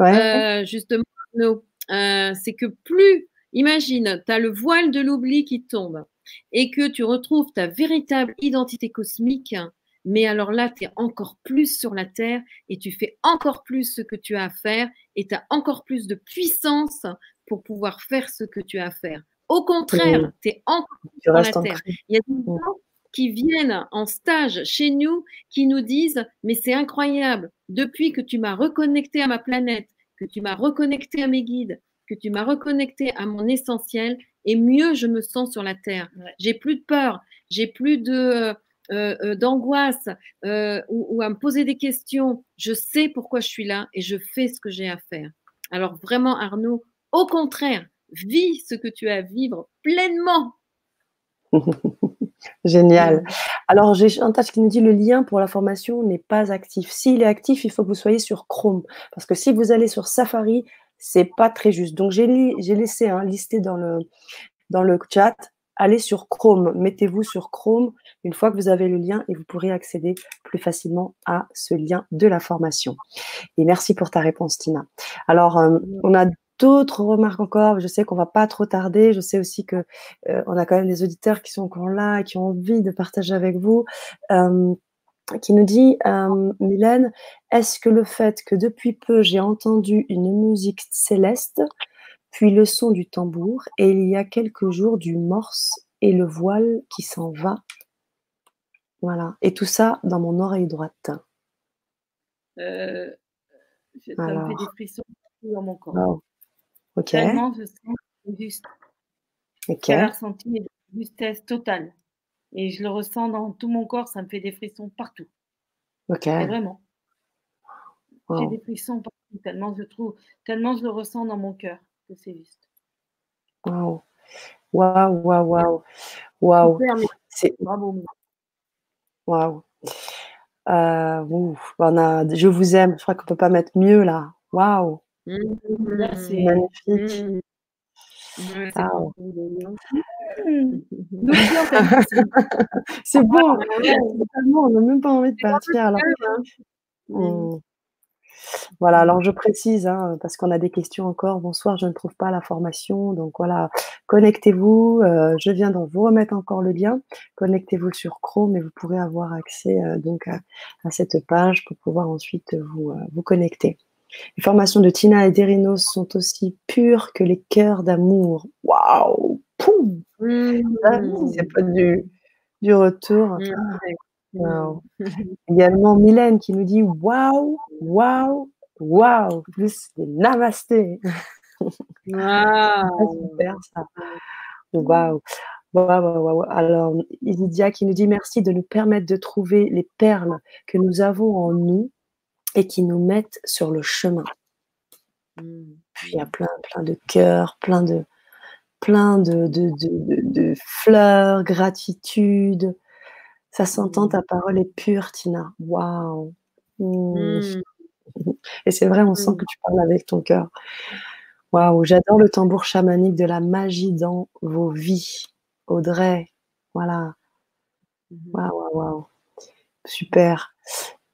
Euh, justement, c'est que plus, imagine, tu as le voile de l'oubli qui tombe et que tu retrouves ta véritable identité cosmique, mais alors là, tu es encore plus sur la terre et tu fais encore plus ce que tu as à faire et tu as encore plus de puissance pour pouvoir faire ce que tu as à faire. Au contraire, tu es encore sur la terre. Il y a des gens qui viennent en stage chez nous qui nous disent Mais c'est incroyable, depuis que tu m'as reconnecté à ma planète, que tu m'as reconnecté à mes guides, que tu m'as reconnecté à mon essentiel, et mieux je me sens sur la terre. J'ai plus de peur, j'ai plus de euh, euh, d'angoisse euh, ou, à me poser des questions, je sais pourquoi je suis là et je fais ce que j'ai à faire. Alors vraiment, Arnaud, au contraire, vis ce que tu as à vivre pleinement. Génial. Alors, j'ai tâche qui nous dit le lien pour la formation n'est pas actif. S'il est actif, il faut que vous soyez sur Chrome. Parce que si vous allez sur Safari, c'est pas très juste. Donc, j'ai laissé un listé dans le, dans le chat allez sur Chrome, mettez-vous sur Chrome une fois que vous avez le lien et vous pourrez accéder plus facilement à ce lien de la formation. Et merci pour ta réponse, Tina. Alors, euh, on a d'autres remarques encore. Je sais qu'on va pas trop tarder. Je sais aussi que euh, on a quand même des auditeurs qui sont encore là, et qui ont envie de partager avec vous. Euh, qui nous dit, Mylène, est-ce que le fait que depuis peu j'ai entendu une musique céleste puis le son du tambour, et il y a quelques jours du morse et le voile qui s'en va. Voilà. Et tout ça dans mon oreille droite. Euh, ça me fait des frissons dans mon corps. Ok. Tellement je sens juste. Ok. J'ai ressenti une justesse totale. Et je le ressens dans tout mon corps, ça me fait des frissons partout. Ok. Vraiment. J'ai des frissons partout, tellement je trouve, tellement je le ressens dans mon cœur c'est juste. Waouh, waouh, waouh, waouh, waouh. Bravo. Waouh. Euh, on a, je vous aime. Je crois qu'on peut pas mettre mieux là. Waouh. Mmh. C'est magnifique. Mmh. c'est bon. on n'a même pas envie de partir. Alors. Mmh. Voilà, alors je précise, hein, parce qu'on a des questions encore. Bonsoir, je ne trouve pas la formation. Donc voilà, connectez-vous. Euh, je viens d'en vous remettre encore le lien. Connectez-vous sur Chrome et vous pourrez avoir accès euh, donc à, cette page pour pouvoir ensuite vous, euh, vous connecter. Les formations de Tina et d'Erinos sont aussi pures que les cœurs d'amour. Waouh! Poum! Mmh. C'est pas du, du retour. Mmh. Wow. Également Mylène qui nous dit waouh, waouh, waouh, plus des namasté. Wow. Super ça. Waouh. Waouh, Alors, Lydia qui nous dit merci de nous permettre de trouver les perles que nous avons en nous et qui nous mettent sur le chemin. Puis il y a plein, plein de cœurs, plein de, plein de, de, de, de fleurs, gratitude, ça s'entend, mmh. ta parole est pure, Tina. Waouh. Mmh. Mmh. Et c'est vrai, on sent que tu parles avec ton cœur. Waouh, j'adore le tambour chamanique de la magie dans vos vies. Audrey, voilà. Waouh, waouh, waouh. Super.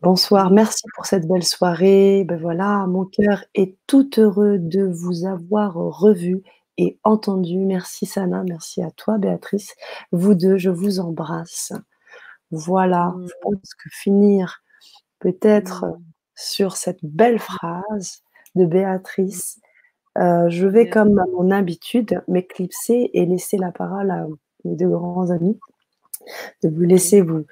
Bonsoir, merci pour cette belle soirée. Ben voilà, mon cœur est tout heureux de vous avoir revu et entendu. Merci Sana, merci à toi Béatrice. Vous deux, je vous embrasse. Voilà, je mmh. pense que finir peut-être mmh. sur cette belle phrase de Béatrice, euh, je vais comme à mon habitude m'éclipser et laisser la parole à mes deux grands amis, de vous laisser vous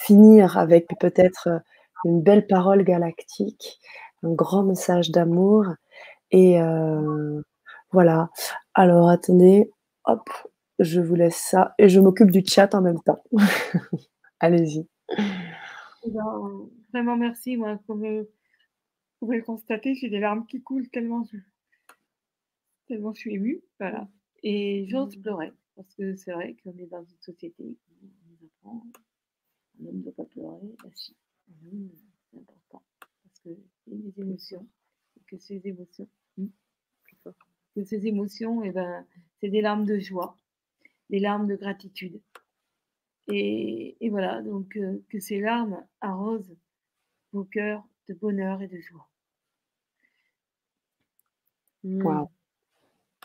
finir avec peut-être une belle parole galactique, un grand message d'amour. Et euh, voilà. Alors attendez, hop, je vous laisse ça et je m'occupe du chat en même temps. Allez-y. Vraiment merci. Moi, comme vous pouvez le constater, j'ai des larmes qui coulent tellement je, tellement je suis émue. Voilà. Et j'ose mmh. pleurer. parce que c'est vrai qu'on est dans une société qui nous apprend un homme ne doit pas pleurer. Si, un homme, c'est important parce a des émotions et que ces émotions, hmm, que ces émotions, et eh ben, c'est des larmes de joie, des larmes de gratitude. Et, et voilà, donc euh, que ces larmes arrosent vos cœurs de bonheur et de joie. Wow.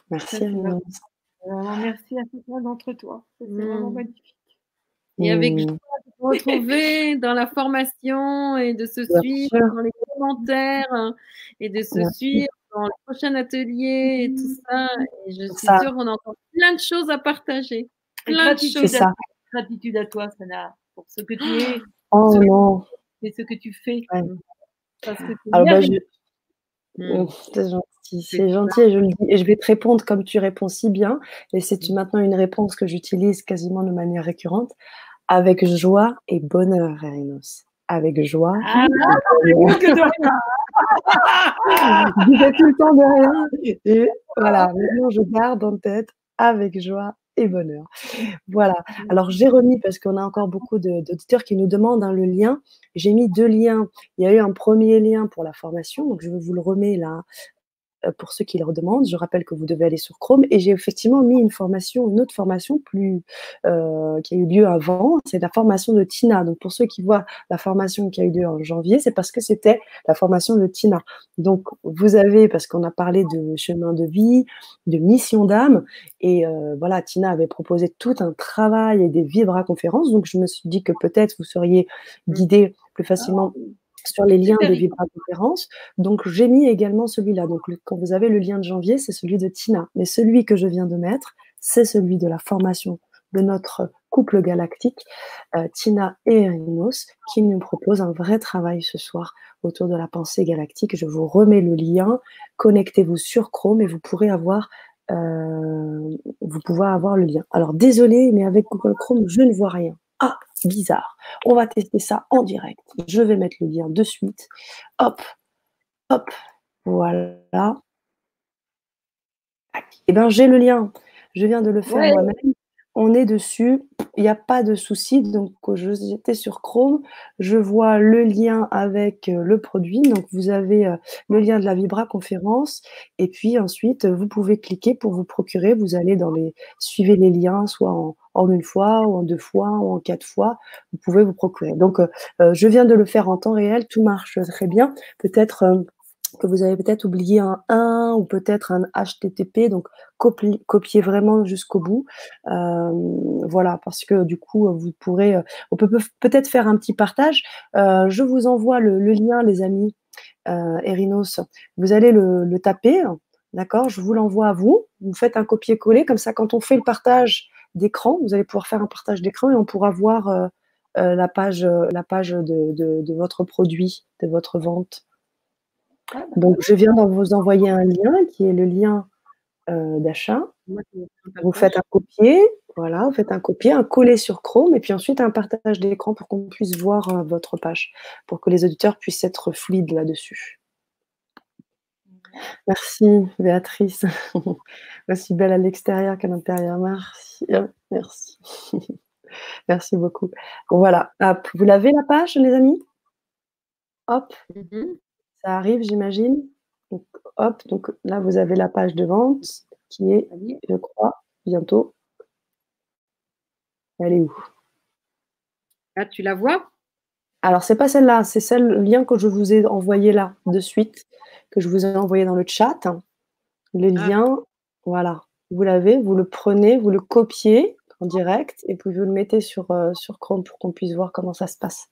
Merci. merci à chacun d'entre toi. C'est vraiment magnifique. Et avec joie de vous retrouver dans la formation et de se suivre dans les commentaires hein, et de se suivre dans le prochain atelier et tout ça. Et je suis sûre qu'on a encore plein de choses à partager. Plein de choses. À... Gratitude à toi, Sana, pour ce que tu es. Oh non. Et ce que tu fais. Parce que Alors, bah, je... Mmh. C'est gentil, c'est gentil et je le dis. Et je vais te répondre comme tu réponds si bien. Et c'est mmh. maintenant une réponse que j'utilise quasiment de manière récurrente. Avec joie et bonheur, Erinos. Avec joie. Ah, que de rien. je tout le temps de rien. Et voilà, maintenant je garde en tête avec joie et bonheur. Voilà. Alors, j'ai remis, parce qu'on a encore beaucoup d'auditeurs qui nous demandent hein, le lien. J'ai mis deux liens. Il y a eu un premier lien pour la formation, donc je vous le remets là pour ceux qui leur demandent. Je rappelle que vous devez aller sur Chrome et j'ai effectivement mis une formation, une autre formation plus euh, qui a eu lieu avant. C'est la formation de Tina. Donc pour ceux qui voient la formation qui a eu lieu en janvier, c'est parce que c'était la formation de Tina. Donc vous avez, parce qu'on a parlé de chemin de vie, de mission d'âme, et euh, voilà, Tina avait proposé tout un travail et des vibra-conférences. Donc je me suis dit que peut-être vous seriez guidé plus facilement sur les liens de vibra-conférence. Donc, j'ai mis également celui-là. Donc, quand vous avez le lien de janvier, c'est celui de Tina. Mais celui que je viens de mettre, c'est celui de la formation de notre couple galactique, euh, Tina et Erinos, qui nous propose un vrai travail ce soir autour de la pensée galactique. Je vous remets le lien. Connectez-vous sur Chrome et vous pourrez avoir euh, vous pouvez avoir le lien. Alors désolé, mais avec Google Chrome, je ne vois rien. Ah, bizarre. On va tester ça en direct. Je vais mettre le lien de suite. Hop, hop, voilà. Et eh bien, j'ai le lien. Je viens de le faire moi-même on est dessus, il n'y a pas de souci. Donc, j'étais sur Chrome, je vois le lien avec euh, le produit. Donc, vous avez euh, le lien de la Vibra conférence. Et puis ensuite, vous pouvez cliquer pour vous procurer. Vous allez dans les, suivez les liens, soit en, une fois, ou en deux fois, ou en quatre fois. Vous pouvez vous procurer. Donc, euh, je viens de le faire en temps réel. Tout marche très bien. Peut-être que vous avez peut-être oublié un 1 ou peut-être un HTTP, donc copiez, vraiment jusqu'au bout. Euh, voilà, parce que du coup, vous pourrez, euh, on peut peut-être faire un petit partage. Euh, je vous envoie le, lien, les amis, Erinos. Vous allez le, taper, d'accord? Je vous l'envoie à vous. Vous faites un copier-coller, comme ça, quand on fait le partage d'écran, vous allez pouvoir faire un partage d'écran et on pourra voir la page, la page de votre produit, de votre vente. Ah, Donc, je viens de vous envoyer un lien qui est le lien euh, d'achat. Vous faites un copier, voilà, vous faites un copier, un coller sur Chrome, et puis ensuite un partage d'écran pour qu'on puisse voir euh, votre page, pour que les auditeurs puissent être fluides là-dessus. Merci, Béatrice. Aussi belle à l'extérieur qu'à l'intérieur. Merci. Hein, merci. Merci beaucoup. Voilà. Vous l'avez la page, les amis? Hop. Mm-hmm. Ça arrive, j'imagine. hop, donc là, vous avez la page de vente qui est, je crois, bientôt. Elle est où? Ah, tu la vois? Alors, c'est pas celle-là, c'est celle, le lien que je vous ai envoyé là, de suite, que je vous ai envoyé dans le chat. Le ah. lien, voilà, vous l'avez, vous le prenez, vous le copiez en direct et puis vous le mettez sur, euh, sur Chrome pour qu'on puisse voir comment ça se passe.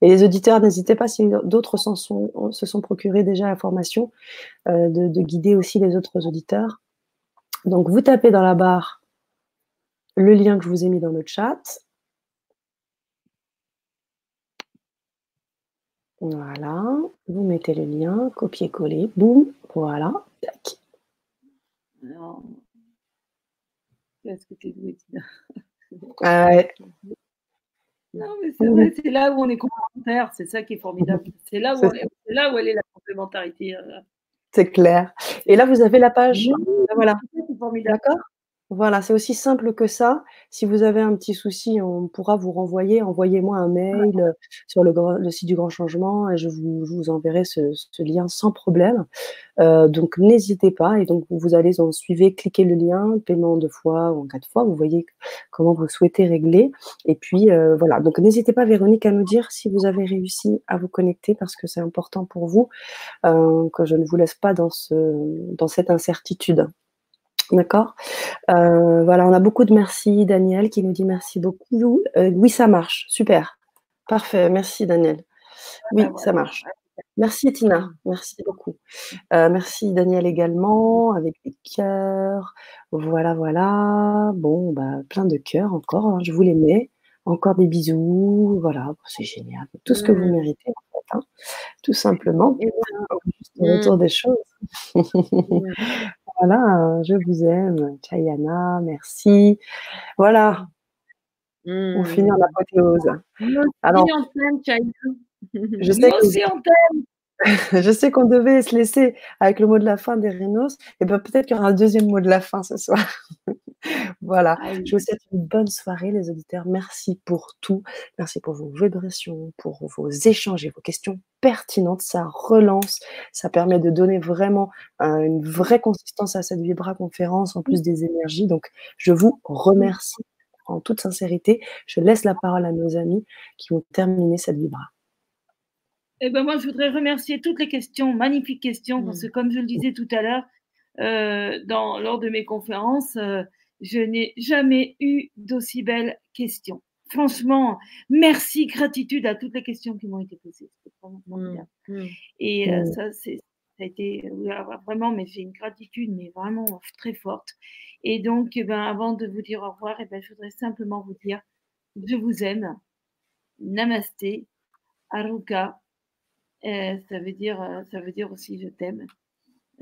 Et les auditeurs, n'hésitez pas, si d'autres se sont procurés déjà la formation, euh, de, guider aussi les autres auditeurs. Donc, vous tapez dans la barre le lien que je vous ai mis dans le chat. Voilà, vous mettez le lien, copier-coller, boum, voilà, tac. Qu'est-ce que tu es non, mais c'est vrai, c'est là où on est complémentaire, c'est ça qui est formidable. C'est là, où là où elle est la complémentarité. Euh. C'est clair. Et là, vous avez la page. voilà. D'accord Voilà, c'est aussi simple que ça. Si vous avez un petit souci, on pourra vous renvoyer. Envoyez-moi un mail euh, sur le, le, site du Grand Changement et je vous, je vous enverrai ce, ce, lien sans problème. Euh, donc n'hésitez pas et donc vous allez en suivre, cliquez le lien, paiement deux fois ou en quatre fois. Vous voyez comment vous souhaitez régler. Et puis euh, voilà. Donc n'hésitez pas, Véronique, à nous dire si vous avez réussi à vous connecter parce que c'est important pour vous euh, que je ne vous laisse pas dans ce, dans cette incertitude. D'accord euh, Voilà, on a beaucoup de merci. Daniel qui nous dit merci beaucoup. Euh, oui, ça marche. Super. Parfait. Merci, Daniel. Oui, ça marche. Merci, Tina. Merci beaucoup. Euh, merci, Daniel, également, avec des cœurs. Voilà, voilà. Bon, bah, plein de cœurs encore. Hein, je vous les mets. Encore des bisous. Voilà, c'est génial. Tout ce que vous méritez, en fait. Hein, tout simplement. Juste retour des choses. Voilà, je vous aime, Chayana, merci. Voilà, mmh. on finit en apothéose. Alors, Chayana. Je sais je sais qu'on devait se laisser avec le mot de la fin des Rhinos, et ben peut-être qu'il y aura un deuxième mot de la fin ce soir. voilà. Ah je vous souhaite une bonne soirée, les auditeurs. Merci pour tout. Merci pour vos vibrations, pour vos échanges et vos questions pertinentes. Ça relance, ça permet de donner vraiment une vraie consistance à cette Vibra conférence, en plus des énergies. Donc, je vous remercie en toute sincérité. Je laisse la parole à nos amis qui vont terminer cette Vibra. Eh ben moi, je voudrais remercier toutes les questions, magnifiques questions, parce que comme je le disais tout à l'heure, euh, dans, lors de mes conférences, euh, je n'ai jamais eu d'aussi belles questions. Franchement, merci, gratitude à toutes les questions qui m'ont été posées. Vraiment mmh, mmh. Et euh, ça, c'est, ça a été vraiment, mais j'ai une gratitude, mais vraiment très forte. Et donc, eh ben, avant de vous dire au revoir, eh ben, je voudrais simplement vous dire, je vous aime. Namasté, Aruka, euh, ça veut dire, euh, ça veut dire aussi je t'aime.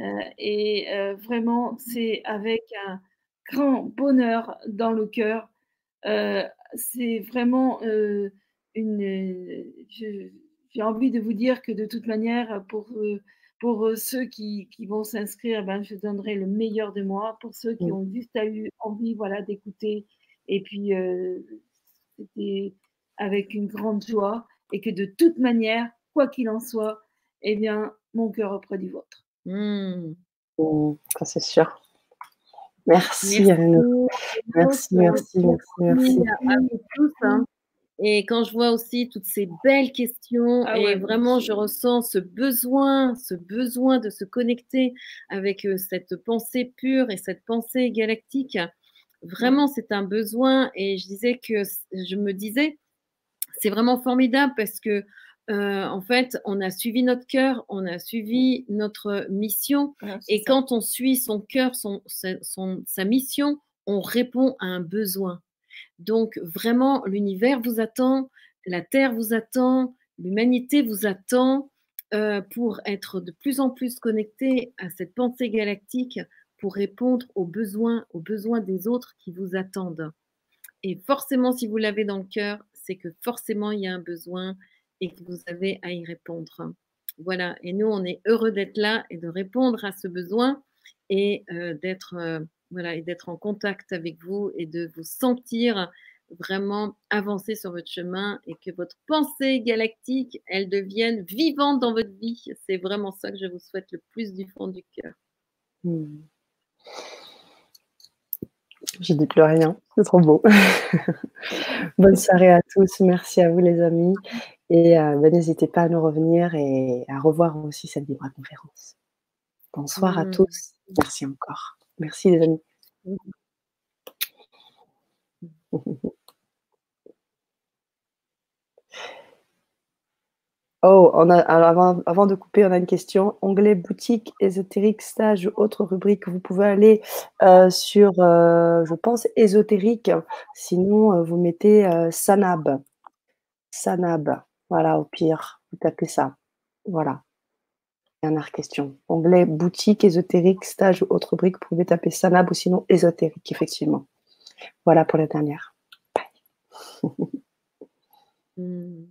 Euh, et vraiment, c'est avec un grand bonheur dans le cœur. c'est vraiment une. J'ai envie de vous dire que de toute manière, pour pour ceux qui, qui vont s'inscrire, ben, je donnerai le meilleur de moi. Pour ceux qui ont juste eu envie voilà, d'écouter, et puis c'était avec une grande joie, et que de toute manière, quoi qu'il en soit, eh bien, mon cœur auprès du vôtre. Mmh. Mmh, ça, c'est sûr. Merci, merci, merci, merci, merci, tous. Hein. Et quand je vois aussi toutes ces belles questions, ah et vraiment, je ressens ce besoin, ce besoin de se connecter avec cette pensée pure et cette pensée galactique. Vraiment, c'est un besoin. Et je disais que je me disais, c'est vraiment formidable parce que euh, en fait, on a suivi notre cœur, on a suivi notre mission. et quand on suit son cœur, son, sa mission, on répond à un besoin. Donc, vraiment, l'univers vous attend, la Terre vous attend, l'humanité vous attend euh, pour être de plus en plus connecté à cette pensée galactique, pour répondre aux besoins, aux besoins des autres qui vous attendent. Et forcément, si vous l'avez dans le cœur, c'est que forcément, il y a un besoin, et que vous avez à y répondre. Voilà, et nous, on est heureux d'être là et de répondre à ce besoin et euh, d'être euh, voilà, en contact avec vous et de vous sentir vraiment avancer sur votre chemin et que votre pensée galactique, elle devienne vivante dans votre vie. C'est vraiment ça que je vous souhaite le plus du fond du cœur. Hmm. Je dis plus rien, c'est trop beau. Bonne soirée à tous, merci à vous les amis. Et euh, bah, n'hésitez pas à nous revenir et à revoir aussi cette Vibra conférence. Bonsoir à mmh. tous. Merci encore. Merci les amis. Oh, on a, alors avant, de couper, on a une question. Onglet boutique, ésotérique, stage ou autre rubrique. Vous pouvez aller euh, sur, euh, je pense, ésotérique. Sinon, vous mettez Sanab. Sanab. Voilà, au pire, vous tapez ça. Voilà. Dernière question. Onglet boutique, ésotérique, stage ou autre brique, vous pouvez taper Sanab ou sinon ésotérique, effectivement. Voilà pour la dernière. Bye. Hmm.